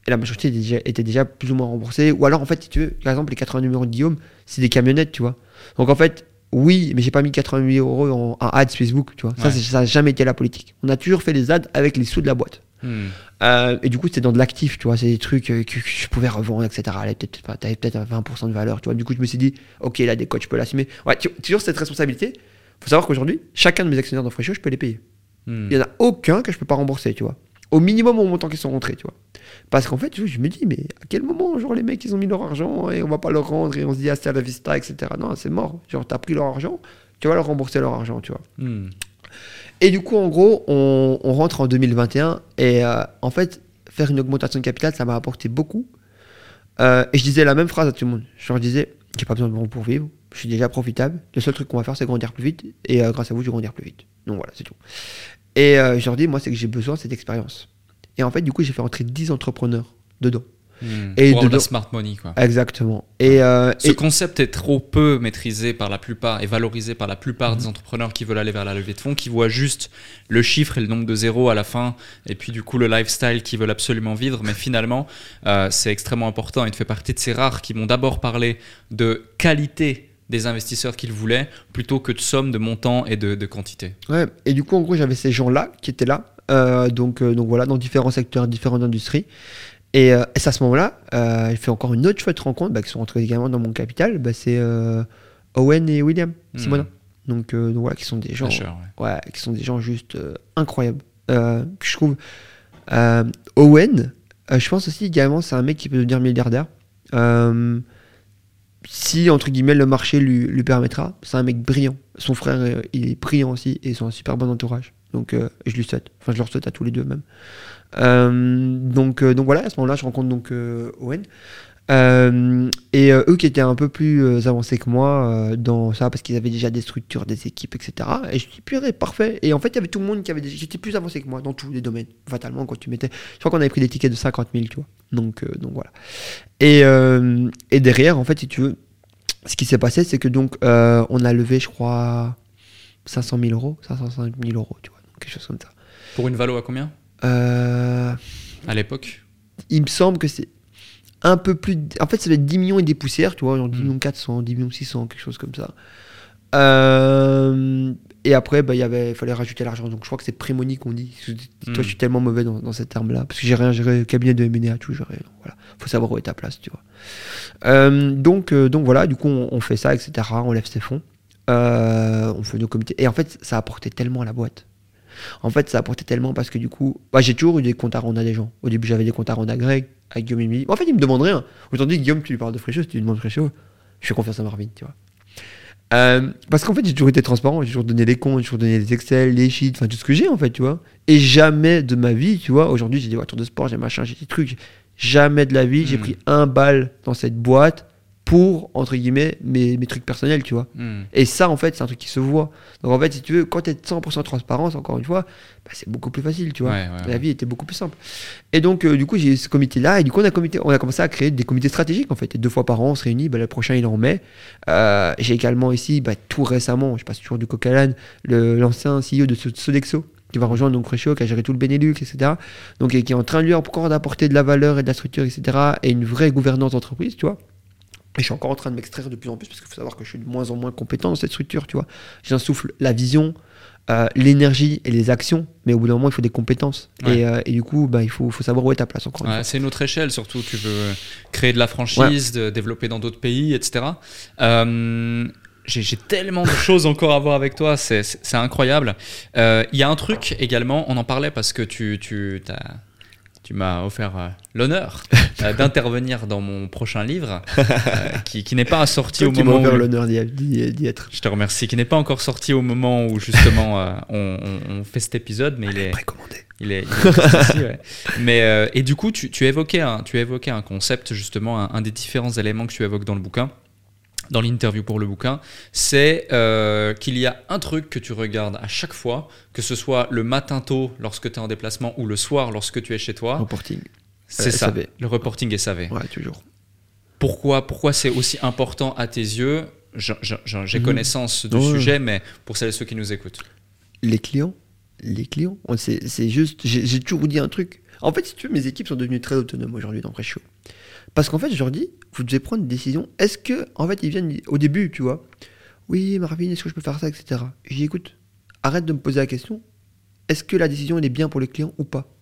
Et la majorité était déjà, était déjà, plus ou moins remboursée. Ou alors, en fait, si tu veux, par exemple, les 80 numéros de Guillaume, c'est des camionnettes, tu vois. Donc en fait, oui, mais j'ai pas mis 80 000 euros en, ads Facebook, tu vois. Ça, ça n'a jamais été la politique. On a toujours fait les ads avec les sous de la boîte. Hmm. Euh, et du coup, c'était dans de l'actif, tu vois, c'est des trucs euh, que, je pouvais revendre, etc. T'avais peut-être 20% de valeur, tu vois. Du coup, je me suis dit, ok, là, des coachs, je peux l'assumer. Ouais, toujours cette responsabilité. faut savoir qu'aujourd'hui, chacun de mes actionnaires dans Freshio, je peux les payer. Hmm. Il n'y en a aucun que je peux pas rembourser, tu vois. Au minimum au montant qu'ils sont rentrés, tu vois. Parce qu'en fait, je me dis, mais à quel moment, genre, les mecs, ils ont mis leur argent et on va pas leur rendre et on se dit, hasta la vista, etc. Non, c'est mort. Genre, t'as pris leur argent, tu vas leur rembourser leur argent, tu vois. Hmm. Et du coup, en gros, on, rentre en 2021 et euh, en fait, faire une augmentation de capital, ça m'a apporté beaucoup. Euh, et je disais la même phrase à tout le monde. Je leur disais, j'ai pas besoin de vous pour vivre, je suis déjà profitable. Le seul truc qu'on va faire, c'est grandir plus vite. Et euh, grâce à vous, je vais grandir plus vite. Donc voilà, c'est tout. Et je leur dis, moi, c'est que j'ai besoin de cette expérience. Et en fait, du coup, j'ai fait rentrer 10 entrepreneurs dedans. Hmm. et de, smart money, quoi. Exactement. Et, euh, Ce concept est trop peu maîtrisé par la plupart et valorisé par la plupart des mhm. entrepreneurs qui veulent aller vers la levée de fonds, qui voient juste le chiffre et le nombre de zéros à la fin, et puis du coup le lifestyle qu'ils veulent absolument vivre. Mais finalement, euh, c'est extrêmement important et tu fais partie de ces rares qui m'ont d'abord parlé de qualité des investisseurs qu'ils voulaient plutôt que de somme, de montant et de, quantité. Ouais, et du coup, en gros, j'avais ces gens-là qui étaient là, euh, donc, donc voilà, dans différents secteurs, différentes industries. Et, euh, à ce moment-là, euh, fait encore une autre chouette rencontre bah, qui sont rentrés également dans mon capital. Bah, c'est euh, Owen et William hmm. Simona. Donc, euh, donc, voilà, qui sont des gens, ouais. qui sont des gens juste incroyables. que je trouve. Owen, je pense aussi également, c'est un mec qui peut devenir milliardaire. Si entre guillemets le marché lui, lui permettra, c'est un mec brillant. Son frère, il est brillant aussi et ils ont un super bon entourage. Donc je lui souhaite, enfin je leur souhaite à tous les deux même. Euh, donc, euh, donc voilà, à ce moment-là, je rencontre donc euh, et eux qui étaient un peu plus avancés que moi dans ça, parce qu'ils avaient déjà des structures, des équipes, etc. Et je dis, purée, parfait. Et en fait, il y avait tout le monde qui avait. J'étais plus avancé que moi dans tous les domaines, fatalement, quand tu mettais. Je crois qu'on avait pris des tickets de 50 000, tu vois. Donc, donc voilà. Et, et derrière, en fait, si tu veux, ce qui s'est passé, c'est que donc, on a levé, je crois, 500 000 euros, 505 000 euros, tu vois. quelque chose comme ça. Pour une valo à combien? Euh, à l'époque? Il me semble que c'est un peu plus. En fait, ça va être 10 millions et des poussières, tu vois, genre 10 hmm. millions 400, 10 millions 600, quelque chose comme ça. Euh, et après, bah, il fallait rajouter l'argent. Donc je crois que c'est prémoni qu'on dit. Toi, je hmm. suis tellement mauvais dans, dans cette terme-là. Parce que j'ai rien géré, cabinet de MNA, tout géré. Voilà, faut savoir où est ta place, tu vois. Euh, donc, euh, donc voilà, du coup, on, fait ça, etc. On lève ses fonds. On fait nos comités. Et en fait, ça a apporté tellement à la boîte. En fait, ça a apporté tellement parce que du coup, bah, j'ai toujours eu des comptes à rendre à des gens. Au début, j'avais des comptes à rendre à Greg, à Guillaume et Mimi. En fait, il me demande rien. Aujourd'hui, Guillaume, tu lui parles de Fréchot, si tu lui demandes Fréchot, je fais confiance à Marvin, tu vois. Euh, parce qu'en fait, j'ai toujours été transparent, j'ai toujours donné les comptes, j'ai toujours donné les Excel, les sheets, enfin tout ce que j'ai en fait, tu vois. Et jamais de ma vie, tu vois, aujourd'hui j'ai des voitures de sport, j'ai machin, j'ai des trucs. Jamais de la vie, j'ai hmm. pris un bal dans cette boîte pour, entre guillemets, mes, mes trucs personnels, tu vois. Hmm. Et ça, en fait, c'est un truc qui se voit. Donc, en fait, si tu veux, quand tu es 100% transparence, encore une fois, bah, c'est beaucoup plus facile, tu vois. la vie était beaucoup plus simple. Et donc, euh, du coup, j'ai ce comité-là, et du coup, on a, comité, on a commencé à créer des comités stratégiques, en fait. Et deux fois par an, on se réunit, bah, le prochain, il est en mai. Euh, j'ai également ici, bah, tout récemment, je passe toujours du Cocalan, l'ancien CEO de Sodexo, qui va rejoindre donc Réchaud, qui a géré tout le Benelux, etc. Donc, et qui est en train, lui, encore d'apporter de la valeur et de la structure, etc. Et une vraie gouvernance d'entreprise, tu vois. Et je suis encore en train de m'extraire de plus en plus parce qu'il faut savoir que je suis de moins en moins compétent dans cette structure, tu vois. J'insouffle la vision, euh, l'énergie et les actions, mais au bout d'un moment, il faut des compétences. Et, euh, et, du coup, bah, il faut, faut, savoir où est ta place encore C'est une autre échelle, surtout. Tu veux créer de la franchise, de développer dans d'autres pays, etc. Euh, j'ai tellement de choses encore à voir avec toi, c'est incroyable. Il y a un truc également, on en parlait parce que tu, tu as tu m'as offert euh, l'honneur euh, d'intervenir dans mon prochain livre, euh, qui, qui n'est pas sorti au moment. Tu l'honneur d'y être. Je te remercie, qui n'est pas encore sorti au moment où justement on, on, fait cet épisode, mais il est précommandé. Il est, il ouais. Mais et du coup, tu, tu, évoquais un, tu évoquais un concept justement, un, un, des différents éléments que tu évoques dans le bouquin dans l'interview pour le bouquin, c'est euh, qu'il y a un truc que tu regardes à chaque fois, que ce soit le matin tôt lorsque tu es en déplacement ou le soir lorsque tu es chez toi. Reporting. C'est euh, ça, le reporting SAV. Ouais, toujours. Pourquoi, pourquoi c'est aussi important à tes yeux? J'ai mhm. connaissance du sujet, mais pour celles et ceux qui nous écoutent. Les clients, les clients, c'est juste, j'ai toujours dit un truc. En fait, si tu veux, mes équipes sont devenues très autonomes aujourd'hui dans Pré-Show. Parce qu'en fait, je leur dis, vous devez prendre une décision. Est-ce que, en fait, ils viennent au début, tu vois, oui, Marvin, est-ce que je peux faire ça, etc. Et j'ai écoute, arrête de me poser la question. Est-ce que la décision elle est bien pour les clients ou pas?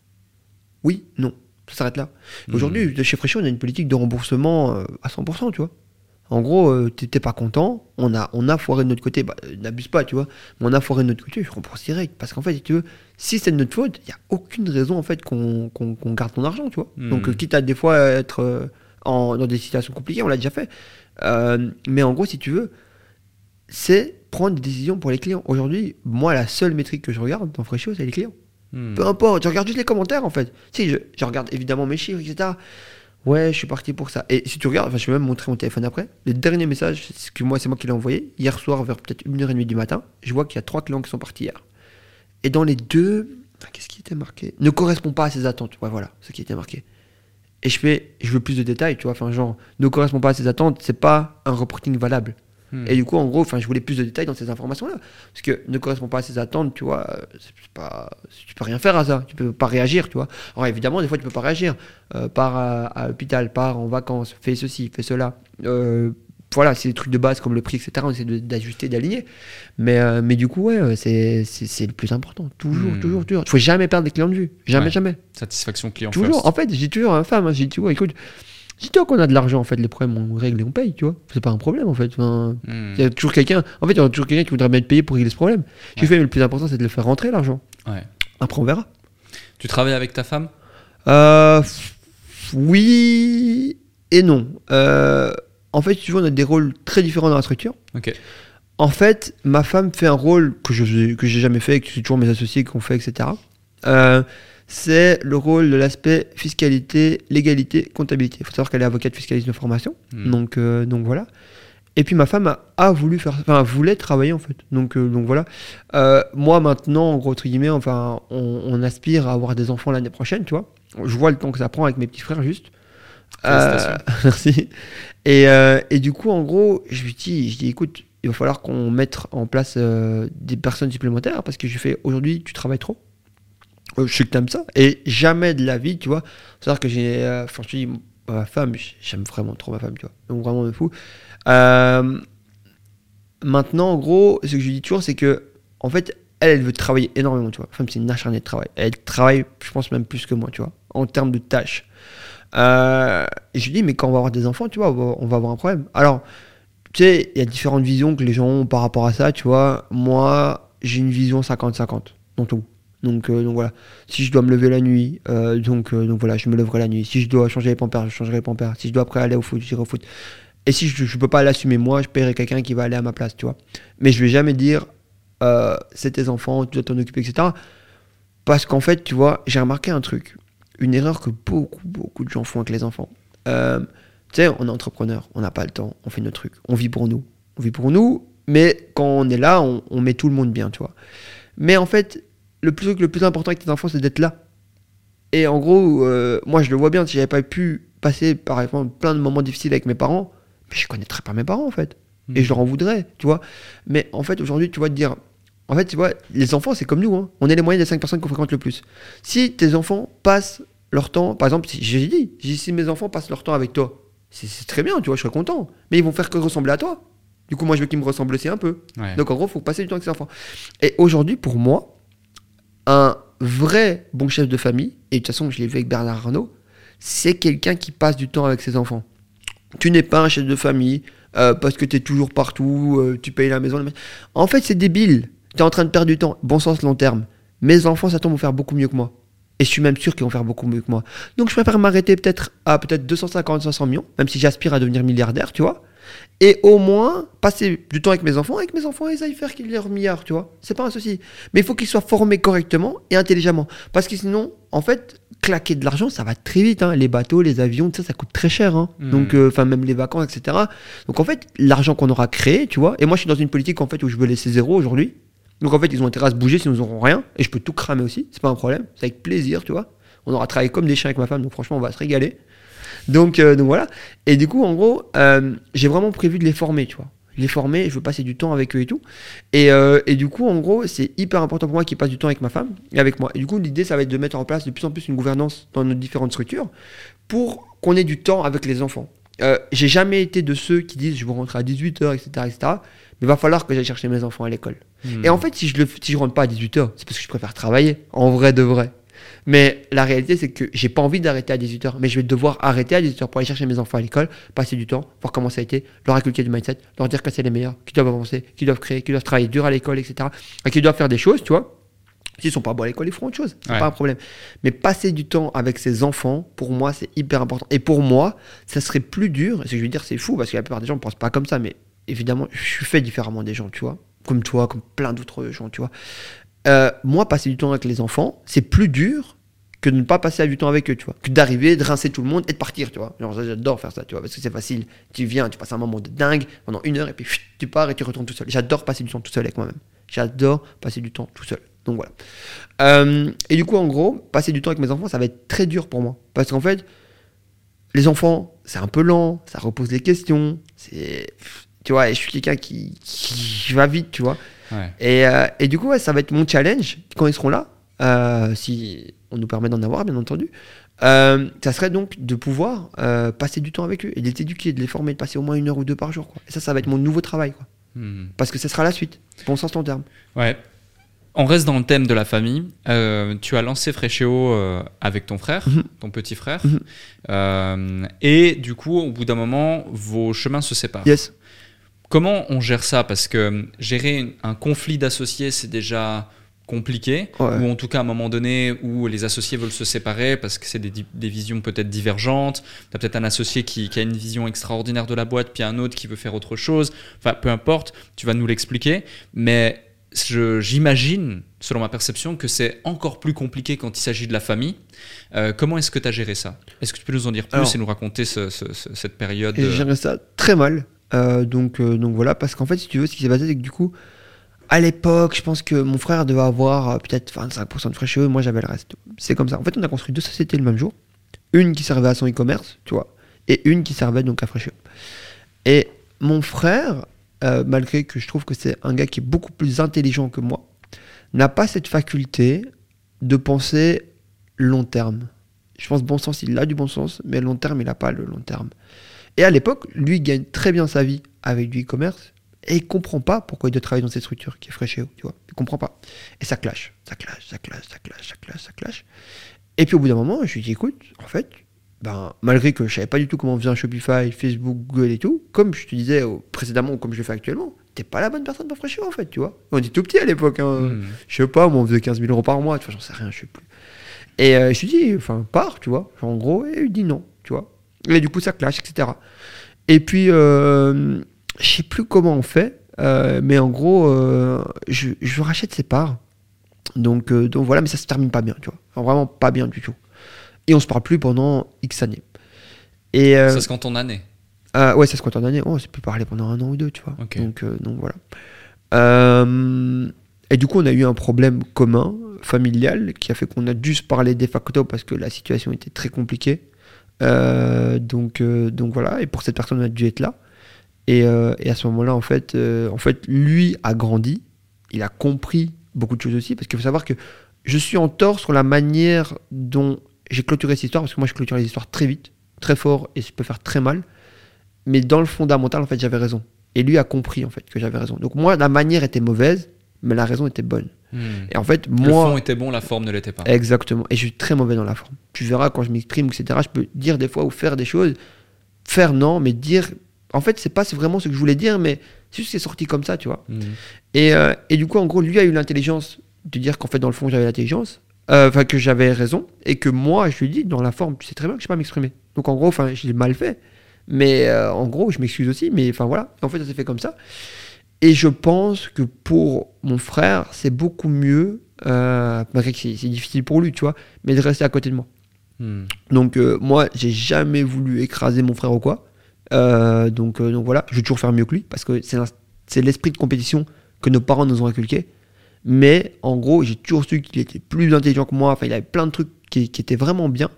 Oui, non. Ça s'arrête là. Mmh. Aujourd'hui, chez Freshio, on a une politique de remboursement euh, à 100%, tu vois. En gros, euh, t'étais pas content, on a, on a foiré de notre côté, bah, n'abuse pas, tu vois, mais on a foiré de notre côté, je rembourse direct. Parce qu'en fait, si tu veux, si c'est de notre faute, il n'y a aucune raison en fait qu'on garde ton argent, tu vois. Mmh. Donc, quitte à des fois être dans des situations compliquées, on l'a déjà fait. Euh, mais en gros, si tu veux, c'est prendre des décisions pour les clients. Aujourd'hui, moi, la seule métrique que je regarde dans Freshio, c'est les clients. Hmm. Peu importe, je regarde juste les commentaires en fait. Si, je, regarde évidemment mes chiffres, etc. Ouais, je suis parti pour ça. Et si tu regardes, enfin, je vais même montrer mon téléphone après. Le dernier message, c'est que moi, c'est moi qui l'ai envoyé hier soir vers peut-être 1h30 du matin. Je vois qu'il y a trois clients qui sont partis hier. Et dans les deux, qu'est-ce qui était marqué? Ne correspond pas à ses attentes. Ouais, voilà, ce qui était marqué et je fais, je veux plus de détails, tu vois, enfin, genre, ne correspond pas à ses attentes, c'est pas un reporting valable. Hmm. Et du coup, en gros, je voulais plus de détails dans ces informations-là. Parce que ne correspond pas à ses attentes, tu vois, c'est pas, tu peux rien faire à ça, tu peux pas réagir, tu vois. Alors évidemment, des fois, tu peux pas réagir. Euh, pars à, l'hôpital, pars en vacances, fais ceci, fais cela. Euh, voilà, c'est des trucs de base comme le prix, etc. On essaie d'ajuster, d'aligner. Mais, euh, mais du coup, ouais, c'est, c'est, le plus important. Toujours, hmm. toujours, toujours. Il faut jamais perdre des clients de vue. Jamais, jamais. Satisfaction client. Toujours. En fait, j'ai toujours un femme, hein, j'ai toujours, écoute, dis toi qu'on a de l'argent, en fait, les problèmes, on règle et on paye, tu vois. C'est pas un problème, en fait. Hmm. Il y a toujours quelqu'un, en fait, il y aura toujours quelqu'un qui voudrait bien être payé pour régler ce problème. Je fais, mais le plus important, c'est de le faire rentrer, l'argent. Ouais. Après, on verra. Tu travailles avec ta femme? Euh, Oui et non. Euh, en fait, tu vois, on a des rôles très différents dans la structure. En fait, ma femme fait un rôle que je que j'ai jamais fait, que c'est toujours mes associés qui ont fait, etc. Euh, c'est le rôle de l'aspect fiscalité, légalité, comptabilité. Il faut savoir qu'elle est avocate fiscaliste de formation, hmm. donc euh, donc voilà. Et puis ma femme a, voulu faire, enfin voulait travailler en fait. Donc euh, donc voilà. moi maintenant, en gros entre guillemets, enfin, on, on aspire à avoir des enfants l'année prochaine, tu vois. Je vois le temps que ça prend avec mes petits frères juste. Euh, merci. Et, euh, et, du coup, en gros, je lui dis, je dis écoute, il va falloir qu'on mette en place euh, des personnes supplémentaires parce que je fais aujourd'hui, tu travailles trop. Je sais que t'aimes ça. Et jamais de la vie, tu vois. C'est-à-dire que j'ai. Enfin, je ma femme, j'aime vraiment trop ma femme, tu vois. Donc vraiment de fou. maintenant, en gros, ce que je dis toujours, c'est que en fait, elle, elle veut travailler énormément, tu vois. Femme, c'est une acharnée de travail. Elle travaille, je pense, même plus que moi, tu vois, en termes de tâches. Euh, et je lui dis, mais quand on va avoir des enfants, tu vois, on va avoir un problème. Alors, tu sais, il y a différentes visions que les gens ont par rapport à ça, tu vois. Moi, j'ai une vision 50-50 dans tout. Donc, euh, donc voilà. Si je dois me lever la nuit, euh, donc, donc voilà, je me lèverai la nuit. Si je dois changer les pampers, je changerai les pampers. Si je dois après aller au foot, j'irai au foot. Et si je ne peux pas l'assumer moi, je paierai quelqu'un qui va aller à ma place, tu vois. Mais je vais jamais dire, c'est tes enfants, tu dois t'en occuper, etc. Parce qu'en fait, tu vois, j'ai remarqué un truc une erreur que beaucoup, beaucoup de gens font avec les enfants. Euh, tu sais, on est entrepreneur, on n'a pas le temps, on fait notre truc, on vit pour nous. On vit pour nous, mais quand on est là, on, met tout le monde bien, tu vois. Mais en fait, le plus, le plus important avec tes enfants, c'est d'être là. Et en gros, euh, moi, je le vois bien, si j'avais pas pu passer, par exemple, plein de moments difficiles avec mes parents, mais je connaîtrais pas mes parents, en fait. Et je leur en voudrais, tu vois. Mais en fait, aujourd'hui, tu vois, te dire, en fait, tu vois, les enfants, c'est comme nous. Hein. On est les moyens des 5 personnes qu'on fréquente le plus. Si tes enfants passent leur temps, par exemple, j'ai dit, si mes enfants passent leur temps avec toi, c'est très bien, tu vois, je serais content. Mais ils vont faire que ressembler à toi. Du coup, moi, je veux qu'ils me ressemblent aussi un peu. Donc, en gros, il faut passer du temps avec ses enfants. Et aujourd'hui, pour moi, un vrai bon chef de famille, et de toute façon, je l'ai vu avec Bernard Arnault, c'est quelqu'un qui passe du temps avec ses enfants. Tu n'es pas un chef de famille euh, parce que tu es toujours partout, euh, tu payes la maison. En fait, c'est débile tu es en train de perdre du temps. Bon sens long terme. Mes enfants, ça tombe, vont faire beaucoup mieux que moi. Et je suis même sûr qu'ils vont faire beaucoup mieux que moi. Donc je préfère m'arrêter peut-être à peut-être 250, 500 millions, même si j'aspire à devenir milliardaire, tu vois. Et au moins passer du temps avec mes enfants, avec mes enfants, ils aillent faire qu'ils leur milliard, tu vois. C'est pas un souci. Mais il faut qu'ils soient formés correctement et intelligemment. Parce que sinon, en fait, claquer de l'argent, ça va très vite. Hein. Les bateaux, les avions, ça, ça coûte très cher. Hein. Hmm. Donc, euh, enfin, même les vacances, etc. Donc en fait, l'argent qu'on aura créé, tu vois. Et moi, je suis dans une politique en fait où je veux laisser zéro aujourd'hui. Donc en fait, ils ont intérêt à se bouger sinon ils n'auront rien. Et je peux tout cramer aussi, c'est pas un problème. C'est avec plaisir, tu vois. On aura travaillé comme des chiens avec ma femme, donc franchement, on va se régaler. Donc, euh, donc voilà. Et du coup, en gros, euh, j'ai vraiment prévu de les former, tu vois. Les former, je veux passer du temps avec eux et tout. Et, euh, et du coup, en gros, c'est hyper important pour moi qu'ils passent du temps avec ma femme et avec moi. Et du coup, l'idée, ça va être de mettre en place de plus en plus une gouvernance dans nos différentes structures pour qu'on ait du temps avec les enfants. j'ai jamais été de ceux qui disent je veux rentrer à 18h, etc., etc. Mais il va falloir que j'aille chercher mes enfants à l'école. Hmm. Et en fait, si je ne si rentre pas à 18h, c'est parce que je préfère travailler, en vrai de vrai. Mais la réalité, c'est que j'ai pas envie d'arrêter à 18h, mais je vais devoir arrêter à 18h pour aller chercher mes enfants à l'école, passer du temps, voir comment ça a été, leur inculquer du mindset, leur dire que c'est les meilleurs, qu'ils doivent avancer, qu'ils doivent créer, qu'ils doivent travailler dur à l'école, etc. Et qu'ils doivent faire des choses, tu vois. S'ils sont pas bons à l'école, ils feront autre chose. C'est pas un problème. Mais passer du temps avec ses enfants, pour moi, c'est hyper important. Et pour moi, ça serait plus dur. Et ce que je veux dire, c'est fou parce que la plupart des gens ne pensent pas comme ça. Mais évidemment, je suis fait différemment des gens, tu vois comme toi, comme plein d'autres gens, tu vois. Euh, moi, passer du temps avec les enfants, c'est plus dur que de ne pas passer du temps avec eux, tu vois. Que d'arriver, de rincer tout le monde et de partir, tu vois. j'adore faire ça, tu vois, parce que c'est facile. Tu viens, tu passes un moment de dingue pendant une heure et puis tu pars et tu retournes tout seul. J'adore passer du temps tout seul avec moi-même. J'adore passer du temps tout seul. Donc voilà. Euh, et du coup, en gros, passer du temps avec mes enfants, ça va être très dur pour moi. Parce qu'en fait, les enfants, c'est un peu lent, ça repose des questions, c'est tu vois, et je suis quelqu'un qui, qui, va vite, tu vois. Et, euh, et, du coup, ouais, ça va être mon challenge quand ils seront là, euh, si on nous permet d'en avoir, bien entendu. Euh, ça serait donc de pouvoir passer du temps avec eux et de les éduquer, de les former, de passer au moins une heure ou deux par jour. Quoi. Et ça, ça va être mon nouveau travail. Quoi. Hmm. Parce que ce sera la suite, bon sens long terme. Ouais. On reste dans le thème de la famille. tu as lancé Fréchéo avec ton frère, mhm. ton petit frère. Mhm. et du coup, au bout d'un moment, vos chemins se séparent. Yes. Comment on gère ça? Parce que gérer un conflit d'associés, c'est déjà compliqué, ou en tout cas à un moment donné où les associés veulent se séparer parce que c'est des, visions peut-être divergentes. Tu as peut-être un associé qui, a une vision extraordinaire de la boîte, puis un autre qui veut faire autre chose. Enfin, peu importe, tu vas nous l'expliquer. Mais j'imagine, selon ma perception, que c'est encore plus compliqué quand il s'agit de la famille. Euh, comment est-ce que tu as géré ça? Est-ce que tu peux nous en dire plus et nous raconter cette période J'ai géré ça très mal. Euh, donc, euh, donc voilà, parce qu'en fait, si tu veux, ce qui s'est passé, c'est que du coup, à l'époque, je pense que mon frère devait avoir euh, peut-être 25% de frais chez eux, moi j'avais le reste. C'est comme ça. En fait, on a construit deux sociétés le même jour. Une qui servait à son e-commerce, tu vois, et une qui servait donc à Frécheux. Et mon frère, malgré que je trouve que c'est un gars qui est beaucoup plus intelligent que moi, n'a pas cette faculté de penser long terme. Je pense bon sens, il a du bon sens, mais long terme, il n'a pas le long terme. Et à l'époque, lui gagne très bien sa vie avec du e-commerce. Et il comprend pas pourquoi il doit travailler dans cette structure qui est fraîche tu vois. Il comprend pas. Et ça clash, ça clash, ça clash, ça clash, ça clash, ça clash. Et puis au bout d'un moment, je lui dis, écoute, en fait, ben, malgré que je savais pas du tout comment on faisait un Shopify, Facebook, Google et tout, comme je te disais précédemment, comme je le fais actuellement, t'es pas la bonne personne pour fraîchir en fait, tu vois. On était tout petit à l'époque, hein. Hmm. je sais pas, moi on faisait 15 000 euros par mois, tu vois, j'en sais rien, je sais plus. Et euh, je lui dis, enfin, pars, tu vois, en gros, et il dit non, tu vois. Et du coup, ça clash, etc. Et puis, euh, je sais plus comment on fait, euh, mais en gros, euh, je, je, rachète ses parts. Donc, donc voilà, mais ça se termine pas bien, tu vois. vraiment pas bien du tout. Et on se parle plus pendant X années. Et, ça se compte en années Ouais, ça se compte en années. On s'est plus parler pendant un an ou deux, tu vois. Donc, donc voilà. et du coup, on a eu un problème commun, familial, qui a fait qu'on a dû se parler de facto parce que la situation était très compliquée. donc, donc voilà, et pour cette personne, on a dû être là. Euh, et, à ce moment-là, en fait, euh, en fait, lui a grandi, il a compris beaucoup de choses aussi, parce qu'il faut savoir que je suis en tort sur la manière dont j'ai clôturé cette histoire, parce que moi je clôture les histoires très vite, très fort, et ça peut faire très mal. Mais dans le fondamental, en fait, j'avais raison. Et lui a compris, en fait, que j'avais raison. Donc moi, la manière était mauvaise, mais la raison était bonne. Hmm. Et en fait, moi. Le fond était bon, la forme ne l'était pas. Exactement. Et je suis très mauvais dans la forme. Tu verras quand je m'exprime, etc. Je peux dire des fois ou faire des choses. Faire non, mais dire en fait, c'est pas vraiment ce que je voulais dire, mais c'est juste que c'est sorti comme ça, tu vois. Mhm. Et, euh, et, du coup, en gros, lui a eu l'intelligence de dire qu'en fait, dans le fond, j'avais l'intelligence, euh, enfin, que j'avais raison, et que moi, je lui dis, dans la forme, tu sais très bien que je sais pas m'exprimer. Donc, en gros, enfin, j'ai mal fait, mais euh, en gros, je m'excuse aussi, mais enfin, voilà. En fait, ça s'est fait comme ça. Et je pense que pour mon frère, c'est beaucoup mieux, malgré que c'est difficile pour lui, tu vois, mais de rester à côté de moi. Hmm. Donc, moi, j'ai jamais voulu écraser mon frère ou quoi. Euh, donc, euh, donc voilà, je vais toujours faire mieux que lui parce que c'est l'esprit de compétition que nos parents nous ont inculqué. Mais en gros, j'ai toujours su qu'il était plus intelligent que moi. Enfin, il avait plein de trucs qui, étaient vraiment bien.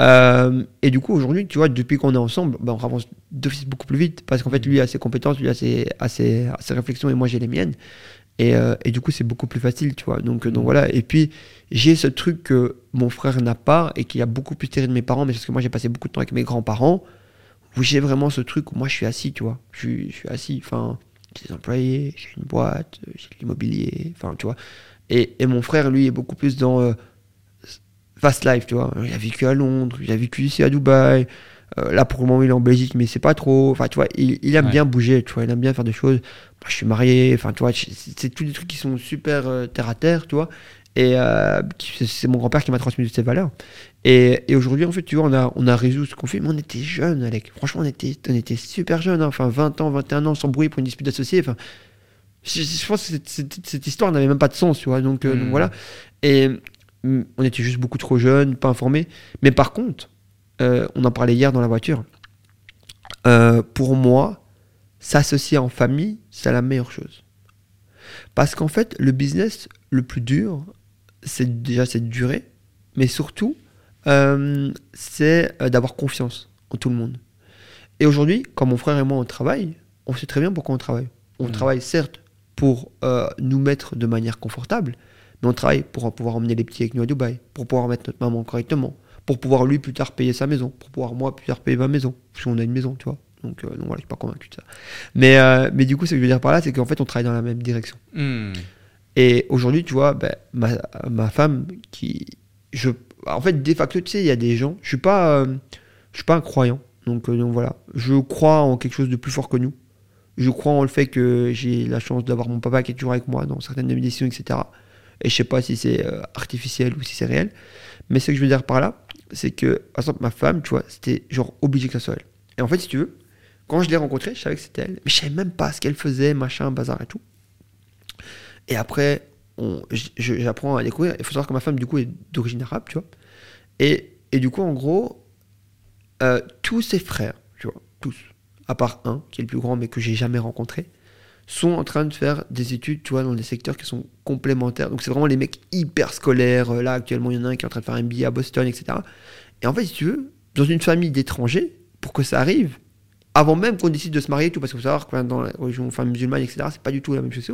Euh, et du coup, aujourd'hui, tu vois, depuis qu'on est ensemble, ben, on avance beaucoup plus vite parce qu'en fait, lui a ses compétences, lui a ses, a ses, réflexions et moi j'ai les miennes. Et, et, du coup, c'est beaucoup plus facile, tu vois. Donc, donc voilà. Et puis, j'ai ce truc que mon frère n'a pas et qui a beaucoup plus tiré de mes parents, mais parce que moi, j'ai passé beaucoup de temps avec mes grands-parents où j'ai vraiment ce truc où moi je suis assis, tu vois. Je suis, je suis assis, enfin, j'ai des employés, j'ai une boîte, j'ai de l'immobilier, enfin, tu vois. Et, et, mon frère, lui, est beaucoup plus dans euh, fast life, tu vois. Il a vécu à Londres, il a vécu ici à Dubaï. Euh, là, pour le moment, il est en Belgique, mais c'est pas trop. Enfin, tu vois, il, il aime bien bouger, tu vois. Il aime bien faire des choses. Moi, je suis marié, enfin, tu vois, c'est tous des trucs qui sont super euh, terre à terre, tu vois. Et c'est mon grand-père qui m'a transmis toutes ces valeurs. Et, aujourd'hui, en fait, tu vois, on a, on a résolu ce conflit, mais on était jeunes, Alec. Franchement, on était, on était super jeunes, hein. enfin, 20 ans, 21 ans, sans bruit pour une dispute associée. Enfin, je, pense que cette, histoire n'avait même pas de sens, tu vois. Donc, euh, hmm. voilà. Et mm, on était juste beaucoup trop jeunes, pas informés. Mais par contre, euh, on en parlait hier dans la voiture. Euh, pour moi, s'associer en famille, c'est la meilleure chose. Parce qu'en fait, le business le plus dur, c'est déjà cette durée, mais surtout, euh, c'est euh, d'avoir confiance en tout le monde. Et aujourd'hui, quand mon frère et moi on travaille, on sait très bien pourquoi on travaille. On mmh. travaille certes pour euh, nous mettre de manière confortable, mais on travaille pour pouvoir emmener les petits avec nous à Dubaï, pour pouvoir mettre notre maman correctement, pour pouvoir lui plus tard payer sa maison, pour pouvoir moi plus tard payer ma maison, si on a une maison, tu vois. Donc, donc voilà, je suis pas convaincu de ça. Mais, mais du coup, ce que je veux dire par là, c'est qu'en fait, on travaille dans la même direction. Mmh. Et aujourd'hui, tu vois, ben, ma, ma, femme, qui, je, en fait, de facto, tu sais, il y a des gens. Je suis pas, euh, suis pas un croyant. Donc, euh, donc voilà, je crois en quelque chose de plus fort que nous. Je crois en le fait que j'ai la chance d'avoir mon papa qui est toujours avec moi dans certaines de mes décisions, etc. Et je sais pas si c'est euh, artificiel ou si c'est réel. Mais ce que je veux dire par là, c'est que, par exemple, ma femme, tu vois, c'était genre obligé que ça soit elle. Et en fait, si tu veux, quand je l'ai rencontrée, je savais que c'était elle. Mais je savais même pas ce qu'elle faisait, machin, bazar et tout. Et après, j'apprends à découvrir. Il faut savoir que ma femme, du coup, est d'origine arabe, tu vois. Et, et, du coup, en gros, euh, tous ses frères, tu vois, tous, à part un, qui est le plus grand, mais que j'ai jamais rencontré, sont en train de faire des études, tu vois, dans des secteurs qui sont complémentaires. Donc, c'est vraiment les mecs hyper scolaires. Euh, là, actuellement, il y en a un qui est en train de faire un billet à Boston, etc. Et en fait, si tu veux, dans une famille d'étrangers, pour que ça arrive, avant même qu'on décide de se marier, tout, parce qu'il faut savoir que dans la religion enfin, musulmane, etc., c'est pas du tout la même chose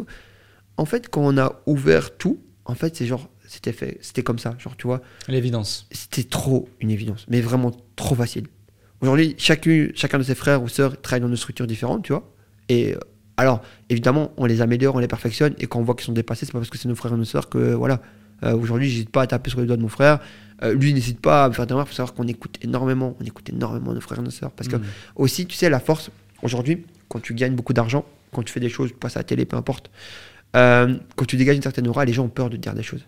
en fait, quand on a ouvert tout, en fait, c'est genre, c'était fait, c'était comme ça, genre, tu vois. L'évidence. C'était trop une évidence, mais vraiment trop facile. Aujourd'hui, chacun, chacun de ses frères ou sœurs travaille dans une structure différente, tu vois. Et Alors, évidemment, on les améliore, on les perfectionne, et quand on voit qu'ils sont dépassés, c'est pas parce que c'est nos frères et nos sœurs que, voilà. Euh, aujourd'hui, j'hésite pas à taper sur les doigts de mon frère. Euh, lui, n'hésite pas à me faire des remarques. Il faut savoir qu'on écoute énormément, on écoute énormément nos frères et nos sœurs. Parce que, mm. aussi, tu sais, la force, aujourd'hui, quand tu gagnes beaucoup d'argent, quand tu fais des choses, tu passes à la télé, peu importe, euh, quand tu dégages une certaine aura, les gens ont peur de te dire des choses.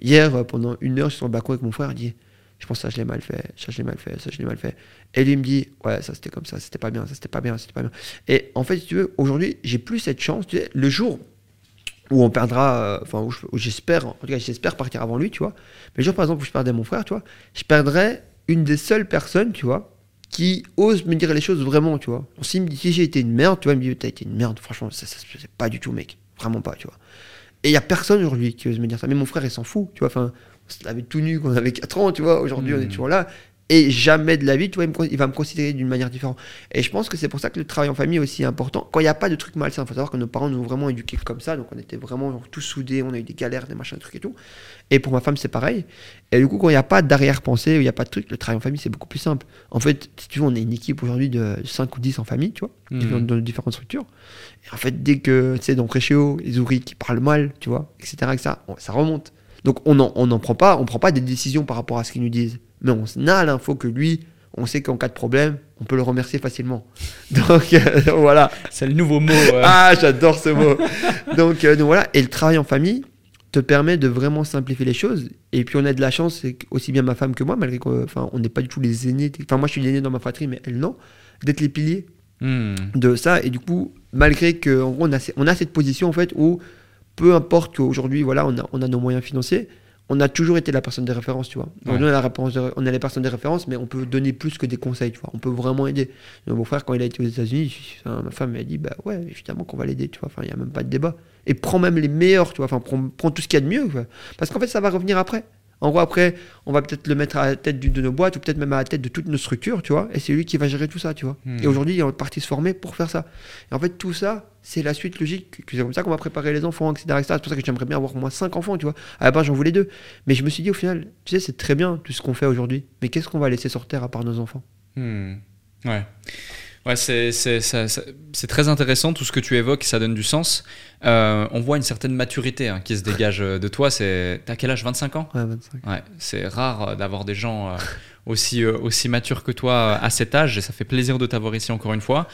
Hier, pendant une heure, je suis sur le balcon avec mon frère, il dit je pense que ça je l'ai mal fait, ça je l'ai mal fait, ça je l'ai mal fait. Et lui me dit, ouais, ça c'était comme ça, c'était pas bien, ça c'était pas bien, c'était pas bien. Et en fait, si tu veux, aujourd'hui, j'ai plus cette chance, tu le jour où on perdra, euh, enfin, où j'espère, en tout cas, j'espère partir avant lui, tu vois. Mais le jour, par exemple, où je perdais mon frère, tu vois, je perdrais une des seules personnes, tu vois, qui ose me dire les choses vraiment, tu vois. Si, si j'ai été une merde, tu vois, il me dit, t'as été une merde, franchement, ça, ça, c'est pas du tout, mec. Vraiment pas, tu vois. Et il y a personne aujourd'hui qui ose me dire ça. Mais mon frère, il s'en fout, tu vois. Enfin, on avait tout nu quand on avait 4 ans, tu vois. Aujourd'hui, on est hmm. toujours là. Et jamais de la vie, tu vois, il, va me considérer d'une manière différente. Et je pense que c'est pour ça que le travail en famille est aussi important. Quand il n'y a pas de trucs malsains, il faut savoir que nos parents nous ont vraiment éduqués comme ça. Donc on était vraiment tous soudés, on a eu des galères, des machins, des trucs et tout. Et pour ma femme, c'est pareil. Et du coup, quand il n'y a pas d'arrière-pensée, il n'y a pas de truc, le travail en famille, c'est beaucoup plus simple. En fait, si tu veux, on est une équipe aujourd'hui de 5 ou 10 en famille, tu vois, hmm. dans, différentes structures. Et en fait, dès que, tu sais, dans Préchéo, les ouvriers qui parlent mal, tu vois, etc., ça, ça remonte. Donc on n'en on prend pas, on prend pas des décisions par rapport à ce qu'ils nous disent. Mais on a l'info que lui, on sait qu'en cas de problème, on peut le remercier facilement. Donc euh, voilà. C'est le nouveau mot. Ah, j'adore ce mot. donc, euh, donc, voilà. Et le travail en famille te permet de vraiment simplifier les choses. Et puis on a de la chance, c'est aussi bien ma femme que moi, malgré qu'on on n'est pas du tout les aînés. Enfin, moi je suis l'aîné dans ma fratrie, mais elle non. D'être les piliers hmm. de ça. Et du coup, malgré qu'on on a, on a cette position en fait où peu importe qu'aujourd'hui, voilà, on a, on a nos moyens financiers, on a toujours été la personne des références, tu vois. on, a la réponse on a les personnes des références, mais on peut donner plus que des conseils, tu vois. On peut vraiment aider. mon frère, quand il a été aux États-Unis, ma femme m'a dit, bah ouais, évidemment qu'on va l'aider, tu vois. Enfin, il n'y a même pas de débat. Et prends même les meilleurs, tu vois. Enfin, prends, prends tout ce qu'il y a de mieux, Parce qu'en fait, ça va revenir après. En gros, après, on va peut-être le mettre à la tête d'une de nos boîtes ou peut-être même à la tête de toutes nos structures, tu vois. Et c'est lui qui va gérer tout ça, tu vois. Hmm. Et aujourd'hui, il est parti se former pour faire ça. Et en fait, tout ça, c'est la suite logique. C'est comme ça qu'on va préparer les enfants, etc. C'est pour ça que j'aimerais bien avoir au moins 5 enfants, tu vois. À la base, j'en voulais deux. Mais je me suis dit, au final, tu sais, c'est très bien tout ce qu'on fait aujourd'hui. Mais qu'est-ce qu'on va laisser sur terre à part nos enfants? Hmm. Ouais. Ouais, c'est très intéressant tout ce que tu évoques, ça donne du sens. Euh, on voit une certaine maturité hein, qui se dégage euh, de toi. T'as quel âge? 25 ans? Ouais, 25. Ouais, c'est rare euh, d'avoir des gens aussi, aussi matures que toi à cet âge et ça fait plaisir de t'avoir ici encore une fois.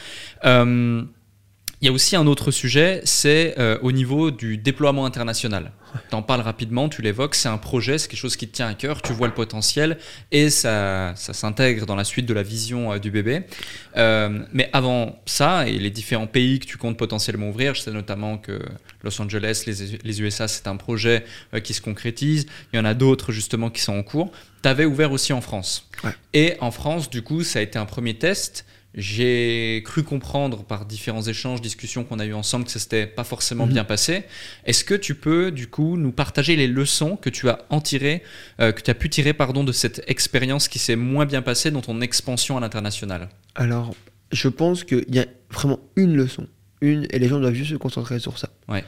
Il y a aussi un autre sujet, c'est au niveau du déploiement international. Tu en parles rapidement, tu l'évoques, c'est un projet, c'est quelque chose qui te tient à cœur, tu vois le potentiel et ça, ça s'intègre dans la suite de la vision euh, du bébé. Euh, mais avant ça, et les différents pays que tu comptes potentiellement ouvrir, je sais notamment que Los Angeles, les, les USA, c'est un projet euh, qui se concrétise, il y en a d'autres justement qui sont en cours. Tu avais ouvert aussi en France. Et en France, du coup, ça a été un premier test. J'ai cru comprendre par différents échanges, discussions qu'on a eu ensemble que ça s'était pas forcément mhm. bien passé. Est-ce que tu peux du coup nous partager les leçons que tu as en tiré, euh, que tu as pu tirer pardon de cette expérience qui s'est moins bien passée dans ton expansion à l'international? Alors, je pense qu'il y a vraiment une leçon, une, et les gens doivent juste se concentrer sur ça. Ouais.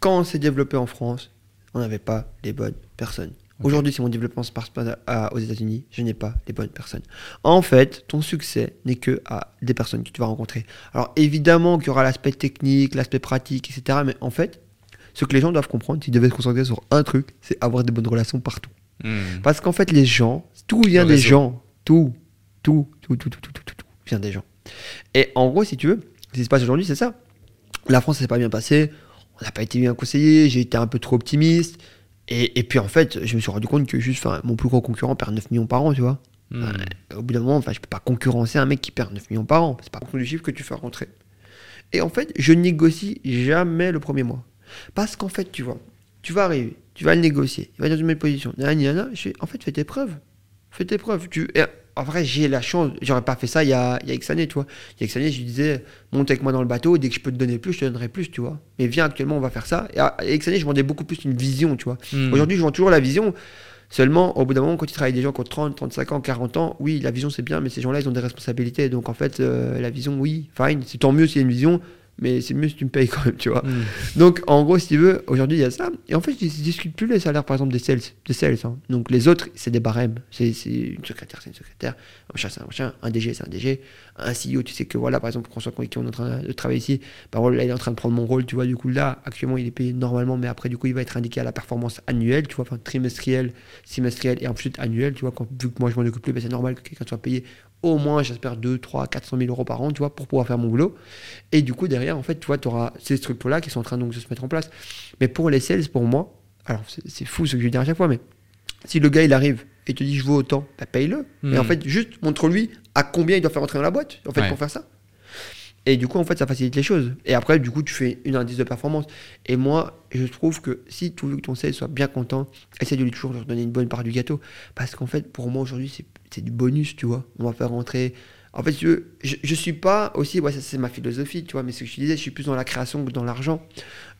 Quand on s'est développé en France, on n'avait pas les bonnes personnes. Aujourd'hui, si mon développement se passe pas aux États-Unis, je n'ai pas les bonnes personnes. En fait, ton succès n'est que à des personnes que tu vas rencontrer. Alors évidemment qu'il y aura l'aspect technique, l'aspect pratique, etc. Mais en fait, ce que les gens doivent comprendre, s'ils devaient se concentrer sur un truc, c'est avoir des bonnes relations partout. Hmm. Parce qu'en fait, les gens, tout vient des gens. Tout, tout, tout, tout, tout, tout, tout, tout, vient des gens. Et en gros, si tu veux, ce qui se passe aujourd'hui, c'est ça. La France, ça s'est pas bien passé. On n'a pas été bien conseillé. J'ai été un peu trop optimiste. Et, puis en fait, je me suis rendu compte que juste, mon plus gros concurrent perd 9 millions par an, tu vois. Hmm. au bout d'un moment, je peux pas concurrencer un mec qui perd 9 millions par an. C'est pas le chiffre que tu fais rentrer. Et en fait, je négocie jamais le premier mois. Parce qu'en fait, tu vois, tu vas arriver, tu vas le négocier, il va dans une belle position. Je fais, en fait, fais tes preuves. Fais tes preuves. Tu, en vrai, j'ai la chance. J'aurais pas fait ça il y a, il y a X années, tu vois. Il y a X années, je lui disais, monte avec moi dans le bateau, dès que je peux te donner plus, je te donnerai plus, tu vois. Mais viens, actuellement, on va faire ça. Et à X années, je vendais beaucoup plus une vision, tu vois. Hmm. Aujourd'hui, je vends toujours la vision. Seulement, au bout d'un moment, quand tu travailles avec des gens qui ont 30, 35 ans, 40 ans, oui, la vision c'est bien, mais ces gens-là, ils ont des responsabilités. Donc en fait, euh, la vision, oui, fine, c'est tant mieux s'il y a une vision, mais c'est mieux si tu me payes quand même, tu vois. Hmm. Donc, en gros, si tu veux, aujourd'hui, il y a ça. Et en fait, je ne discute plus les salaires, par exemple, des sales. Des sales hein. Donc, les autres, c'est des barèmes. C'est une secrétaire, c'est une secrétaire. Un machin, c'est un machin. Un DG, c'est un DG. Un CEO, tu sais que, voilà, par exemple, François, qui est en train de travailler ici, par exemple, là, il est en train de prendre mon rôle, tu vois. Du coup, là, actuellement, il est payé normalement, mais après, du coup, il va être indiqué à la performance annuelle, tu vois, enfin, trimestrielle, semestrielle et ensuite annuelle, tu vois. Quand, vu que moi, je m'en occupe plus, ben, c'est normal que quelqu'un soit payé au moins, j'espère, 2, 3, 400 000 euros par an, tu vois, pour pouvoir faire mon boulot. Et du coup, derrière, en fait, tu vois, tu auras ces structures-là qui sont en train donc, de se mettre en place. Mais pour les sales, pour moi, alors c'est fou ce que je dis à chaque fois, mais si le gars, il arrive et te dit, je veux autant, bah, paye-le. En hmm. fait, juste montre-lui à combien il doit faire rentrer dans la boîte, en fait, pour faire ça. Et du coup, en fait, ça facilite les choses. Et après, du coup, tu fais une indice de performance. Et moi, je trouve que si tu veux que ton sales soit bien content, essaie de lui toujours leur donner une bonne part du gâteau. Parce qu'en fait, pour moi, aujourd'hui, c'est du bonus, tu vois. On va faire rentrer. En fait, je, je, suis pas aussi, ouais, ça c'est ma philosophie, tu vois, mais ce que je disais, je suis plus dans la création que dans l'argent.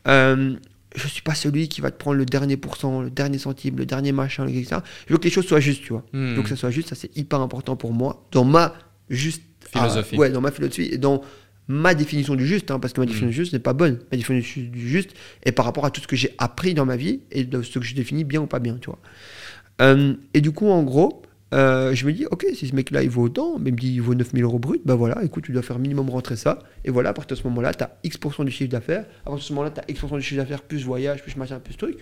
Euh, je suis pas celui qui va te prendre le dernier pourcent, le dernier centime, le dernier machin, etc. Je veux que les choses soient justes, tu vois. Hmm. Donc que ça soit juste, ça c'est hyper important pour moi, dans ma juste philosophie. ouais, dans ma philosophie et dans ma définition du juste, hein, parce que ma définition mm. du juste n'est pas bonne. Ma définition du juste est par rapport à tout ce que j'ai appris dans ma vie et de ce que je définis bien ou pas bien, tu vois. Euh, et du coup, en gros, euh, je me dis, ok, si ce mec-là, il vaut autant, mais il me dit, il vaut 9000 euros brut, bah voilà, écoute, tu dois faire minimum rentrer ça. Et voilà, à partir de ce moment-là, tu as X% du chiffre d'affaires. À partir de ce moment-là, tu as X% du chiffre d'affaires, plus voyage, plus machin, plus truc.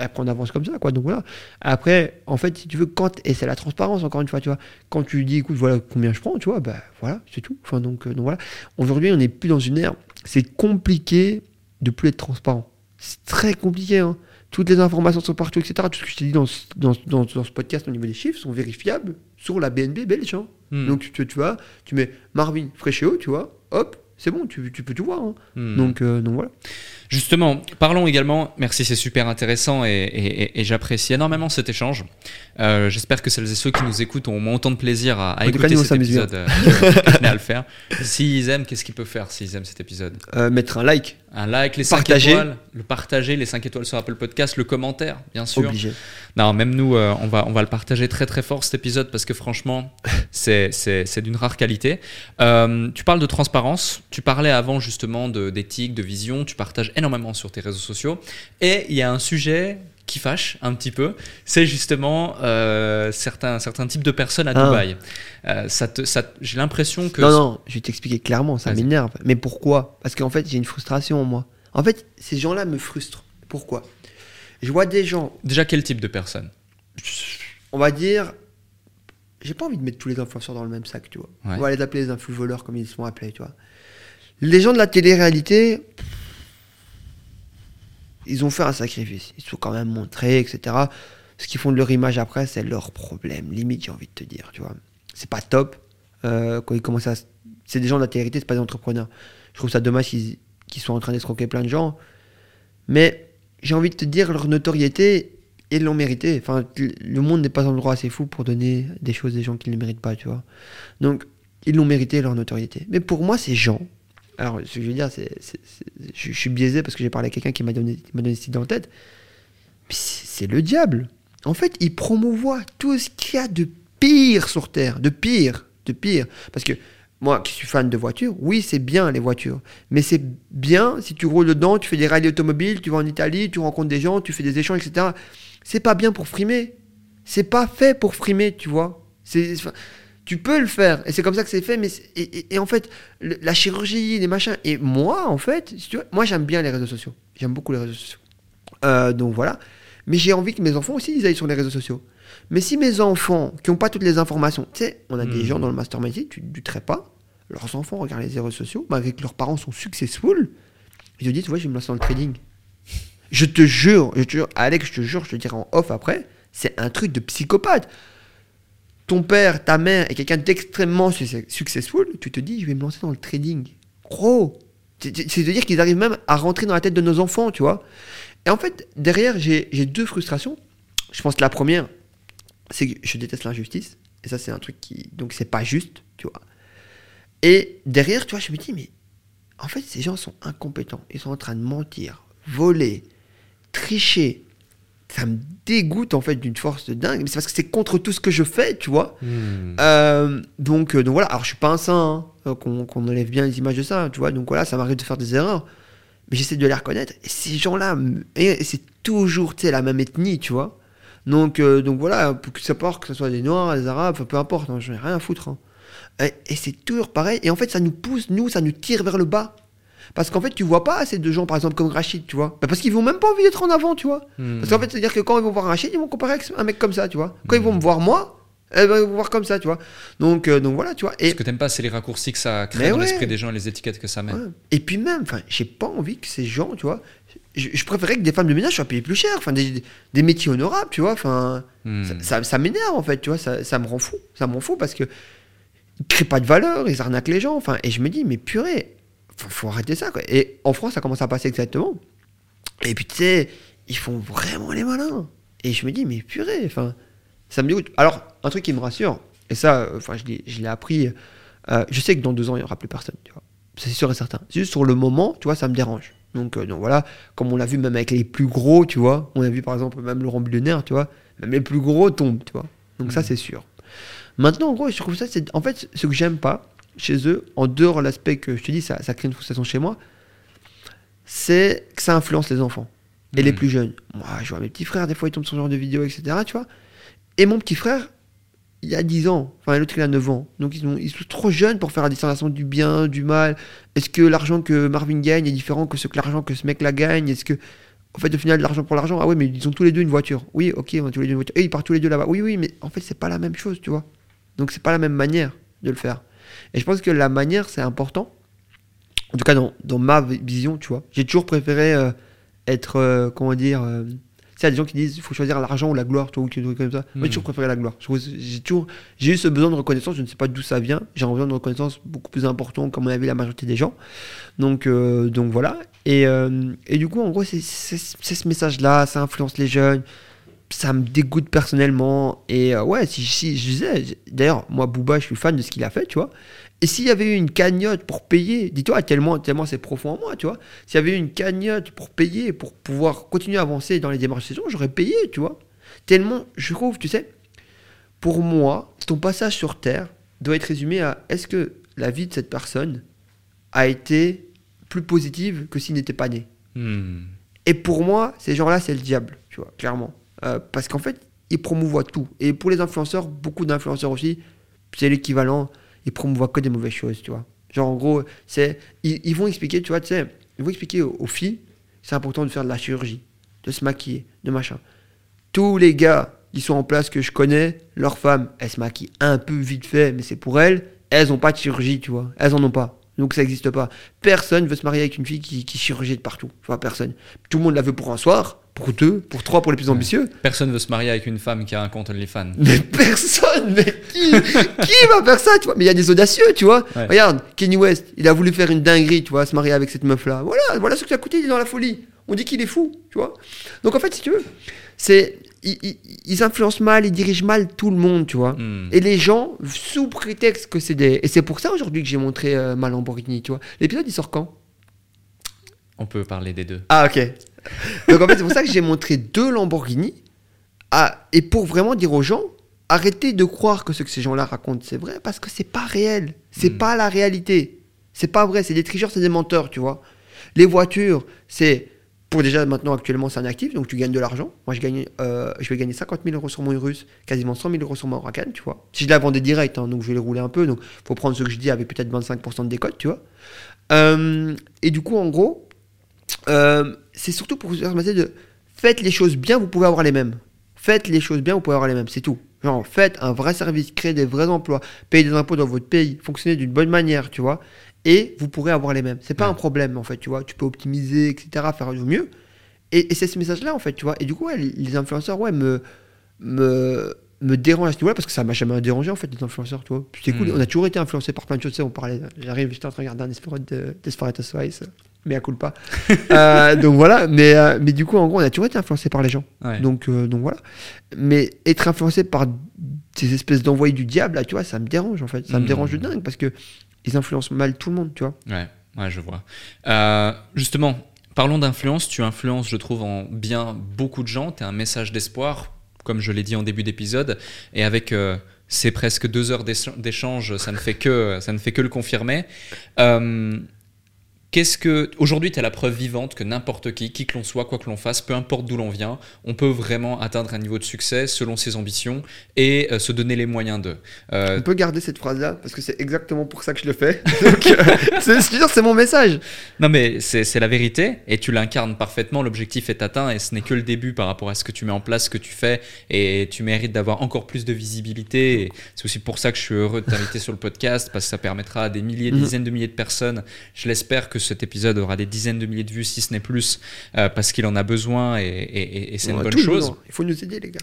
Après, on avance comme ça, quoi. Donc voilà. Après, en fait, si tu veux, quand, et c'est la transparence, encore une fois, tu vois, quand tu dis, écoute, voilà combien je prends, tu vois, bah voilà, c'est tout. Enfin, donc, euh, donc voilà. Aujourd'hui, on n'est plus dans une ère, c'est compliqué de plus être transparent. C'est très compliqué, hein toutes les informations sont partout, etc. Tout ce que je t'ai dit dans, dans, dans, ce podcast au niveau des chiffres sont vérifiables sur la BNB belge. Hein. Hmm. Donc tu, tu, vois, tu mets Marvin Fréchéo, tu vois, hop, c'est bon, tu, tu, peux tout voir. Hein. Hmm. Donc, euh, donc voilà. Justement, parlons également, merci, c'est super intéressant et, j'apprécie énormément cet échange. Euh, j'espère que celles et ceux qui nous écoutent ont au moins autant de plaisir à, écouter cet épisode euh, à le faire. S'ils aiment, qu'est-ce qu'ils peuvent faire s'ils aiment cet épisode? Mettre un like. Un like, les 5 étoiles, le partager, les 5 étoiles sur Apple Podcast, le commentaire, bien sûr. Obligé. Non, même nous, on, va, on va le partager très très fort cet épisode parce que franchement, c'est d'une rare qualité. tu parles de transparence, tu parlais avant justement d'éthique, de, de vision, tu partages énormément sur tes réseaux sociaux. Et il y a un sujet qui fâche un petit peu, c'est justement euh, certains, certains types de personnes à ah. Dubaï. Euh, ça ça, j'ai l'impression que... Non, non, je vais t'expliquer clairement, ça m'énerve. Mais pourquoi? Parce qu'en fait, j'ai une frustration en moi. En fait, ces gens-là me frustrent. Pourquoi? Je vois des gens... Déjà, quel type de personnes? On va dire... J'ai pas envie de mettre tous les influenceurs dans le même sac, tu vois. On va les appeler les influx voleurs comme ils sont appelés, tu vois. Les gens de la télé-réalité ils ont fait un sacrifice. Ils se sont quand même montrés, etc. Ce qu'ils font de leur image après, c'est leur problème. Limite, j'ai envie de te dire, tu vois. C'est pas top. Euh, quand ils commencent à. C'est des gens télé c'est pas des entrepreneurs. Je trouve ça dommage qu'ils soient en train d'escroquer plein de gens. Mais j'ai envie de te dire, leur notoriété, ils l'ont mérité. Enfin, le monde n'est pas un endroit assez fou pour donner des choses des gens qui ne méritent pas, tu vois. Donc, ils l'ont mérité, leur notoriété. Mais pour moi, ces gens, alors, ce que je veux dire, c'est, je, suis biaisé parce que j'ai parlé à quelqu'un qui m'a donné, donné cette idée en tête. c'est le diable. En fait, il promouvoit tout ce qu'il y a de pire sur Terre, de pire, de pire. Parce que moi, qui suis fan de voitures, oui, c'est bien les voitures. Mais c'est bien si tu roules dedans, tu fais des rallyes automobiles, tu vas en Italie, tu rencontres des gens, tu fais des échanges, etc. C'est pas bien pour frimer. C'est pas fait pour frimer, tu vois. C'est, tu peux le faire. Et c'est comme ça que c'est fait. Mais et, en fait, la chirurgie, les machins. Et moi, en fait, tu moi, j'aime bien les réseaux sociaux. J'aime beaucoup les réseaux sociaux. Euh, donc voilà. Mais j'ai envie que mes enfants aussi, ils aillent sur les réseaux sociaux. Mais si mes enfants, qui n'ont pas toutes les informations, tu sais, on a des hmm. gens dans le mastermind, tu ne douterais pas, leurs enfants regardent les réseaux sociaux, malgré que leurs parents sont successful, ils te disent, tu vois, je vais me lancer dans le trading. Je te jure, je te jure, Alex, je te jure, je te dirai en off après, c'est un truc de psychopathe ton père, ta mère est quelqu'un d'extrêmement successful, tu te dis, je vais me lancer dans le trading. Gros C'est-à-dire qu'ils arrivent même à rentrer dans la tête de nos enfants, tu vois. Et en fait, derrière, j'ai deux frustrations. Je pense que la première, c'est que je déteste l'injustice. Et ça, c'est un truc qui. Donc, c'est pas juste, tu vois. Et derrière, tu vois, je me dis, mais en fait, ces gens sont incompétents. Ils sont en train de mentir, voler, tricher, ça me dégoûte en fait d'une force de dingue. Mais c'est parce que c'est contre tout ce que je fais, tu vois. Hmm. Euh, donc, donc voilà. Alors je suis pas un saint, hein, qu'on enlève bien les images de ça, tu vois. Donc voilà, ça m'arrive de faire des erreurs. Mais j'essaie de les reconnaître. Et ces gens-là, c'est toujours la même ethnie, tu vois. Donc, donc voilà, pour que ça porte, que ce soit des Noirs, des Arabes, peu importe, hein, j'en ai rien à foutre. Hein. Et, c'est toujours pareil. Et en fait, ça nous pousse, nous, ça nous tire vers le bas. Parce qu'en fait, tu vois pas assez de gens, par exemple, comme Rachid, tu vois. Bah, parce qu'ils vont même pas envie d'être en avant, tu vois. Hmm. Parce qu'en fait, c'est-à-dire que quand ils vont voir Rachid, ils vont comparer avec un mec comme ça, tu vois. Quand ils vont me voir moi, eh ben, ils vont voir comme ça, tu vois. Donc, euh, donc voilà, tu vois. Et... Ce que t'aimes pas, c'est les raccourcis que ça crée dans l'esprit des gens et les étiquettes que ça met. Et puis même, enfin, j'ai pas envie que ces gens, tu vois. Je, préférais que des femmes de ménage soient payées plus cher, enfin, des, des, métiers honorables, tu vois. Enfin, hmm. ça, ça, m'énerve, en fait, tu vois. Ça, ça me rend fou. Ça me rend fou parce que ils créent pas de valeur, ils arnaquent les gens. Enfin, et je me dis, mais purée, faut, faut arrêter ça. Quoi. Et en France, ça commence à passer exactement. Et puis, tu sais, ils font vraiment les malins. Et je me dis, mais purée, enfin, ça me dégoûte. Alors, un truc qui me rassure, et ça, euh, enfin, je l'ai appris, euh, je sais que dans deux ans, il n'y aura plus personne, tu vois. C'est sûr et certain. Juste sur le moment, tu vois, ça me dérange. Donc, euh, donc voilà, comme on l'a vu même avec les plus gros, tu vois, on a vu par exemple même Laurent Billionnaire, tu vois, même les plus gros tombent, tu vois. Donc ça, mmh. c'est sûr. Maintenant, en gros, je trouve ça, c'est en fait ce que j'aime pas chez eux, en dehors de l'aspect que je te dis, ça, crée une frustration chez moi, c'est que ça influence les enfants et les hmm. plus jeunes. Moi, je vois mes petits frères, des fois, ils tombent sur ce genre de vidéos, etc. Tu vois et mon petit frère, il a 10 ans, enfin l'autre il a 9 ans. Donc ils sont, ils sont trop jeunes pour faire la distinction du bien, du mal. Est-ce que l'argent que Marvin gagne est différent que ce que l'argent que ce mec-là gagne? Est-ce que, en fait, au final, de l'argent pour l'argent, ah ouais, mais ils ont tous les deux une voiture. Oui, ok, ils ont tous les deux une voiture. Et ils partent tous les deux là-bas. Oui, oui, mais en fait, c'est pas la même chose, tu vois. Donc c'est pas la même manière de le faire. Et je pense que la manière, c'est important. En tout cas, dans, dans, ma vision, tu vois. J'ai toujours préféré euh, être, euh, comment dire... Euh, il y a des gens qui disent il faut choisir l'argent ou la gloire, tu vois, ou comme ça. Moi, j'ai toujours préféré la gloire. J'ai toujours, j'ai eu ce besoin de reconnaissance. Je ne sais pas d'où ça vient. J'ai un besoin de reconnaissance beaucoup plus important, comme on avait la majorité des gens. Donc, donc voilà. Et, et, du coup, en gros, c'est ce message-là. Ça influence les jeunes ça me dégoûte personnellement. Et euh, ouais, si, si, je disais, d'ailleurs, moi, Booba, je suis fan de ce qu'il a fait, tu vois. Et s'il y avait eu une cagnotte pour payer, dis-toi, tellement, tellement c'est profond en moi, tu vois. S'il y avait eu une cagnotte pour payer, pour pouvoir continuer à avancer dans les démarches de saison, j'aurais payé, tu vois. Tellement, je trouve, tu sais, pour moi, ton passage sur Terre doit être résumé à est-ce que la vie de cette personne a été plus positive que s'il n'était pas né? Hmm. Et pour moi, ces gens-là, c'est le diable, tu vois, clairement. Euh, parce qu'en fait, ils promouvoient tout. Et pour les influenceurs, beaucoup d'influenceurs aussi, c'est l'équivalent, ils promouvoient que des mauvaises choses, tu vois. Genre, en gros, c'est, ils, vont expliquer, tu vois, tu sais, ils vont expliquer aux, filles, c'est important de faire de la chirurgie, de se maquiller, de machin. Tous les gars qui sont en place que je connais, leurs femmes, elles se maquillent un peu vite fait, mais c'est pour elles, elles n'ont pas de chirurgie, tu vois. Elles en ont pas. Donc ça n'existe pas. Personne veut se marier avec une fille qui, qui chirurgie de partout. Enfin, personne. Tout le monde la veut pour un soir, pour deux, pour trois, pour les plus ambitieux. Personne veut se marier avec une femme qui a un compte OnlyFans. Mais personne, mais qui, qui va faire ça, tu vois? Mais il y a des audacieux, tu vois. Regarde, Kenny West, il a voulu faire une dinguerie, tu vois, se marier avec cette meuf-là. Voilà, voilà ce que ça a coûté, il est dans la folie. On dit qu'il est fou, tu vois. Donc en fait, si tu veux, c'est ils, influencent mal, ils dirigent mal tout le monde, tu vois. Hmm. Et les gens, sous prétexte que c'est des... Et c'est pour ça aujourd'hui que j'ai montré euh, ma Lamborghini, tu vois. L'épisode, il sort quand? On peut parler des deux. Ah, ok. Donc en fait, c'est pour ça que j'ai montré deux Lamborghini. Et pour vraiment dire aux gens, arrêtez de croire que ce que ces gens-là racontent, c'est vrai, parce que c'est pas réel. C'est hmm. pas la réalité. C'est pas vrai. C'est des tricheurs, c'est des menteurs, tu vois. Les voitures, c'est pour déjà maintenant actuellement c'est un actif, donc tu gagnes de l'argent. Moi je gagne, euh, je vais gagner 50 000 euros sur mon Urus, quasiment 100 000 euros sur mon Huracan, tu vois. Si je la vendais direct, hein, donc je vais les rouler un peu, donc faut prendre ce que je dis avec peut-être 25% de décote, tu vois. Euh, et du coup en gros, euh, c'est surtout pour vous permettre de faites les choses bien, vous pouvez avoir les mêmes. Faites les choses bien, vous pouvez avoir les mêmes, c'est tout. Genre, faites un vrai service, créez des vrais emplois, payez des impôts dans votre pays, fonctionnez d'une bonne manière, tu vois et vous pourrez avoir les mêmes. C'est pas un problème en fait, tu vois. Tu peux optimiser, etc., faire du mieux. Et, c'est ce message-là en fait, tu vois. Et du coup, les influenceurs, ouais, me, me, me dérangent à ce niveau-là parce que ça m'a jamais dérangé en fait, les influenceurs, tu vois. C'est cool, hmm. on a toujours été influencés par plein de choses, tu sais, on parlait. J'arrive, j'étais en train de regarder un Desperate, de, Desperate Housewives, mais à coule pas. Euh, donc voilà, mais, euh, mais du coup, en gros, on a toujours été influencés par les gens. Donc, euh, donc voilà. Mais être influencé par ces espèces d'envoyés du diable, là, tu vois, ça me dérange en fait. Ça me hmm. dérange de dingue parce que ils influencent mal tout le monde, tu vois. Ouais, ouais je vois. Euh, justement, Parlons d'influence. Tu influences, je trouve, en bien beaucoup de gens. Tu es un message d'espoir, comme je l'ai dit en début d'épisode. Et avec ces presque deux heures d'échange, ça, ne fait que, ça ne fait que le confirmer. Euh, Qu'est-ce que aujourd'hui tu es la preuve vivante que n'importe qui, qui que l'on soit, quoi que l'on fasse, peu importe d'où l'on vient, on peut vraiment atteindre un niveau de succès selon ses ambitions et euh, se donner les moyens de. Euh, on peut garder cette phrase là parce que c'est exactement pour ça que je le fais. Euh, c'est mon message. Non mais c'est la vérité et tu l'incarnes parfaitement. L'objectif est atteint et ce n'est que le début par rapport à ce que tu mets en place, ce que tu fais et tu mérites d'avoir encore plus de visibilité. C'est aussi pour ça que je suis heureux de t'inviter sur le podcast parce que ça permettra à des milliers, des mhm. dizaines de milliers de personnes. Je l'espère que cet épisode aura des dizaines de milliers de vues, si ce n'est plus, euh, parce qu'il en a besoin et, c'est une bonne chose. Il faut nous aider, les gars.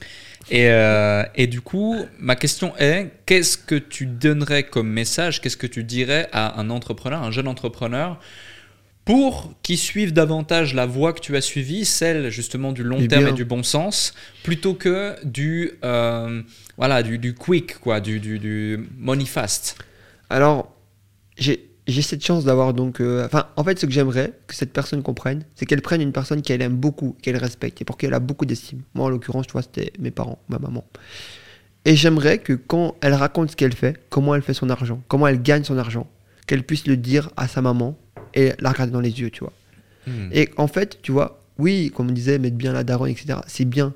Et, euh, et, du coup, ma question est qu'est-ce que tu donnerais comme message Qu'est-ce que tu dirais à un entrepreneur, un jeune entrepreneur pour qu'il suive davantage la voie que tu as suivie, celle justement du long terme et du bon sens, plutôt que du, euh, voilà, du, du, quick, quoi, du, du, du money fast? Alors, j'ai j'ai cette chance d'avoir donc. Euh, enfin, en fait, ce que j'aimerais que cette personne comprenne, c'est qu'elle prenne une personne qu'elle aime beaucoup, qu'elle respecte et pour qui elle a beaucoup d'estime. Moi, en l'occurrence, tu vois, c'était mes parents, ma maman. Et j'aimerais que quand elle raconte ce qu'elle fait, comment elle fait son argent, comment elle gagne son argent, qu'elle puisse le dire à sa maman et la regarder dans les yeux, tu vois. Hmm. Et en fait, tu vois, oui, comme on disait, mettre bien la daronne, etc., c'est bien.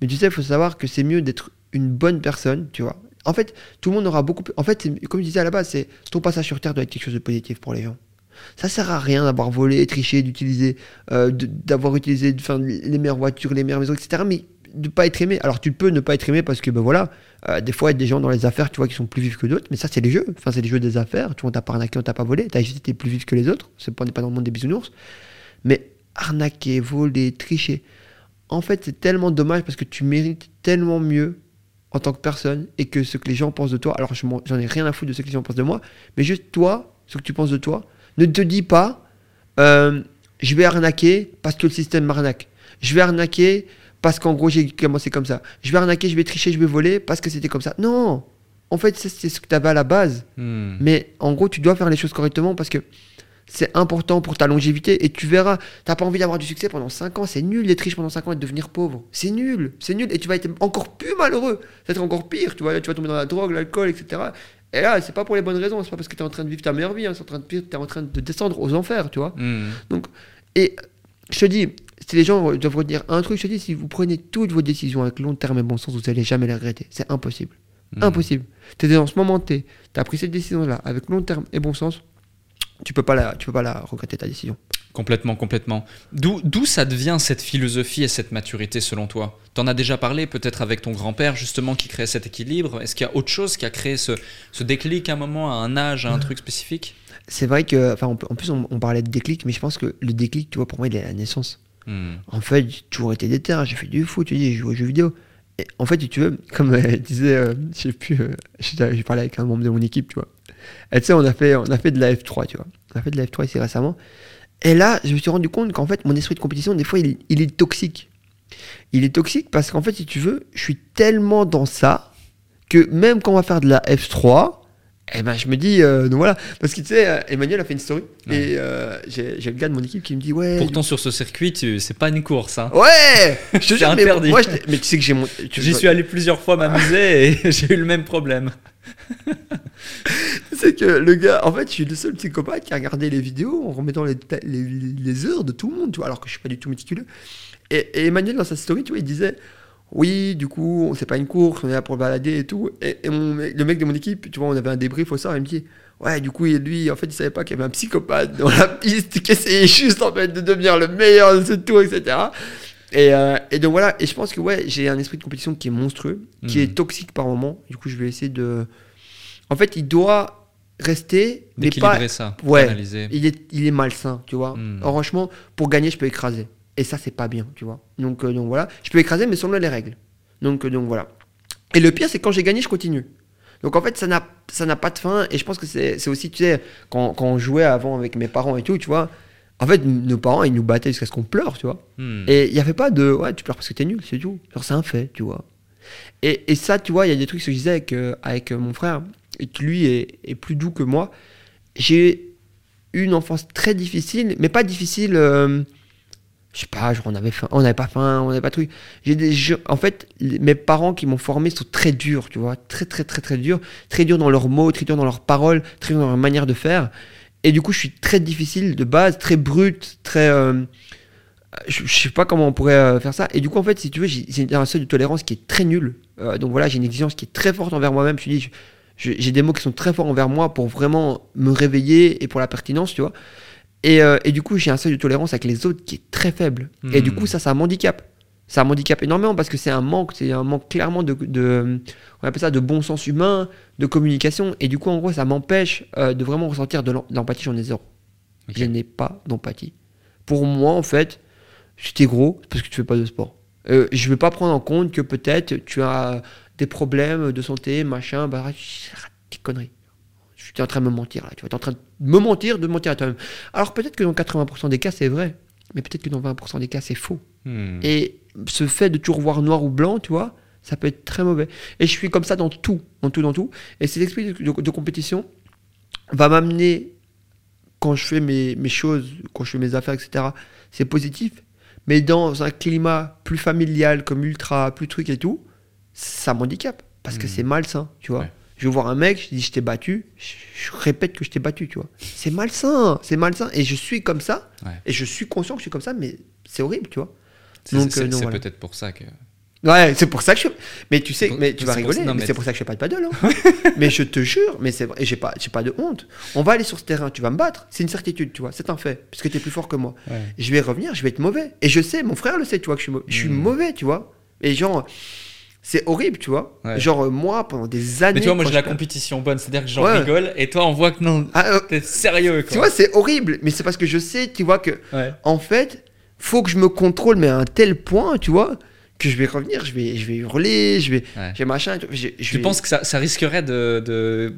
Mais tu sais, il faut savoir que c'est mieux d'être une bonne personne, tu vois, en fait, tout le monde aura beaucoup. En fait, comme je disais à la base, c'est ton passage sur Terre doit être quelque chose de positif pour les gens. Ça sert à rien d'avoir volé, triché, d'utiliser, euh, d'avoir utilisé les meilleures voitures, les meilleures maisons, etc. Mais de pas être aimé. Alors tu peux ne pas être aimé parce que ben voilà, euh, des fois il y a des gens dans les affaires, tu vois, qui sont plus vifs que d'autres. Mais ça c'est les jeux. Enfin c'est les jeux des affaires. Tu vois, on t'a pas arnaqué, on t'a pas volé. T'as juste été plus vif que les autres. C'est pas, pas dans le monde des bisounours. Mais arnaquer, voler, tricher. En fait c'est tellement dommage parce que tu mérites tellement mieux en tant que personne et que ce que les gens pensent de toi, alors j'en ai rien à foutre de ce que les gens pensent de moi, mais juste toi, ce que tu penses de toi, ne te dis pas euh, je vais arnaquer parce que le système m'arnaque. Je vais arnaquer parce qu'en gros j'ai commencé comme ça. Je vais arnaquer, je vais tricher, je vais voler parce que c'était comme ça. Non En fait, c'est ce que tu avais à la base. Hmm. Mais en gros, tu dois faire les choses correctement parce que c'est important pour ta longévité et tu verras, t'as pas envie d'avoir du succès pendant 5 ans, c'est nul d'être riche pendant 5 ans et de devenir pauvre. C'est nul, c'est nul et tu vas être encore plus malheureux. Ça va être encore pire, tu vois, tu vas tomber dans la drogue, l'alcool, etc. Et là, c'est pas pour les bonnes raisons, c'est pas parce que tu es en train de vivre ta meilleure vie, hein, c'est en train de tu es en train de descendre aux enfers, tu vois. Hmm. Donc, et je te dis, si les gens doivent retenir un truc, je te dis, si vous prenez toutes vos décisions avec long terme et bon sens, vous allez jamais les regretter. C'est impossible. Hmm. Impossible. Tu es dans ce moment T, tu as pris cette décision-là avec long terme et bon sens, tu peux pas la, tu peux pas la regretter ta décision. Complètement, complètement. D'où ça devient cette philosophie et cette maturité selon toi? Tu en as déjà parlé peut-être avec ton grand-père justement qui créait cet équilibre. Est-ce qu'il y a autre chose qui a créé ce, ce, déclic à un moment, à un âge, à un truc spécifique? C'est vrai que, enfin, en plus on, parlait de déclic, mais je pense que le déclic, tu vois, pour moi, il est à la naissance. Hmm. En fait, j'ai toujours été déter, j'ai fait du foot, tu dis, j'ai joué aux jeux vidéo. Et en fait, tu veux, comme euh, disait, euh, je sais plus, euh, j'ai parlé avec un membre de mon équipe, tu vois. Et tu sais, on a fait, on a fait de la F3, tu vois. On a fait de la F3 ici récemment. Et là, je me suis rendu compte qu'en fait, mon esprit de compétition, des fois, il, il est toxique. Il est toxique parce qu'en fait, si tu veux, je suis tellement dans ça que même quand on va faire de la F3, eh ben, je me dis, euh, donc voilà, parce que tu sais, euh, Emmanuel a fait une story et euh, j'ai le gars de mon équipe qui me dit, ouais. Pourtant, sur ce circuit, c'est pas une course. Hein. Ouais Je te interdit. Mais, moi, mais tu sais que j'ai mon. J'y suis allé plusieurs fois m'amuser et j'ai eu le même problème. c'est que le gars, en fait, je suis le seul psychopathe qui a regardé les vidéos en remettant les, les, heures de tout le monde, tu vois, alors que je suis pas du tout méticuleux. Et, Emmanuel, dans sa story, tu vois, il disait Oui, du coup, c'est pas une course, on est là pour le balader et tout. Et, le mec de mon équipe, tu vois, on avait un débrief au soir, il me dit Ouais, du coup, lui, en fait, il savait pas qu'il y avait un psychopathe dans la piste qui essayait juste, en fait, de devenir le meilleur de ce tour, etc. Et, euh, et, donc voilà, et je pense que ouais, j'ai un esprit de compétition qui est monstrueux, qui hmm. est toxique par moment. Du coup, je vais essayer de. En fait, il doit rester, mais pas. ça, ouais, il est, il est malsain, tu vois. Franchement, pour gagner, je peux écraser. Et ça, c'est pas bien, tu vois. Donc, euh, donc voilà, je peux écraser, mais selon les règles. Donc, euh, donc voilà. Et le pire, c'est quand j'ai gagné, je continue. Donc en fait, ça n'a, ça n'a pas de fin. Et je pense que c'est, aussi, tu sais, quand, quand on jouait avant avec mes parents et tout, tu vois en fait, nos parents, ils nous battaient jusqu'à ce qu'on pleure, tu vois. Hmm. Et il n'y avait pas de ouais, tu pleures parce que t'es nul, c'est tout. Genre, c'est un fait, tu vois. Et, et ça, tu vois, il y a des trucs que je disais avec, euh, avec mon frère, et qui lui est, plus doux que moi. J'ai eu une enfance très difficile, mais pas difficile. Euh, je sais pas, on avait faim, on n'avait pas faim, on n'avait pas de truc. J'ai des en fait, mes parents qui m'ont formé sont très durs, tu vois, très très très très durs, très durs dans leurs mots, très durs dans leurs paroles, très durs dans leur manière de faire. Et du coup, je suis très difficile de base, très brut, très. Euh, je, je, sais pas comment on pourrait euh, faire ça. Et du coup, en fait, si tu veux, j'ai un seuil de tolérance qui est très nul. Euh, donc voilà, j'ai une exigence qui est très forte envers moi-même. Je dis, j'ai des mots qui sont très forts envers moi pour vraiment me réveiller et pour la pertinence, tu vois. Et, et du coup, j'ai un seuil de tolérance avec les autres qui est très faible. Et du coup, ça, ça m'handicape. Ça m'handicape énormément parce que c'est un manque, c'est un manque clairement de, de, on appelle ça de bon sens humain, de communication. Et du coup, en gros, ça m'empêche de vraiment ressentir de l'empathie. J'en ai zéro. Je n'ai pas d'empathie. Pour moi, en fait, si t'es gros, c'est parce que tu fais pas de sport. Euh, je vais pas prendre en compte que peut-être tu as des problèmes de santé, machin, bah, des conneries. Tu es en train de me mentir là. Tu es en train de me mentir, de mentir à toi-même. Alors peut-être que dans 80% des cas, c'est vrai. Mais peut-être que dans 20% des cas, c'est faux. Hmm. Et ce fait de toujours voir noir ou blanc, tu vois, ça peut être très mauvais. Et je suis comme ça dans tout, dans tout, dans tout. Et cet esprit de, compétition va m'amener, quand je fais mes, mes, choses, quand je fais mes affaires, etc., c'est positif. Mais dans un climat plus familial, comme ultra, plus truc et tout, ça m'handicape. Parce que hmm. c'est malsain, tu vois. Je vais voir un mec, je dis je t'ai battu, je, répète que je t'ai battu, tu vois. C'est malsain, c'est malsain. Et je suis comme ça, et je suis conscient que je suis comme ça, mais c'est horrible, tu vois. C'est euh, peut-être pour ça que. Ouais, c'est pour ça que je. Mais tu sais, mais tu vas rigoler, mais, c'est pour ça que je fais pas de paddle. Hein. mais je te jure, mais c'est vrai, j'ai pas, pas de honte. On va aller sur ce terrain, tu vas me battre, c'est une certitude, tu vois, c'est un fait, puisque tu es plus fort que moi. Je vais revenir, je vais être mauvais. Et je sais, mon frère le sait, tu vois, que je suis, je suis hmm. mauvais, tu vois. Et genre, c'est horrible, tu vois. Genre, moi, pendant des années. Mais tu vois, moi j'ai la compétition bonne, c'est-à-dire que j'en rigole, et toi, on voit que non, ah, euh, t'es sérieux, quoi. Tu vois, c'est horrible, mais c'est parce que je sais, tu vois, que, en fait, faut que je me contrôle, mais à un tel point, tu vois que je vais revenir, je vais, je vais hurler, je vais, je machin. Je, tu penses que ça, ça risquerait de, de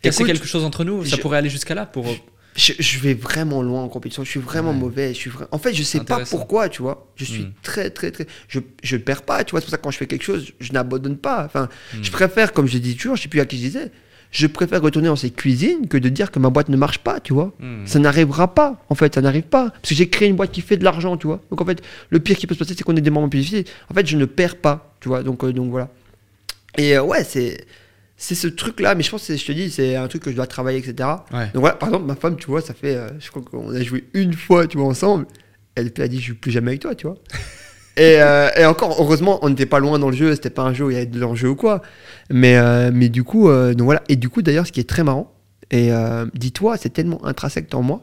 casser quelque chose entre nous Ça pourrait aller jusqu'à là pour. Je, vais vraiment loin en compétition. Je suis vraiment mauvais. Je suis En fait, je sais pas pourquoi, tu vois. Je suis hmm. très, très, très. Je, je perds pas, tu vois. C'est pour ça que quand je fais quelque chose, je n'abandonne pas. Enfin, je hmm. préfère, comme je dis toujours, je sais plus à qui je disais je préfère retourner dans ces cuisines que de dire que ma boîte ne marche pas, tu vois. Hmm. Ça n'arrivera pas, en fait, ça n'arrive pas. Parce que j'ai créé une boîte qui fait de l'argent, tu vois. Donc en fait, le pire qui peut se passer, c'est qu'on ait des moments plus difficiles. En fait, je ne perds pas, tu vois. Donc, euh, donc voilà. Et euh, ouais, c'est. C'est ce truc-là, mais je pense que je te dis, c'est un truc que je dois travailler, etc. Donc voilà, par exemple, ma femme, tu vois, ça fait, euh, je crois qu'on a joué une fois, tu vois, ensemble. Elle a dit, je joue plus jamais avec toi, tu vois. Euh, et, encore, heureusement, on n'était pas loin dans le jeu, c'était pas un jeu où il y avait de l'enjeu ou quoi. Mais, euh, mais du coup, donc voilà. Et du coup, d'ailleurs, ce qui est très marrant, et dis-toi, c'est tellement intrinsèque en moi,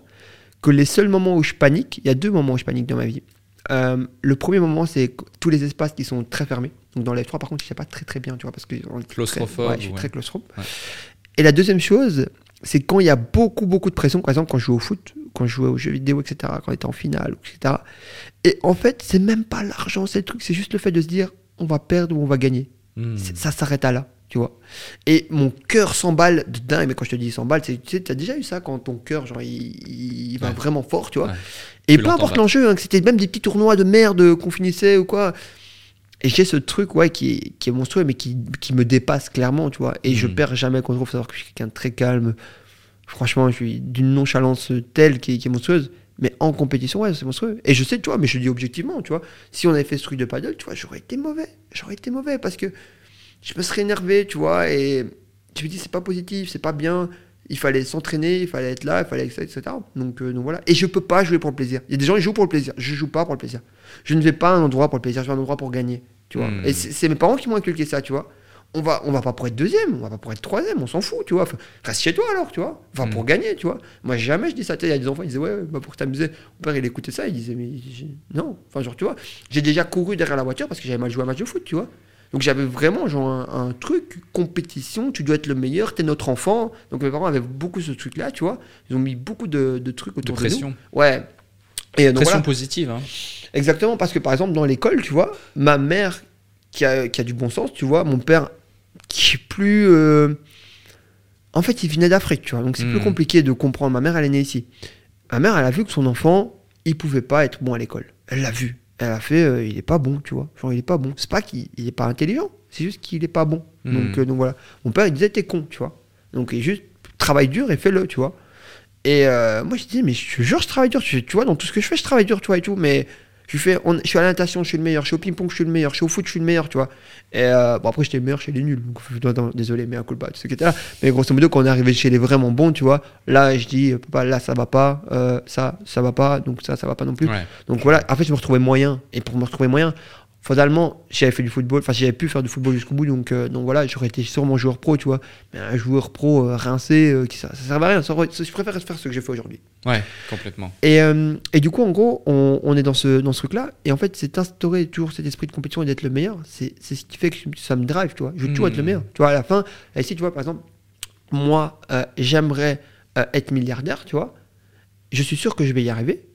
que les seuls moments où je panique, il y a deux moments où je panique dans ma vie. Le premier moment, c'est tous les espaces qui sont très fermés. Donc dans les trois, par contre, je sais pas très très bien, tu vois, parce que claustrophobe. je suis très claustrophobe. Et la deuxième chose, c'est quand il y a beaucoup beaucoup de pression. Par exemple, quand je joue au foot, quand je jouais aux jeux vidéo, etc., quand on était en finale, etc. Et en fait, c'est même pas l'argent, c'est le truc, c'est juste le fait de se dire on va perdre ou on va gagner. Hmm. Ça s'arrête à là, tu vois. Et mon cœur s'emballe de dingue, mais quand je te dis s'emballe, tu sais, as déjà eu ça quand ton cœur, genre, il, va vraiment fort, tu vois. Et peu importe l'enjeu, hein, que c'était même des petits tournois de merde qu'on finissait ou quoi. Et j'ai ce truc, ouais, qui, qui est monstrueux, mais qui, qui, me dépasse clairement, tu vois. Et je hmm. perds jamais contrôle. Faut savoir que je suis quelqu'un de très calme. Franchement, je suis d'une nonchalance telle qui, qui est monstrueuse. Mais en compétition, ouais, c'est monstrueux. Et je sais, tu vois, mais je dis objectivement, tu vois, si on avait fait ce truc de paddle, tu vois, j'aurais été mauvais. J'aurais été mauvais parce que je me serais énervé, tu vois, et je me dis, c'est pas positif, c'est pas bien. Il fallait s'entraîner, il fallait être là, il fallait etc. etc. Donc, euh, donc voilà. Et je peux pas jouer pour le plaisir. Il y a des gens qui jouent pour le plaisir. Je joue pas pour le plaisir. Je ne vais pas à un endroit pour le plaisir, je vais à un endroit pour gagner, tu vois. Hmm. Et c'est mes parents qui m'ont inculqué ça, tu vois on va, on va pas pour être deuxième, on va pas pour être troisième, on s'en fout, tu vois. reste chez toi alors, tu vois. Enfin, pour mm. gagner, tu vois. Moi, jamais je dis ça. Il y a des enfants, ils disaient, ouais, bah, pour t'amuser. Mon père, il écoutait ça, il disait, mais non. Enfin, genre, tu vois. J'ai déjà couru derrière la voiture parce que j'avais mal joué à un match de foot, tu vois. Donc, j'avais vraiment, genre, un, truc, compétition, tu dois être le meilleur, t'es notre enfant. Donc, mes parents avaient beaucoup ce truc-là, tu vois. Ils ont mis beaucoup de, trucs autour de, pression. Ouais. Et, pression positive, hein. Exactement, parce que par exemple, dans l'école, tu vois, ma mère qui a, qui a, du bon sens, tu vois. Mon père qui est plus. Euh, en fait, il venait d'Afrique, tu vois, donc c'est plus hmm. compliqué de comprendre. Ma mère, elle est née ici. Ma mère, elle a vu que son enfant, il pouvait pas être bon à l'école. Elle l'a vu. Elle a fait, euh, il est pas bon, tu vois. Genre, il est pas bon. C'est pas qu'il est pas intelligent, c'est juste qu'il est pas bon. Hmm. Donc, euh, donc voilà. Mon père, il disait, t'es con, tu vois. Donc, il juste travaille dur et fais-le, tu vois. Et moi, je disais, mais je te jure, je travaille dur. Tu, vois, dans tout ce que je fais, je travaille dur, tu vois, et tout. Mais Je, fais, on, je suis à la natation, je suis le meilleur. Je suis au ping-pong, je suis le meilleur. Je suis au foot, je suis le meilleur, tu vois. Et euh, bon, après, j'étais le meilleur chez les nuls. Donc, désolé, mais un coup de bas, ce qui était là. Mais grosso modo, quand on est arrivé chez les vraiment bons, tu vois, là, je dis, papa, là, ça va pas. Euh, ça, ça va pas. Donc, ça, ça va pas non plus. Donc, voilà. En fait, je me retrouvais moyen. Et pour me retrouver moyen, fatalement, j'avais fait du football, enfin, j'avais pu faire du football jusqu'au bout, donc, euh, donc voilà, j'aurais été sûrement joueur pro, tu vois. Mais un joueur pro euh, rincé, euh, qui, ça, ça servait à rien. Ça, je préfère faire ce que j'ai fait aujourd'hui. Ouais, complètement. Et, et, du coup, en gros, on, on est dans ce, dans ce truc-là, et en fait, c'est instaurer toujours cet esprit de compétition et d'être le meilleur, c'est ce qui fait que ça me drive, tu vois. Je veux toujours être le hmm. meilleur. Tu vois, à la fin, ici, tu vois, par exemple, moi, j'aimerais être milliardaire, tu vois. Je suis sûr que je vais y arriver.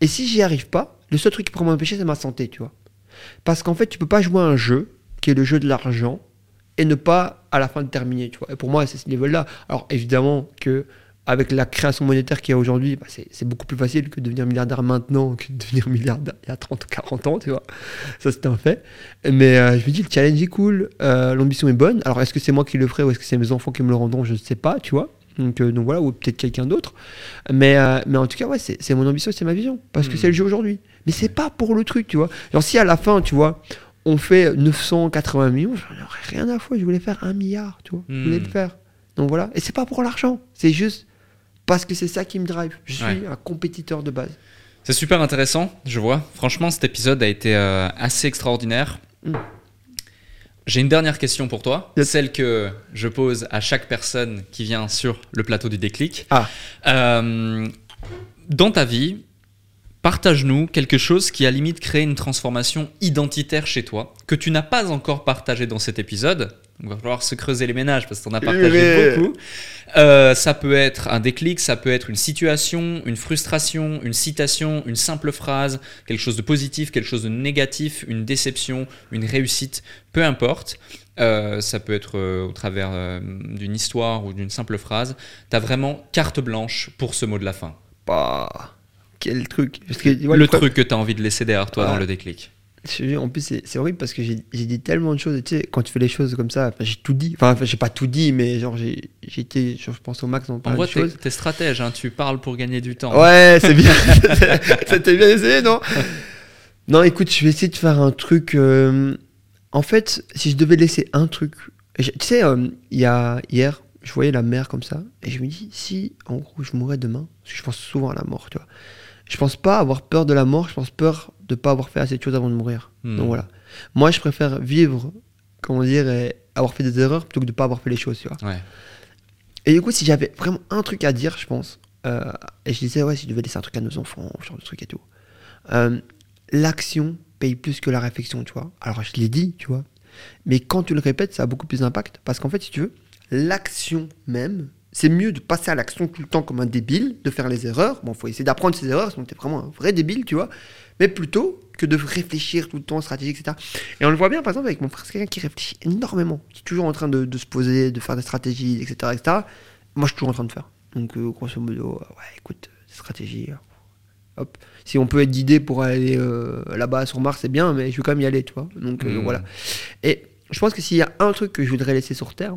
Et si j'y arrive pas, le seul truc qui pourrait m'empêcher, c'est ma santé, tu vois. Parce qu'en fait, tu peux pas jouer un jeu qui est le jeu de l'argent et ne pas à la fin de terminer. Tu vois. Et pour moi, c'est ce niveau-là. Alors évidemment que avec la création monétaire qu'il y a aujourd'hui, bah, c'est beaucoup plus facile que de devenir milliardaire maintenant que de devenir milliardaire il y a 30 40 ans, tu vois. Ça, c'est un fait. Mais euh, je me dis, le challenge est cool, euh, l'ambition est bonne. Alors, est-ce que c'est moi qui le ferai ou est-ce que c'est mes enfants qui me le rendront Je ne sais pas, tu vois. Donc, euh, donc voilà, ou peut-être quelqu'un d'autre. Mais, mais en tout cas, ouais, c'est mon ambition, c'est ma vision. Parce que hmm. c'est le jeu aujourd'hui. Mais c'est pas pour le truc, tu vois. Genre, si à la fin, tu vois, on fait 980 millions, j'en aurais rien à foutre. Je voulais faire un milliard, tu vois. Je voulais le hmm. faire. Donc voilà. Et c'est pas pour l'argent. C'est juste parce que c'est ça qui me drive. Je suis un compétiteur de base. C'est super intéressant, je vois. Franchement, cet épisode a été euh, assez extraordinaire. Hmm. J'ai une dernière question pour toi, celle que je pose à chaque personne qui vient sur le plateau du déclic. Ah. Euh, dans ta vie, Partage-nous quelque chose qui a limite créé une transformation identitaire chez toi, que tu n'as pas encore partagé dans cet épisode. Il va falloir se creuser les ménages parce que tu en as partagé beaucoup. Euh, ça peut être un déclic, ça peut être une situation, une frustration, une citation, une simple phrase, quelque chose de positif, quelque chose de négatif, une déception, une réussite, peu importe. Euh, ça peut être euh, au travers d'une histoire ou d'une simple phrase. Tu as vraiment carte blanche pour ce mot de la fin. Bah quel truc? Le truc que tu as envie de laisser derrière toi dans le déclic. En plus, c'est horrible parce que j'ai dit tellement de choses. Tu sais, quand tu fais les choses comme ça, j'ai tout dit. Enfin, j'ai pas tout dit, mais genre, j'ai été, je pense, au max dans En vrai, t'es stratège, hein, tu parles pour gagner du temps. Ouais, c'est bien. C'était bien essayé, non? Non, écoute, je vais essayer de faire un truc. Euh, en fait, si je devais laisser un truc. Tu sais, euh, il y a hier, je voyais la mer comme ça, et je me dis, si en gros je mourrais demain, parce que je pense souvent à la mort, tu vois je pense pas avoir peur de la mort, je pense peur de pas avoir fait assez de choses avant de mourir. Hmm. Donc voilà. Moi, je préfère vivre, comment dire, et avoir fait des erreurs plutôt que de pas avoir fait les choses, tu vois. Et du coup, si j'avais vraiment un truc à dire, je pense, euh, et je disais, ouais, si je devais laisser un truc à nos enfants, ce genre de truc et tout, euh, l'action paye plus que la réflexion, tu vois. Alors, je l'ai dit, tu vois. Mais quand tu le répètes, ça a beaucoup plus d'impact. Parce qu'en fait, si tu veux, l'action même, c'est mieux de passer à l'action tout le temps comme un débile, de faire les erreurs. Bon, faut essayer d'apprendre ses erreurs, sinon t'es vraiment un vrai débile, tu vois. Mais plutôt que de réfléchir tout le temps, stratégie, etc. Et on le voit bien, par exemple, avec mon frère, c'est quelqu'un qui réfléchit énormément, qui est toujours en train de, se poser, de faire des stratégies, etc., etc. Moi, je suis toujours en train de faire. Donc, euh, grosso modo, euh, ouais, écoute, stratégie, euh, hop. Si on peut être guidé pour aller là-bas sur Mars, c'est bien, mais je veux quand même y aller, tu vois. Donc, donc, mmh. voilà. Et je pense que s'il y a un truc que je voudrais laisser sur Terre,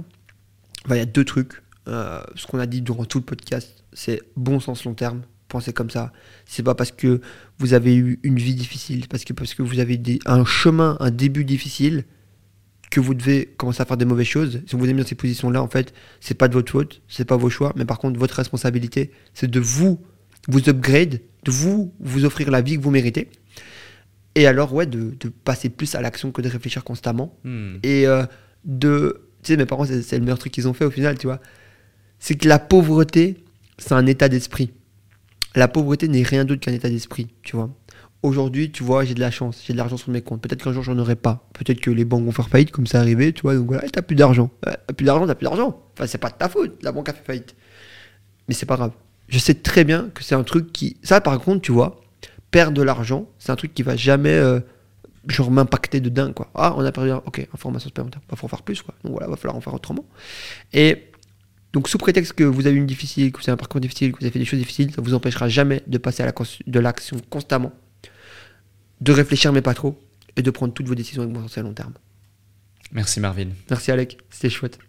il y a deux trucs. Euh, ce qu'on a dit durant tout le podcast, c'est bon sens long terme. Pensez comme ça. C'est pas parce que vous avez eu une vie difficile, parce que parce que vous avez un chemin, un début difficile, que vous devez commencer à faire des mauvaises choses. Si vous êtes dans ces positions-là, en fait, c'est pas de votre faute, c'est pas vos choix, mais par contre, votre responsabilité, c'est de vous vous upgrade, de vous vous offrir la vie que vous méritez. Et alors, ouais, de, passer plus à l'action que de réfléchir constamment. Hmm. Et euh, de. Tu sais, mes parents, c'est le meilleur truc qu'ils ont fait au final, tu vois c'est que la pauvreté, c'est un état d'esprit. La pauvreté n'est rien d'autre qu'un état d'esprit, tu vois. Aujourd'hui, tu vois, j'ai de la chance, j'ai de l'argent sur mes comptes. Peut-être qu'un jour, j'en aurai pas. Peut-être que les banques vont faire faillite, comme ça arrivé, tu vois. Donc voilà, t'as plus d'argent. T'as plus d'argent, t'as plus d'argent. Enfin, c'est pas de ta faute, la banque a fait faillite. Mais c'est pas grave. Je sais très bien que c'est un truc qui. Ça, par contre, tu vois, perdre de l'argent, c'est un truc qui va jamais. Euh, genre m'impacter de dingue quoi. Ah, on a perdu, ok, information supplémentaire, va falloir faire plus quoi. Donc voilà, va falloir en faire autrement. Et donc sous prétexte que vous avez une difficile, que vous avez un parcours difficile, que vous avez fait des choses difficiles, ça vous empêchera jamais de passer à de l'action constamment, de réfléchir mais pas trop, et de prendre toutes vos décisions avec bon sens à long terme. Merci Marvin. Merci Alec, c'était chouette.